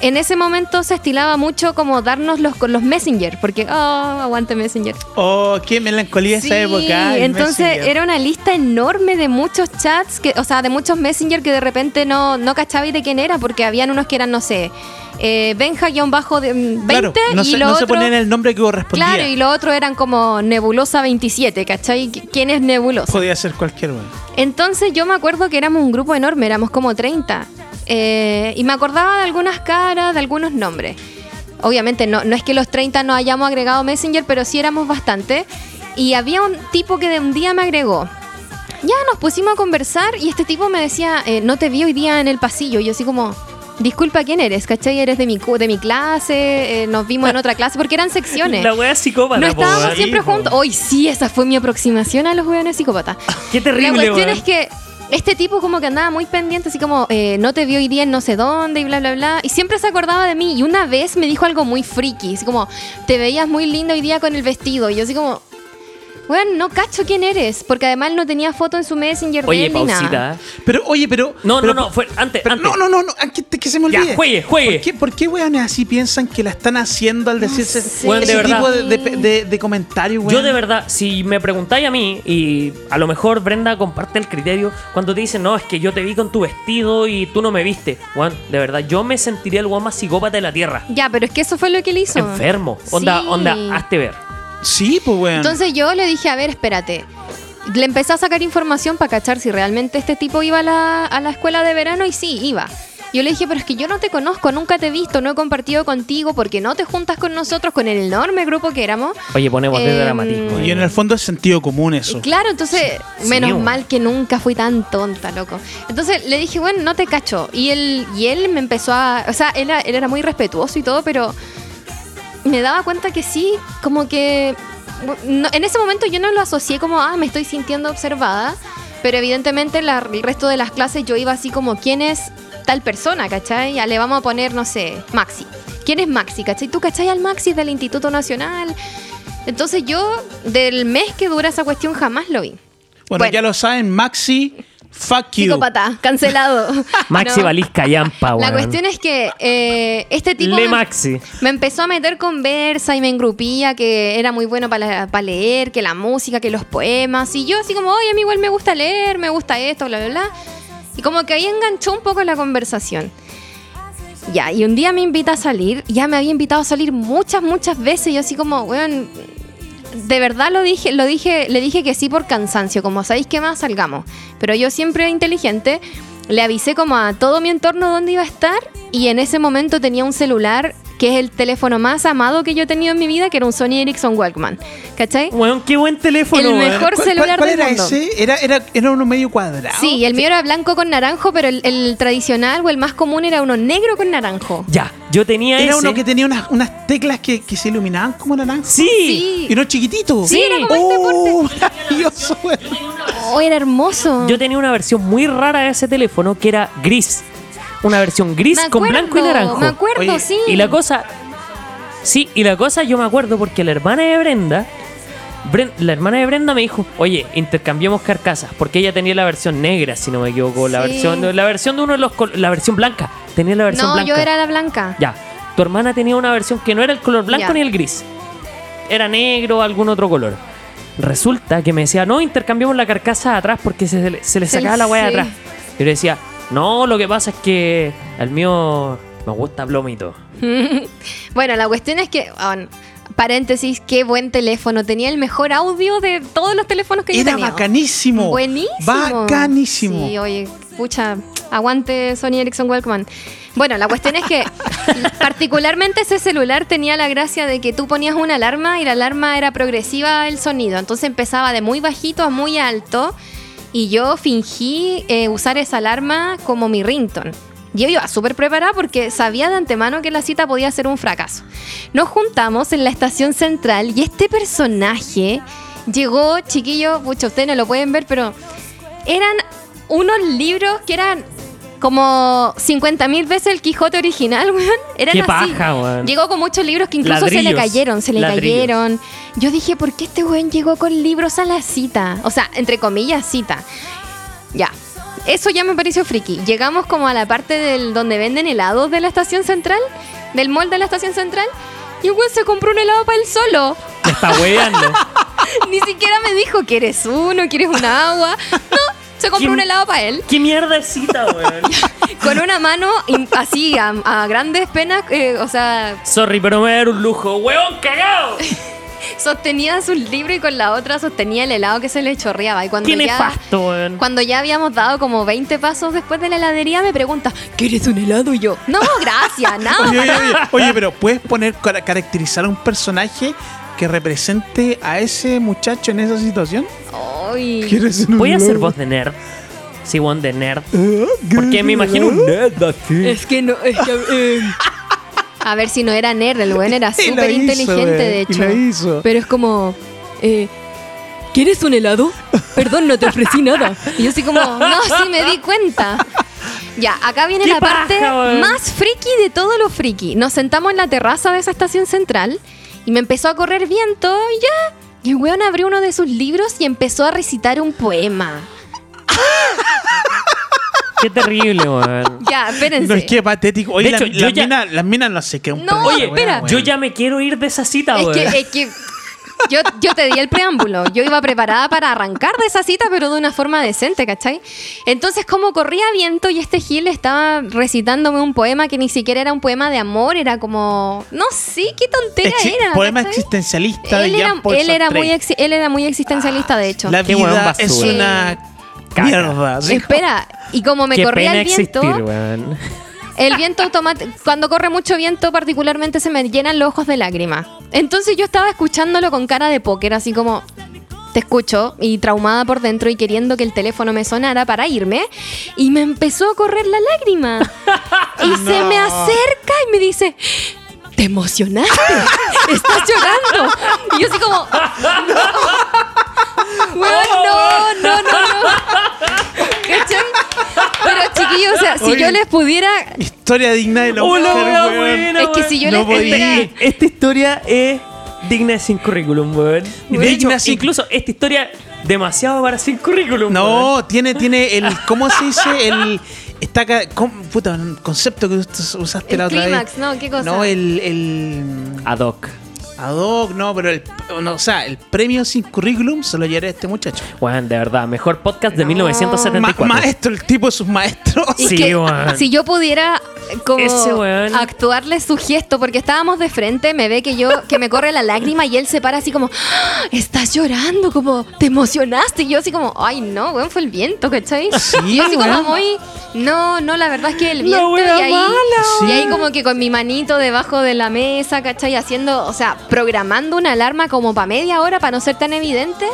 en ese momento se estilaba mucho como darnos los, los Messenger, porque, oh, aguante Messenger. Oh, qué melancolía Sí, esa época. entonces Messenger. era una lista enorme de muchos chats, que, o sea, de muchos Messenger que de repente no, no cachabais de quién era, porque habían unos que eran, no sé, eh, Benja-bajo de mm, 20 Claro, no, y se, lo no se otro- ponían el nombre que correspondía. Claro, y lo otro eran como Nebulosa 27, ¿cachai? ¿Quién es Nebulosa? Podía ser cualquier uno. Entonces yo me acuerdo que éramos un grupo enorme, éramos como 30. Eh, y me acordaba de algunas caras, de algunos nombres. Obviamente no, no es que los 30 no hayamos agregado Messenger, pero sí éramos bastante. Y había un tipo que de un día me agregó. Ya nos pusimos a conversar y este tipo me decía, eh, no te vi hoy día en el pasillo. Y yo así como, disculpa, ¿quién eres? ¿Cachai? Eres de mi, de mi clase, eh, nos vimos en otra clase, porque eran secciones. La wea psicópata. No estábamos siempre juntos. Hoy sí, esa fue mi aproximación a los hueones psicópatas. Qué terrible, La cuestión es que este tipo como que andaba muy pendiente, así como, eh, no te vi hoy día en no sé dónde y bla, bla, bla. Y siempre se acordaba de mí. Y una vez me dijo algo muy friki, así como, te veías muy lindo hoy día con el vestido. Y yo así como, bueno, no cacho quién eres. Porque además no tenía foto en su Messenger de Oye, ni nada. pausita. ¿eh? Pero, oye, pero. No, pero- no, no, fue antes, pero antes. no, no, no, no, antes que, que se me Ya, olvide. juegue, juegue. ¿Por qué, por qué weones así piensan que la están haciendo al decirse sé. Weón, de ese verdad. tipo de, de, de- de comentarios, weón? Yo de verdad, si me preguntáis a mí, y a lo mejor Brenda comparte el criterio, cuando te dicen, no, es que yo te vi con tu vestido y tú no me viste, Juan, de verdad, yo me sentiría el guan más psicópata de la tierra. Ya, pero es que eso fue lo que él hizo. Enfermo. Onda, Sí. onda, hazte ver. Sí, pues, weón. Entonces yo le dije, a ver, espérate. Le empecé a sacar información para cachar si realmente este tipo iba a la, a la escuela de verano y sí, iba. Yo le dije, pero es que yo no te conozco, nunca te he visto, no he compartido contigo porque no te juntas con nosotros, con el enorme grupo que éramos. Oye, ponemos de Em, dramatismo. y en el fondo es sentido común eso. Claro, entonces, Sí, menos bueno. mal que nunca fui tan tonta, loco. Entonces le dije, bueno, no te cacho. Y él, y él me empezó a. O sea, él, él era muy respetuoso y todo, pero me daba cuenta que sí, como que. no- en ese momento yo no lo asocié como, ah, me estoy sintiendo observada. Pero evidentemente la- el resto de las clases yo iba así como, ¿quién es tal persona, cachai? Ya le vamos a poner, no sé, Maxi. ¿Quién es Maxi, cachai? ¿Tú cachai al Maxi del Instituto Nacional? Entonces yo, del mes que dura esa cuestión, jamás lo vi. Bueno, Bueno. ya lo saben, Maxi, fuck you. Psicópata, cancelado. Maxi No. Valisca Yampa, La weón. cuestión es que eh, este tipo Le me, Maxi. me empezó a meter conversa y me engrupía que era muy bueno para leer, que la música, que los poemas. Y yo así como, oye, a mí igual me gusta leer, me gusta esto, bla, bla, bla. Y como que ahí enganchó un poco la conversación. Ya, y un día me invita a salir. Ya me había invitado a salir muchas, muchas veces. Y yo así como, weón, de verdad lo dije, lo dije, le dije que sí por cansancio, como sabéis qué más salgamos. Pero yo siempre inteligente, le avisé como a todo mi entorno dónde iba a estar y en ese momento tenía un celular que es el teléfono más amado que yo he tenido en mi vida, que era un Sony Ericsson Walkman. ¿Cachai? Weón, qué buen teléfono, El mejor ¿Cuál, celular cuál del era mundo. ese? Era, era, era uno medio cuadrado. Sí, el mío era blanco con naranjo, pero el, el tradicional o el más común era uno negro con naranjo. Ya, yo tenía Era ese. uno que tenía unas, unas teclas que, que se iluminaban como naranja. Sí. Sí. Y uno chiquitito. Sí, era como este oh, maravilloso. Oh, era hermoso. Yo tenía una versión muy rara de ese teléfono que era gris. Una versión gris con blanco y naranjo. Me acuerdo, Oye, sí. Y la cosa. Sí, y la cosa yo me acuerdo porque la hermana de Brenda. Bren- la hermana de Brenda me dijo, oye, intercambiemos carcasas, porque ella tenía la versión negra, si no me equivoco, la Sí. versión, la versión de uno de los, la versión blanca, tenía la versión no, blanca. yo era la blanca. Ya, tu hermana tenía una versión que no era el color blanco Ya. ni el gris, era negro o algún otro color. Resulta que me decía, no, intercambiamos la carcasa atrás porque se, le- se le sacaba la hueá de sí. atrás. Yo le decía, no, lo que pasa es que al mío me gusta plomito. Bueno, la cuestión es que, ah, paréntesis, qué buen teléfono. Tenía el mejor audio de todos los teléfonos que yo Era tenía. bacanísimo. Buenísimo. Bacanísimo. Sí, oye, pucha, Aguante Sony Ericsson Walkman. Bueno, la cuestión es que particularmente ese celular tenía la gracia de que tú ponías una alarma y la alarma era progresiva el sonido. Entonces empezaba de muy bajito a muy alto y yo fingí eh, usar esa alarma como mi ringtone. Yo iba súper preparada porque sabía de antemano que la cita podía ser un fracaso. Nos juntamos en la estación central y este personaje llegó, chiquillo, pucha, ustedes no lo pueden ver, pero eran unos libros que eran como 50.000 veces el Quijote original, weón. Eran Qué así. paja, weón. Llegó con muchos libros que incluso se le cayeron, se le Ladrillos. cayeron. Yo dije, ¿por qué este weón llegó con libros a la cita? O sea, entre comillas, cita. Ya. Eso ya me pareció friki. Llegamos como a la parte del donde venden helados de la estación central, del mall de la estación central, y el weón se compró un helado para él solo. Me está hueveando. Ni siquiera me dijo, ¿quieres uno? ¿Quieres un agua? No, se compró ¿Quién- un helado para él. ¿Qué mierda es cita, weón? Con una mano así, a, a grandes penas, eh, o sea, Sorry, pero me va a dar un lujo. ¡Weón cagado! sostenía su libro y con la otra sostenía el helado que se le chorreaba. Y cuando ¡Qué ya, nefasto, weón! cuando ya habíamos dado como 20 pasos después de la heladería, me pregunta, ¿quieres un helado? Y yo, no, gracias, nada. Oye, oye, oye, oye, pero ¿puedes poner, cara- caracterizar a un personaje que represente a ese muchacho en esa situación? Ay. ¿Quieres un Voy a hacer voz de nerd. Sí, weón, de nerd. Ah, Porque ¿quieres me imagino un nerd así. Es que no, es que, eh. A ver si no era nerd, el weón era súper inteligente, güey, de y hecho. hizo. Pero es como, eh, ¿quieres un helado? Perdón, no te ofrecí nada. Y yo así como, no, sí me di cuenta. Ya, acá viene ¡Qué la parte paja, weón! más friki de todo lo friki. Nos sentamos en la terraza de esa estación central y me empezó a correr viento y ya. Y el weón abrió uno de sus libros y empezó a recitar un poema. Qué terrible, weón. Ya, espérense. No, es que patético. Oye, De la- hecho, yo las ya- minas las minas no sé qué. un No, weón, espera. weón. Yo ya me quiero ir de esa cita, Es weón. que, es que yo, yo te di el preámbulo. Yo iba preparada para arrancar de esa cita, pero de una forma decente, ¿cachai? Entonces, como corría viento y este Gil estaba recitándome un poema que ni siquiera era un poema de amor, era como. No sé, qué tontera Exi- era. poema ¿cachai? existencialista de Él era, él, muy exi- él era muy existencialista, de hecho. La vida es basura. una Caca. mierda. así Espera, y como me Qué corría pena el viento. existir. El viento automático, cuando corre mucho viento, particularmente se me llenan los ojos de lágrimas. Entonces yo estaba escuchándolo con cara de póker, así como te escucho y traumada por dentro y queriendo que el teléfono me sonara para irme. Y me empezó a correr la lágrima. Y se me acerca y me dice. ¿Te emocionaste? ¿Estás llorando? Y yo así como... No, no, no, no, no. Pero chiquillos, o sea, si Oye. yo les pudiera Historia digna de la mujer, buena, Es que si yo No les podí. espera- Esta historia es digna de sin currículum, weón. De Digna hecho, sin- incluso esta historia demasiado para sin currículum. weón. No, tiene, tiene el. ¿Cómo se dice? El. Está acá. com- puta, un concepto que us- usaste El la otra clímax, vez. ¿no? ¿Qué cosa? No, el. el Ad hoc. Ad hoc, no, pero el. No, o sea, el premio sin currículum se lo llevaré a este muchacho. Weón, de verdad, mejor podcast de No. 1974. Ma- maestro, el tipo de sus maestros. Sí, que weón. si yo pudiera como Ese actuarle su gesto, porque estábamos de frente, me ve que yo, que me corre la lágrima y él se para así como, "Ah, estás llorando, como, te emocionaste. Y yo así como, ay no, weón, fue el viento, ¿cachai? Sí, y yo así como muy, no, no, la verdad es que el viento y ahí, mala, y ahí como que con mi manito debajo de la mesa, ¿cachai? Haciendo, o sea, programando una alarma como para media hora para no ser tan evidente.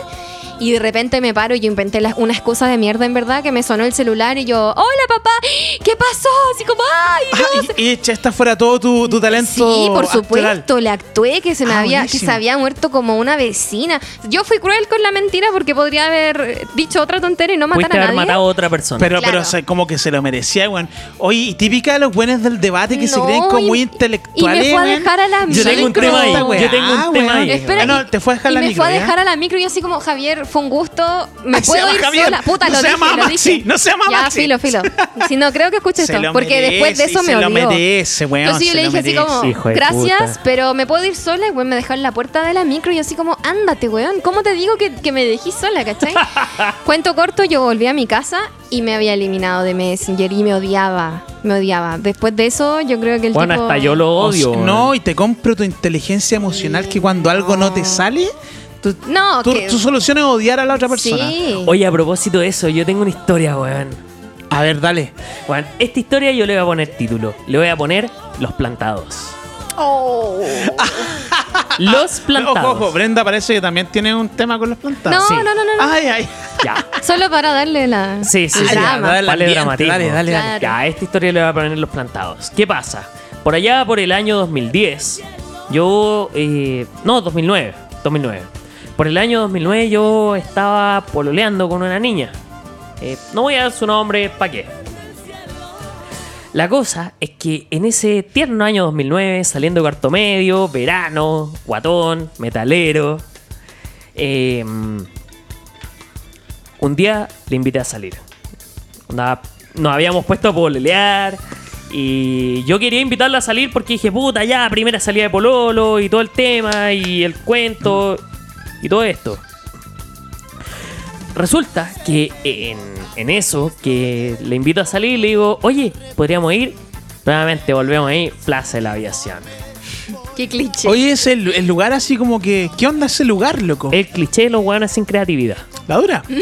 Y de repente me paro y yo inventé la- una excusa de mierda, en verdad, que me sonó el celular y yo, hola papá, ¿qué pasó? Así como, ay, no. Ah, y, y echaste afuera todo tu, tu talento. Sí, por actoral. supuesto, le actué que se me Ah, había, que se había muerto como una vecina. Yo fui cruel con la mentira porque podría haber dicho otra tontería y no matar a haber nadie. matado a otra persona. Pero, Claro. pero o sea, como que se lo merecía, weón. Oye, y típica de los buenos del debate que se creen como y- muy y intelectuales. me fue a dejar a la Yo tengo un micro. tema ahí, yo tengo un tema ahí. Espera, Ah, no, y- te fue a dejar y la me micro, fue a dejar a la micro y yo así como, Javier, fue un gusto, me Ay, puedo ir Javier. sola. Puta, No lo se dije, llama lo no se llama ya, Maxi. filo, filo. Si no, creo que escuche Se esto, lo porque después de eso me se lo olvidó. merece, weón, Entonces yo se le lo dije así merece. como, de gracias, puta. pero me puedo ir sola y weón me dejó en la puerta de la micro y yo así como, ándate, weón, ¿cómo te digo que, que me dejé sola, cachai? Cuento corto, yo volví a mi casa y me había eliminado de Messenger y me odiaba, me odiaba. Después de eso, yo creo que el Bueno, tipo... hasta yo lo O odio. sea, weón. no, y te compro tu inteligencia emocional que cuando algo no te sale, tu, No, tu, que- tu solución es odiar a la otra persona. Sí. Oye, a propósito de eso, yo tengo una historia, weón. A ver, dale. Bueno, esta historia yo le voy a poner título. Le voy a poner Los Plantados. Los Plantados. Ojo, ojo, Brenda parece que también tiene un tema con los plantados. No, Sí. no, no, no, no. Ay, ay. Ya. Solo para darle la. Sí, sí, sí. drama. dale, Vale dramatismo. dale, dale, dale. Ya, esta historia le voy a poner Los Plantados. ¿Qué pasa? Por allá, por el año 2010, yo... eh, no, 2009. 2009. Por el año 2009 yo estaba pololeando con una niña. Eh, no voy a dar su nombre, ¿para qué? La cosa es que en ese tierno año 2009, saliendo cuarto medio, verano, guatón, metalero, eh, un día le invité a salir. Nos habíamos puesto a pololear y yo quería invitarla a salir porque dije, puta, ya, primera salida de pololo y todo el tema y el cuento y todo esto. Resulta que en, en eso, que le invito a salir, le digo, oye, podríamos ir. Nuevamente volvemos ahí, Plaza de la Aviación. Qué cliché. Oye, ese el, el lugar así como que. ¿Qué onda ese lugar, loco? El cliché de los hueones sin creatividad. ¿La dura?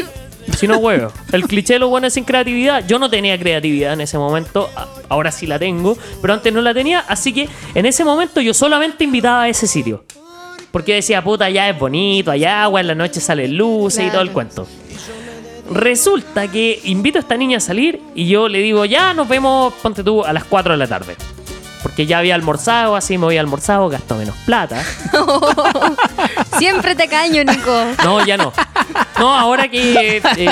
Si no huevo. El cliché de los buenos sin creatividad. Yo no tenía creatividad en ese momento. Ahora sí la tengo. Pero antes no la tenía. Así que en ese momento yo solamente invitaba a ese sitio. Porque decía, puta, allá es bonito, allá agua, en la noche salen luces y todo el cuento. Resulta que invito a esta niña a salir y yo le digo, ya nos vemos, ponte tú, a las 4 de la tarde. Porque ya había almorzado, así me había almorzado, gasto menos plata. Siempre te caño, Nico. No, ya no. No, ahora que eh,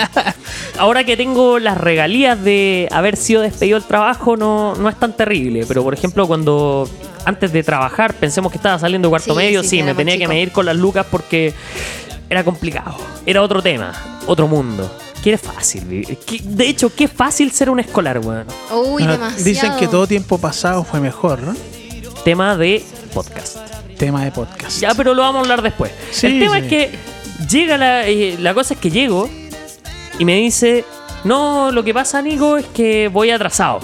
ahora que tengo las regalías de haber sido despedido del trabajo no, no es tan terrible. Pero por ejemplo, cuando antes de trabajar pensemos que estaba saliendo de cuarto Sí, medio, sí, me tenía que medir con las lucas porque era complicado. Era otro tema, otro mundo. Que es fácil vivir. De hecho, qué fácil ser un escolar, weón. Uy, Bueno, demasiado. dicen que todo tiempo pasado fue mejor, ¿no? Tema de podcast. Tema de podcast. Ya, pero lo vamos a hablar después. Sí, el tema sí. es que llega la, eh, la cosa es que llego y me dice, no, lo que pasa, Nico, es que voy atrasado.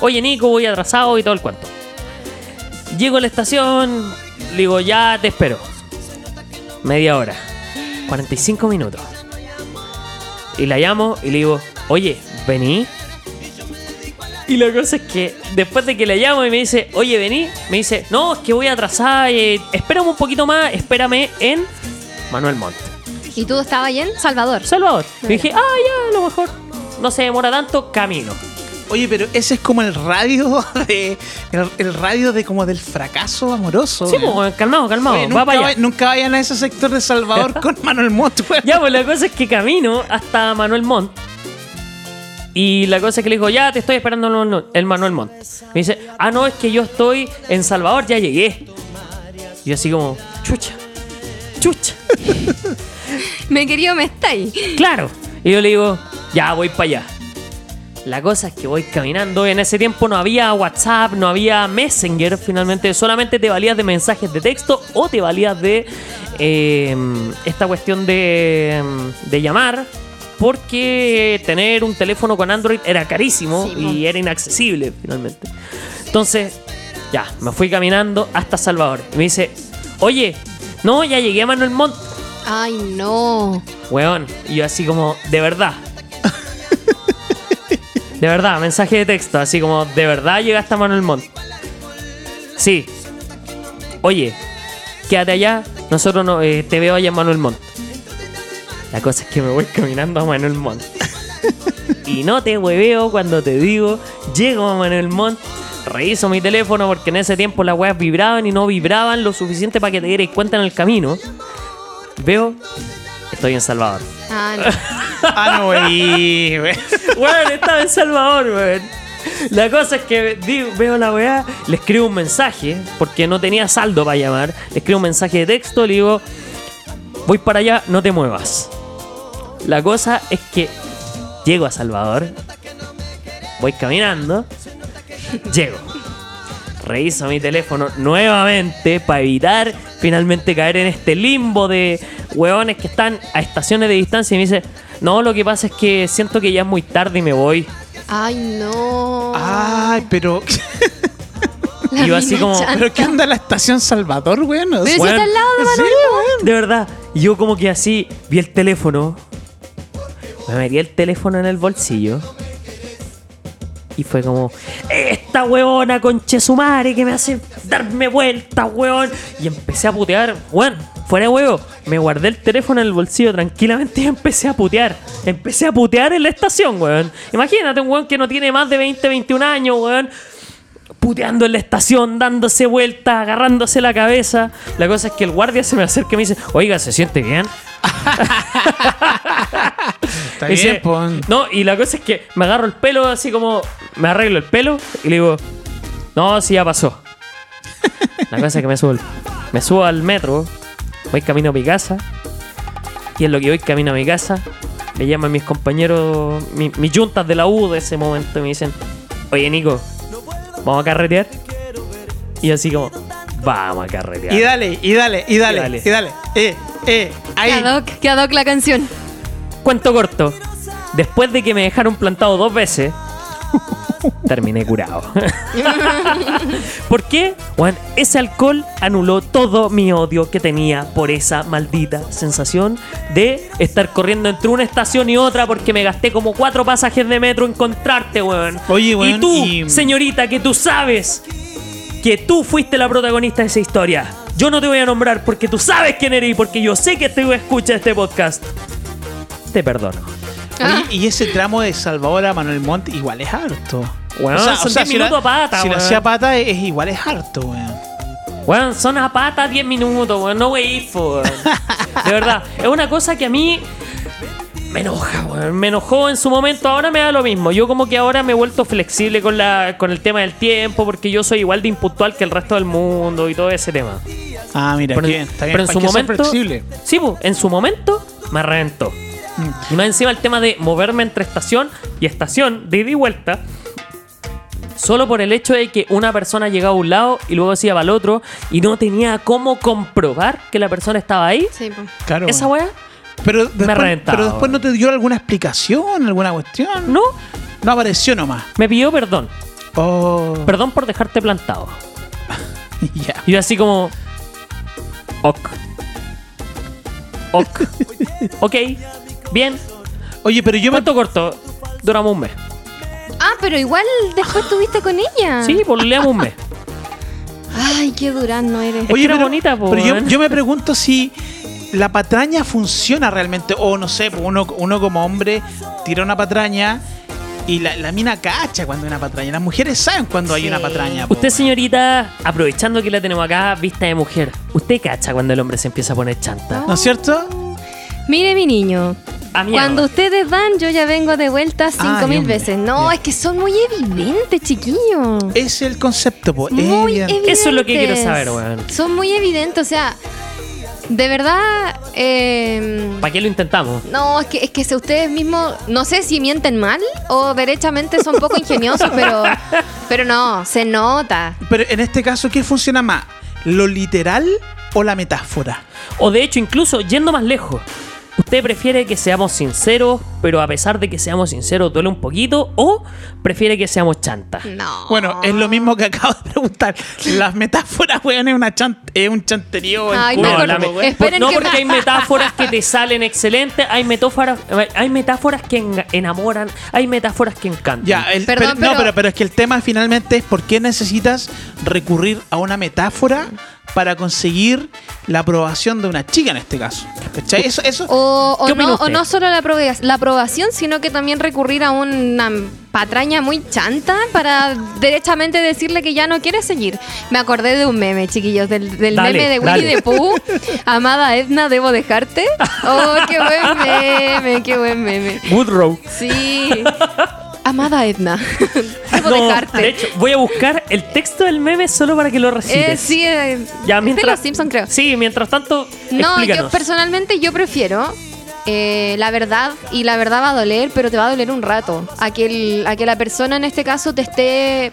Oye, Nico, voy atrasado y todo el cuento. Llego a la estación, le digo, ya te espero. Media hora. 45 minutos. Y la llamo y le digo, oye, vení. Y la cosa es que después de que la llamo y me dice, oye, vení, me dice, no, es que voy atrasada, eh, espérame un poquito más, espérame en Manuel Montt. ¿Y tú estabas ahí en Salvador? Salvador. Y dije, ah, ya, a lo mejor no se demora tanto, camino. Oye, pero ese es como el radio de. El, el radio de como del fracaso amoroso. Sí, pues, calmado, calmado, Oye, va nunca, para allá. vay- nunca vayan a ese sector de Salvador con Manuel Montt, weón. Ya, pues la cosa es que camino hasta Manuel Montt. Y la cosa es que le digo, ya te estoy esperando el Manu- el Manuel Montt. Me dice, ah, no, es que yo estoy en Salvador, ya llegué. Y yo así como, chucha, chucha. Me querido, me estáis. Claro. Y yo le digo, ya voy para allá. La cosa es que voy caminando. En ese tiempo no había WhatsApp, no había Messenger. Finalmente, solamente te valías de mensajes de texto o te valías de eh, esta cuestión de, de llamar. Porque tener un teléfono con Android era carísimo Sí, y era inaccesible finalmente. Entonces, ya, me fui caminando hasta Salvador. Y me dice, oye, no, ya llegué a Manuel Montt. Ay, no. Weón, y yo así como, de verdad. De verdad, mensaje de texto, así como, de verdad llegaste a Manuel Montt. Sí. Oye, quédate allá, nosotros no, eh, te veo allá en Manuel Montt. La cosa es que me voy caminando a Manuel Montt. Y no te hueveo cuando te digo, llego a Manuel Montt, reviso mi teléfono porque en ese tiempo las weas vibraban y no vibraban lo suficiente para que te dierais cuenta en el camino. Veo, estoy en Salvador. Ah, no. Ah, no, wey. Weón, estaba en Salvador, weón. La cosa es que digo, veo la weá, le escribo un mensaje, porque no tenía saldo para llamar. Le escribo un mensaje de texto, le digo, voy para allá, no te muevas. La cosa es que llego a Salvador, voy caminando, llego. Reviso mi teléfono nuevamente para evitar finalmente caer en este limbo de hueones que están a estaciones de distancia y me dice, no, lo que pasa es que siento que ya es muy tarde y me voy. Ay, no. Ay, pero. Y yo así como, chanta. ¿Pero qué onda la estación Salvador, weón? Pero si está al lado de Sí. De verdad. Y yo como que así vi el teléfono. Me metí el teléfono en el bolsillo. Y fue como, esta huevona conche su madre que me hace darme vuelta, huevón. Y empecé a putear, weón, fuera de huevo. Me guardé el teléfono en el bolsillo tranquilamente y empecé a putear. Empecé a putear en la estación, weón. Imagínate un weón que no tiene más de 20, 21 años, weón. Puteando en la estación, dándose vueltas, agarrándose la cabeza. La cosa es que el guardia se me acerca y me dice, oiga, ¿se siente bien? Está dice- bien. No, y la cosa es que me agarro el pelo así como. Me arreglo el pelo y le digo. No, sí, ya pasó. La cosa es que me subo, me subo al metro, voy camino a mi casa. Y en lo que voy camino a mi casa, me llaman mis compañeros, mi- mis juntas de la U de ese momento y me dicen: Oye, Nico, ¿vamos a carretear? Y así como: Vamos a carretear. Y dale, y dale, y dale, Y dale. y dale. Eh, eh, ahí. Que ad hoc, que ad hoc la canción. Cuento corto. Después de que me dejaron plantado dos veces, terminé curado. ¿Por qué? Juan, ese alcohol anuló todo mi odio que tenía por esa maldita sensación de estar corriendo entre una estación y otra porque me gasté como cuatro pasajes de metro en encontrarte, weón. Oye, weón, Y tú, y- señorita, que tú sabes que tú fuiste la protagonista de esa historia. Yo no te voy a nombrar porque tú sabes quién eres y porque yo sé que tú escuchas este podcast. Te perdono. Ah. Oye, y ese tramo de Salvador a Manuel Montt igual es harto. Weón, son 10 si minutos la- a pata, Si lo hacía a pata es, igual es harto, weón. Weón, son a pata 10 minutos, weón. No wey. De verdad, es una cosa que a mí me enoja, weón. Me enojó en su momento, ahora me da lo mismo. Yo como que ahora me he vuelto flexible con, la, con el tema del tiempo porque yo soy igual de impuntual que el resto del mundo y todo ese tema. Ah, mira, Pero, bien, está bien. pero en su momento... flexible. Sí, pues, en su momento me reventó. Y más encima el tema de moverme entre estación y estación, de ida y vuelta, solo por el hecho de que una persona llegaba a un lado y luego se iba al otro y no tenía cómo comprobar que la persona estaba ahí. Sí. Claro. Esa weá, pero después, reventaba, pero después no te dio alguna explicación, alguna cuestión. no, No apareció nomás. me pidió perdón. Oh, Perdón por dejarte plantado. ya. Y yo así como... Ok. Ok. ok. Bien. Oye, pero yo me ¿Cuánto corto? Duramos un mes. Ah, pero igual después tuviste con ella. Sí, pues leamos un mes. Ay, qué durano eres. Es que era bonita, po, pero yo, me pregunto si la patraña funciona realmente. O no sé, pues uno, uno como hombre tira una patraña y la, la mina cacha cuando hay una patraña. Las mujeres saben cuando hay una patraña. po. Usted, señorita, aprovechando que la tenemos acá, vista de mujer, ¿usted cacha cuando el hombre se empieza a poner chanta? ¿No es cierto? Mire, mi niño. Cuando ustedes van, yo ya vengo de vuelta cinco Ah, mil veces. No, es que son muy evidentes, chiquillos. Es el concepto, po. Muy Evidente. evidentes. Eso es lo que quiero saber, weón. Son muy evidentes, o sea, de verdad. eh, ¿Para qué lo intentamos? no, es que, es que si ustedes mismos, no sé si mienten mal o derechamente son poco ingeniosos, pero, pero no, se nota. Pero en este caso, ¿qué funciona más? ¿Lo literal o la metáfora? O de hecho, incluso yendo más lejos, ¿usted prefiere que seamos sinceros, pero a pesar de que seamos sinceros duele un poquito? ¿O prefiere que seamos chantas? No. Bueno, es lo mismo que acabo de preguntar. Las metáforas, weón, es, una chan- es un chanterío. en Ay, mejor- la me-. Esperen no, que- porque hay metáforas que te salen excelentes, hay metáforas, hay metáforas que en- enamoran, hay metáforas que encantan. Ya, el- Perdón, pero- no, pero- pero, pero es que el tema finalmente es por qué necesitas recurrir a una metáfora para conseguir la aprobación de una chica en este caso. ¿Cachai? Eso, eso, O, o ¿Qué opina no, o no solo la, la aprobación, sino que también recurrir a una patraña muy chanta para derechamente decirle que ya no quiere seguir. Me acordé de un meme, chiquillos, del, del Dale, meme de Winnie dale. the Pooh. Amada Edna, ¿debo dejarte? Oh, qué buen meme, qué buen meme. Woodrow. Sí. Amada Edna, debo No, dejarte. de hecho, voy a buscar el texto del meme solo para que lo. Eh, sí, eh, Ya, es de mientras, los Simpson, creo. Sí, mientras tanto, No, yo personalmente yo prefiero eh, la verdad y la verdad va a doler, pero te va a doler un rato. A que, el- a que la persona en este caso te esté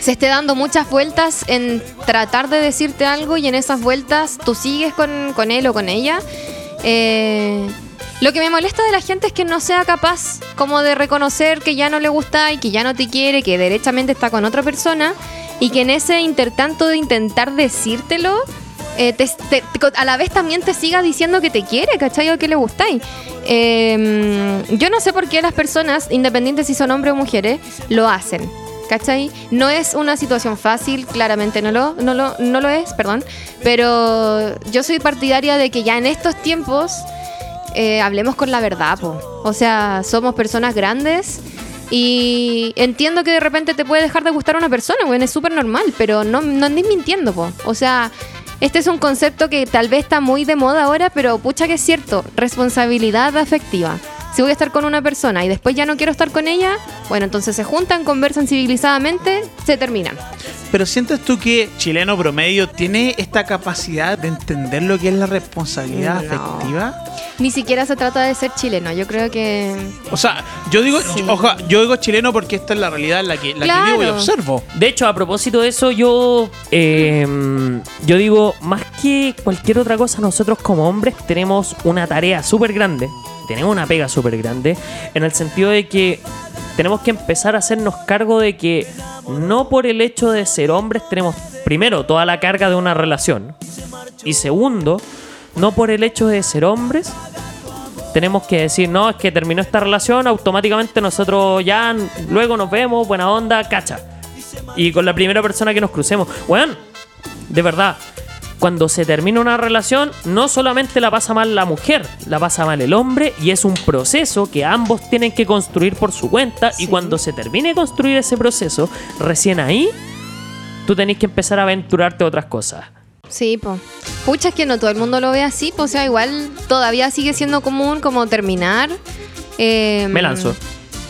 se esté dando muchas vueltas en tratar de decirte algo y en esas vueltas tú sigues con, con él o con ella. Eh, lo que me molesta de la gente es que no sea capaz como de reconocer que ya no le gusta y que ya no te quiere, que derechamente está con otra persona y que en ese intertanto de intentar decírtelo eh, a la vez también te siga diciendo que te quiere, ¿cachai? O que le gustáis. Eh, yo no sé por qué las personas, independientes si son hombres o mujeres, lo hacen. ¿Cachai? No es una situación fácil, claramente no lo, no lo, no lo es, perdón. Pero yo soy partidaria de que ya en estos tiempos eh, hablemos con la verdad, po. O sea, somos personas grandes y entiendo que de repente te puede dejar de gustar una persona, bueno, es súper normal, pero no, no andes mintiendo, po. O sea, este es un concepto que tal vez está muy de moda ahora, pero pucha que es cierto, responsabilidad afectiva. Si voy a estar con una persona y después ya no quiero estar con ella, bueno, entonces se juntan, conversan civilizadamente, se terminan. Pero sientes tú que chileno promedio tiene esta capacidad de entender lo que es la responsabilidad No. afectiva? Ni siquiera se trata de ser chileno, yo creo que... O sea, yo digo, Sí. ojo, yo digo chileno porque esta es la realidad en la que, la que vivo y observo. De hecho, a propósito de eso, yo, eh, yo digo, más que cualquier otra cosa, nosotros como hombres tenemos una tarea súper grande, tenemos una pega súper grande, en el sentido de que tenemos que empezar a hacernos cargo de que no por el hecho de ser hombres tenemos, primero, toda la carga de una relación, y segundo, no por el hecho de ser hombres tenemos que decir, no, es que terminó esta relación, automáticamente nosotros ya luego nos vemos, buena onda, cacha. Y con la primera persona que nos crucemos. Weón, de verdad, cuando se termina una relación, no solamente la pasa mal la mujer, la pasa mal el hombre y es un proceso que ambos tienen que construir por su cuenta. Y cuando se termine de construir ese proceso, recién ahí, tú tenés que empezar a aventurarte a otras cosas. Sí, po. Pucha, es que no todo el mundo lo ve así, pues, o sea, igual todavía sigue siendo común como terminar. eh, Me lanzo.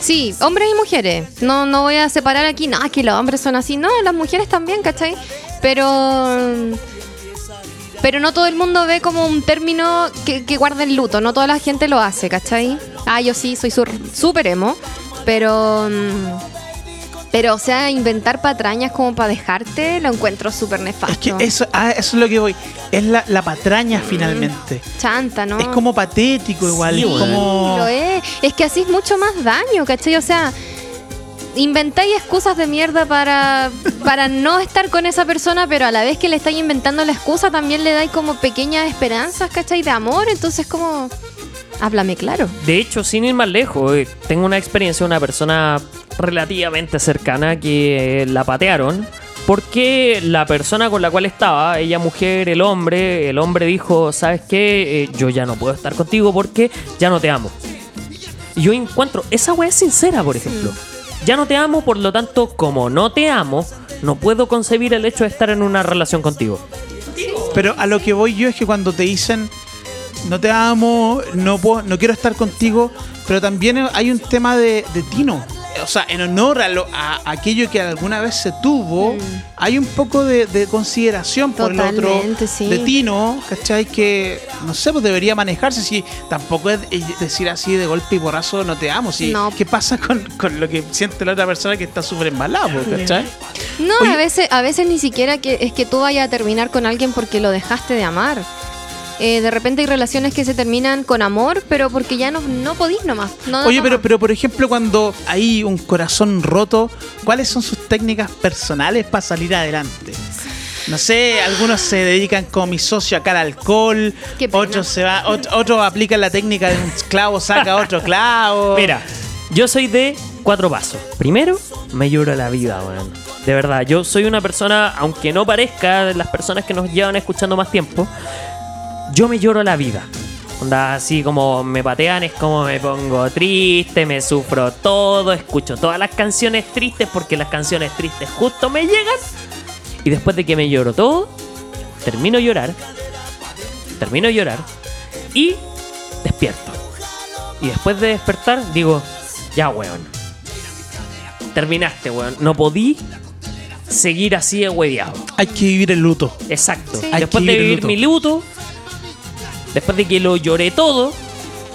Sí, hombres y mujeres. No, no voy a separar aquí, no, es que los hombres son así. No, las mujeres también, ¿cachai? Pero. Pero no todo el mundo ve como un término que, que guarda el luto. No toda la gente lo hace, ¿cachai? Ah, yo sí, soy súper emo. Pero. mm, Pero, o sea, inventar patrañas como para dejarte, lo encuentro súper nefasto. Es que eso, ah, eso es lo que voy. Es la, la patraña finalmente. Chanta, ¿no? Es como patético igual. Sí, como... Lo es. Es que así es mucho más daño, ¿cachai? O sea, inventáis excusas de mierda para, para no estar con esa persona, pero a la vez que le estáis inventando la excusa, también le dais como pequeñas esperanzas, ¿cachai? De amor. Entonces, como. Háblame claro. De hecho, sin ir más lejos, eh, tengo una experiencia de una persona relativamente cercana que eh, la patearon porque la persona con la cual estaba, ella mujer, el hombre, el hombre dijo, ¿sabes qué? Eh, yo ya no puedo estar contigo porque ya no te amo. Y yo encuentro, esa weá es sincera, por ejemplo. Ya no te amo, por lo tanto, como no te amo, no puedo concebir el hecho de estar en una relación contigo. Pero a lo que voy yo es que cuando te dicen no te amo, no puedo, no quiero estar contigo, pero también hay un tema de, de tino. O sea, en honor a, lo, a aquello que alguna vez se tuvo, hay un poco de, de consideración por el otro sí. de tino, ¿cachai? Que, no sé, pues debería manejarse. Si tampoco es decir así de golpe y borrazo, no te amo. Si, No. ¿Qué pasa con, con lo que siente la otra persona que está súper embalado, pues, ¿cachai? No, Oye. a veces, a veces ni siquiera que es que tú vayas a terminar con alguien porque lo dejaste de amar. Eh, de repente hay relaciones que se terminan con amor, pero porque ya no, no podís nomás. No Oye, pero, más. pero por ejemplo, cuando hay un corazón roto, ¿cuáles son sus técnicas personales para salir adelante? No sé, algunos se dedican como mi socio acá al alcohol, otros se va, ot- otros aplican la técnica de un clavo saca otro clavo. Mira, yo soy de cuatro pasos. Primero, me lloro la vida, weón. De verdad, yo soy una persona, aunque no parezca de las personas que nos llevan escuchando más tiempo, yo me lloro la vida. Onda, así como me patean, es como me pongo triste, me sufro todo, escucho todas las canciones tristes porque las canciones tristes justo me llegan. Y después de que me lloro todo, termino de llorar, termino de llorar y despierto. Y después de despertar, digo, ya, weón. Terminaste, weón. No podí seguir así de hueveado. Hay que vivir el luto. Exacto. Sí. Hay Después que de vivir el vivir luto. mi luto, después de que lo lloré todo,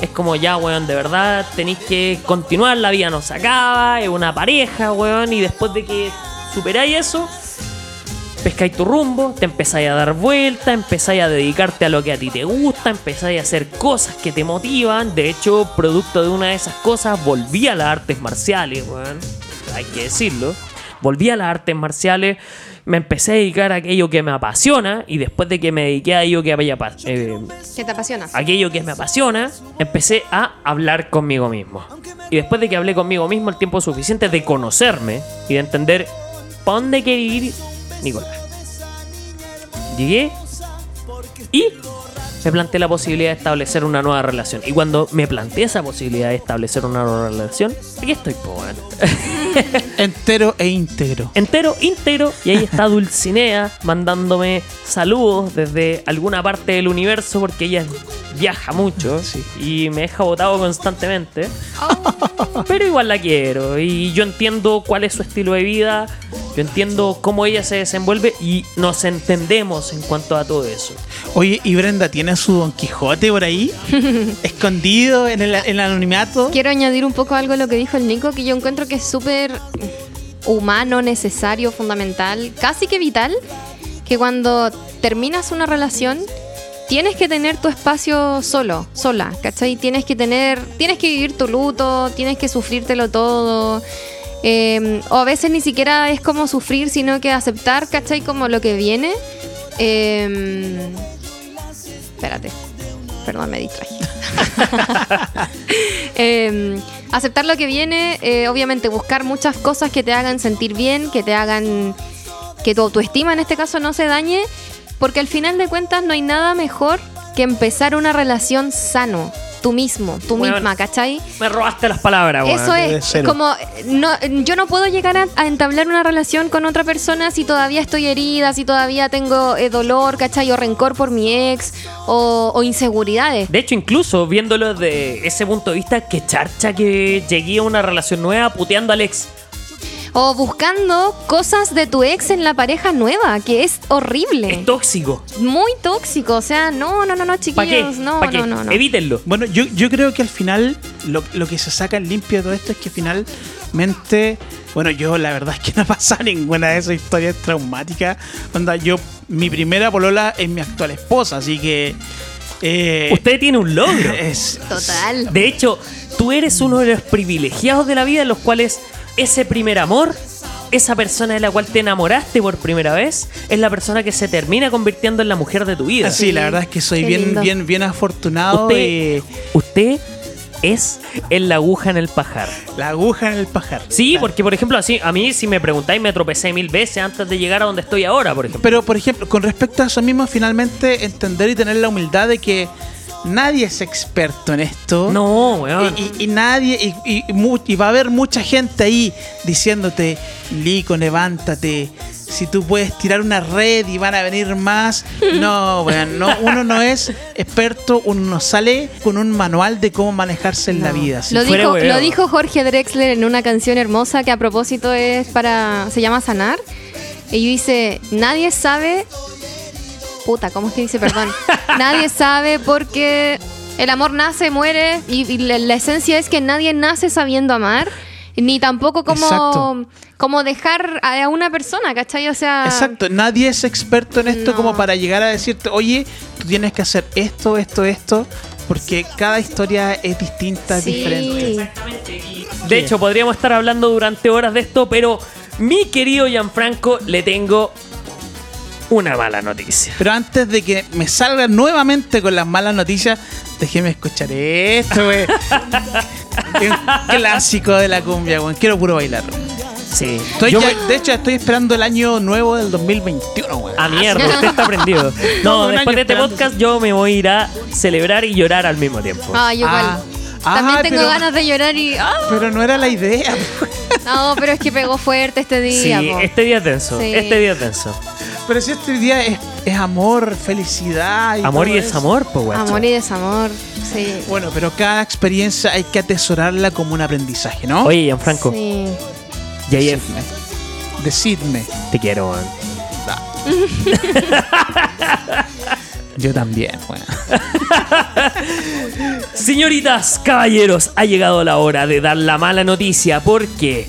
es como ya, weón, de verdad tenéis que continuar, la vida no se acaba, es una pareja, weón, y después de que superáis eso, pescáis tu rumbo, te empezáis a dar vuelta, empezáis a dedicarte a lo que a ti te gusta, empezáis a hacer cosas que te motivan. De hecho, producto de una de esas cosas, volví a las artes marciales, weón. Hay que decirlo. Volví a las artes marciales me empecé a dedicar a aquello que me apasiona y después de que me dediqué a aquello que eh, ¿Qué te apasiona? aquello que me apasiona, empecé a hablar conmigo mismo. Y después de que hablé conmigo mismo el tiempo suficiente de conocerme y de entender para dónde quiere ir Nicolás. Llegué y me planteé la posibilidad de establecer una nueva relación. Y cuando me planteé esa posibilidad de establecer una nueva relación, aquí estoy, po, weón. Entero e íntegro. entero, íntegro. Y ahí está Dulcinea mandándome saludos desde alguna parte del universo porque ella viaja mucho Sí. y me deja botado constantemente. Oh, Pero igual la quiero y yo entiendo cuál es su estilo de vida, yo entiendo cómo ella se desenvuelve y nos entendemos en cuanto a todo eso. Oye, ¿y Brenda tiene su Don Quijote por ahí? Escondido en el, en el anonimato. Quiero añadir un poco algo a lo que dijo el Nico, que yo encuentro que es súper humano, necesario, fundamental, casi que vital, que cuando terminas una relación tienes que tener tu espacio solo, sola, ¿cachai? Tienes que tener, tienes que vivir tu luto, tienes que sufrírtelo todo. eh, o a veces ni siquiera es como sufrir, sino que aceptar, ¿cachai? Como lo que viene. Eh, espérate, perdón, me distraje. Eh, aceptar lo que viene, eh, obviamente buscar muchas cosas que te hagan sentir bien, que te hagan que tu autoestima en este caso no se dañe, porque al final de cuentas no hay nada mejor que empezar una relación sano, tú mismo, tú Bueno, misma, ¿cachai? Me robaste las palabras, weón. Eso es como no, yo no puedo llegar a, a entablar una relación con otra persona si todavía estoy herida, si todavía tengo eh, dolor, ¿cachai? O rencor por mi ex o, o inseguridades. De hecho, incluso viéndolo de ese punto de vista, que charcha que llegué a una relación nueva puteando al ex. O buscando cosas de tu ex en la pareja nueva, que es horrible. Es tóxico. Muy tóxico. O sea, no, no, no, no, ¿Para qué? chiquillos. No, no, no, no. Evítenlo. Bueno, yo, yo creo que al final lo, lo que se saca en limpio de todo esto es que finalmente, bueno, yo la verdad es que no pasa ninguna de esas historias traumáticas. Onda, yo, mi primera polola es mi actual esposa, así que... eh, Usted tiene un logro. es, Total. De hecho, tú eres uno de los privilegiados de la vida en los cuales ese primer amor, esa persona de la cual te enamoraste por primera vez, es la persona que se termina convirtiendo en la mujer de tu vida. Sí, la verdad es que soy bien, lindo. bien, bien afortunado Usted, y usted es el aguja en el pajar. la aguja en el pajar. Sí, Claro. porque por ejemplo, así a mí si me preguntáis me tropecé mil veces antes de llegar a donde estoy ahora, por ejemplo. Pero, por ejemplo, con respecto a eso mismo, finalmente entender y tener la humildad de que nadie es experto en esto. No, weón. Y, y- y nadie, y, y mu- y va a haber mucha gente ahí diciéndote, Lico, levántate. Si tú puedes tirar una red y van a venir más. No, weón, no, uno no es experto, uno no sale con un manual de cómo manejarse en la vida. Lo dijo, lo dijo Jorge Drexler en una canción hermosa que a propósito es para. se llama Sanar. Y dice: Nadie sabe. Puta, ¿cómo es que dice? Perdón. nadie sabe porque el amor nace, muere. Y, y la, la esencia es que nadie nace sabiendo amar. Ni tampoco como, como dejar a una persona, ¿cachai? O sea. Exacto, nadie es experto en esto No. como para llegar a decirte, oye, tú tienes que hacer esto, esto, esto, porque cada historia es distinta, es Sí. diferente. De hecho, podríamos estar hablando durante horas de esto, pero mi querido Gianfranco, le tengo una mala noticia. Pero antes de que me salga nuevamente con las malas noticias, déjeme escuchar esto, güey. Clásico de la cumbia, güey. Quiero puro bailarlo. Sí. Estoy Yo ya- me- De hecho, estoy esperando el año nuevo del 2021, güey. A mierda, usted está prendido. No, después de este podcast yo me voy a ir a celebrar y llorar al mismo tiempo. Ah, yo igual. Ah. Ah, También tengo pero- ganas de llorar y. ah, Pero no era la idea. no, pero es que pegó fuerte este día. Sí, po. este día es denso. Sí. Este día es denso. Pero si este día es, es amor, felicidad. Y Amor y desamor, pues. Amor y desamor. Sí. Bueno, pero cada experiencia hay que atesorarla como un aprendizaje, ¿no? Oye, Gianfranco, Sí. JF, Decidme. te quiero, weón. Yo también, bueno. Señoritas, caballeros, ha llegado la hora de dar la mala noticia porque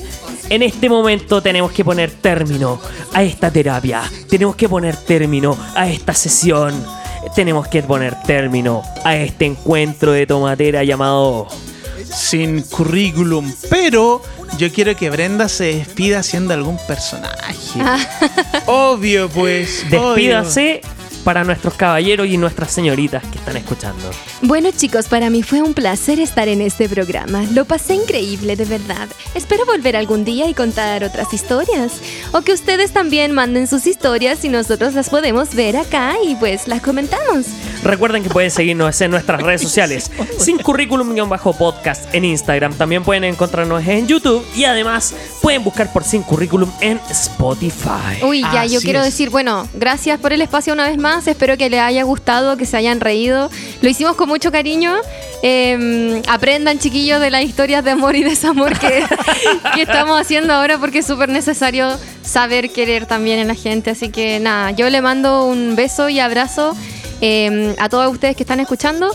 en este momento tenemos que poner término a esta terapia, tenemos que poner término a esta sesión, tenemos que poner término a este encuentro de tomatera llamado... Sin currículum. Pero Yo quiero que Brenda se despida haciendo algún personaje. Obvio, pues. obvio. Para nuestros caballeros y nuestras señoritas que están escuchando. Bueno chicos, para mí fue un placer estar en este programa. Lo pasé increíble, de verdad. Espero volver algún día y contar otras historias. O que ustedes también manden sus historias y nosotros las podemos ver acá y pues las comentamos. Recuerden que pueden seguirnos en nuestras redes sociales, sin currículum-podcast en Instagram. También pueden encontrarnos en YouTube y además pueden buscar por sin currículum en Spotify. Uy, ya, yo quiero es. decir, bueno, gracias por el espacio una vez más. Espero que les haya gustado, que se hayan reído. Lo hicimos con mucho cariño. Eh, aprendan, chiquillos, de las historias de amor y desamor que, que estamos haciendo ahora, porque es súper necesario saber querer también en la gente. Así que nada, yo le mando un beso y abrazo eh, a todos ustedes que están escuchando.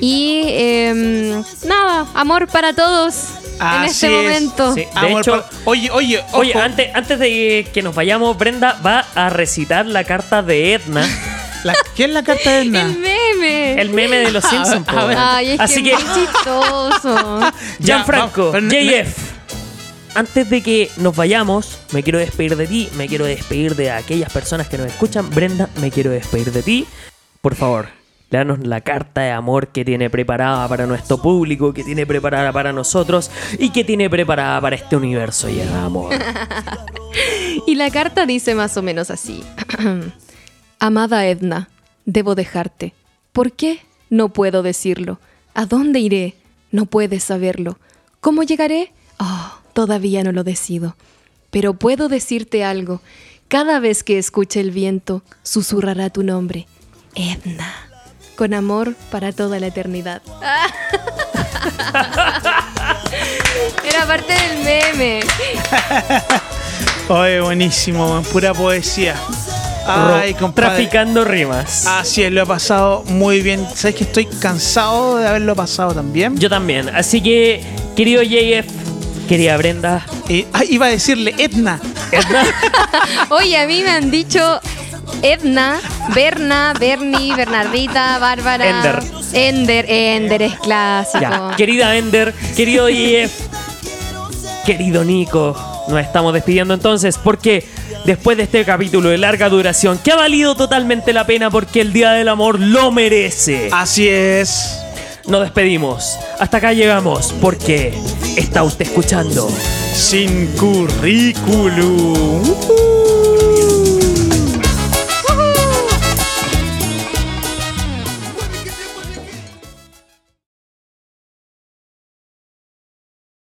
Y eh, nada, amor para todos en Así este es. momento. Sí. De Amor hecho- oye, oye, Oye, antes, antes de que nos vayamos, Brenda va a recitar la carta de Edna, la- ¿qué es la carta de Edna? El meme. el meme de los Simpsons. a ver. Ay, es Así que, que, es muy chistoso. Gianfranco, vamos, pero no- JF, antes de que nos vayamos, me quiero despedir de ti, me quiero despedir de aquellas personas que nos escuchan. Brenda, me quiero despedir de ti. Por favor, léanos la carta de amor que tiene preparada para nuestro público, que tiene preparada para nosotros y que tiene preparada para este universo lleno de amor. Y la carta dice más o menos así. Amada Edna, debo dejarte. ¿Por qué? No puedo decirlo. ¿A dónde iré? No puedes saberlo. ¿Cómo llegaré? Oh, todavía no lo decido. Pero puedo decirte algo. Cada vez que escuche el viento, susurrará tu nombre. Edna. Con amor para toda la eternidad. Era parte del meme. Oye, buenísimo, pura poesía. Ay, compadre. Traficando rimas. Así es, lo he pasado muy bien. ¿Sabes que estoy cansado de haberlo pasado también? Yo también. Así que, querido JF, querida Brenda, Eh, ah, iba a decirle Edna. Edna, Oye, a mí me han dicho Edna, Berna, Bernie, Bernardita, Bárbara. Ender. Ender, Ender es clásico. Ya, querida Ender, querido IF, querido Nico, nos estamos despidiendo entonces porque después de este capítulo de larga duración que ha valido totalmente la pena porque el Día del Amor lo merece, Así es. nos despedimos. Hasta acá llegamos porque está usted escuchando. Sin currículum. Uh-huh.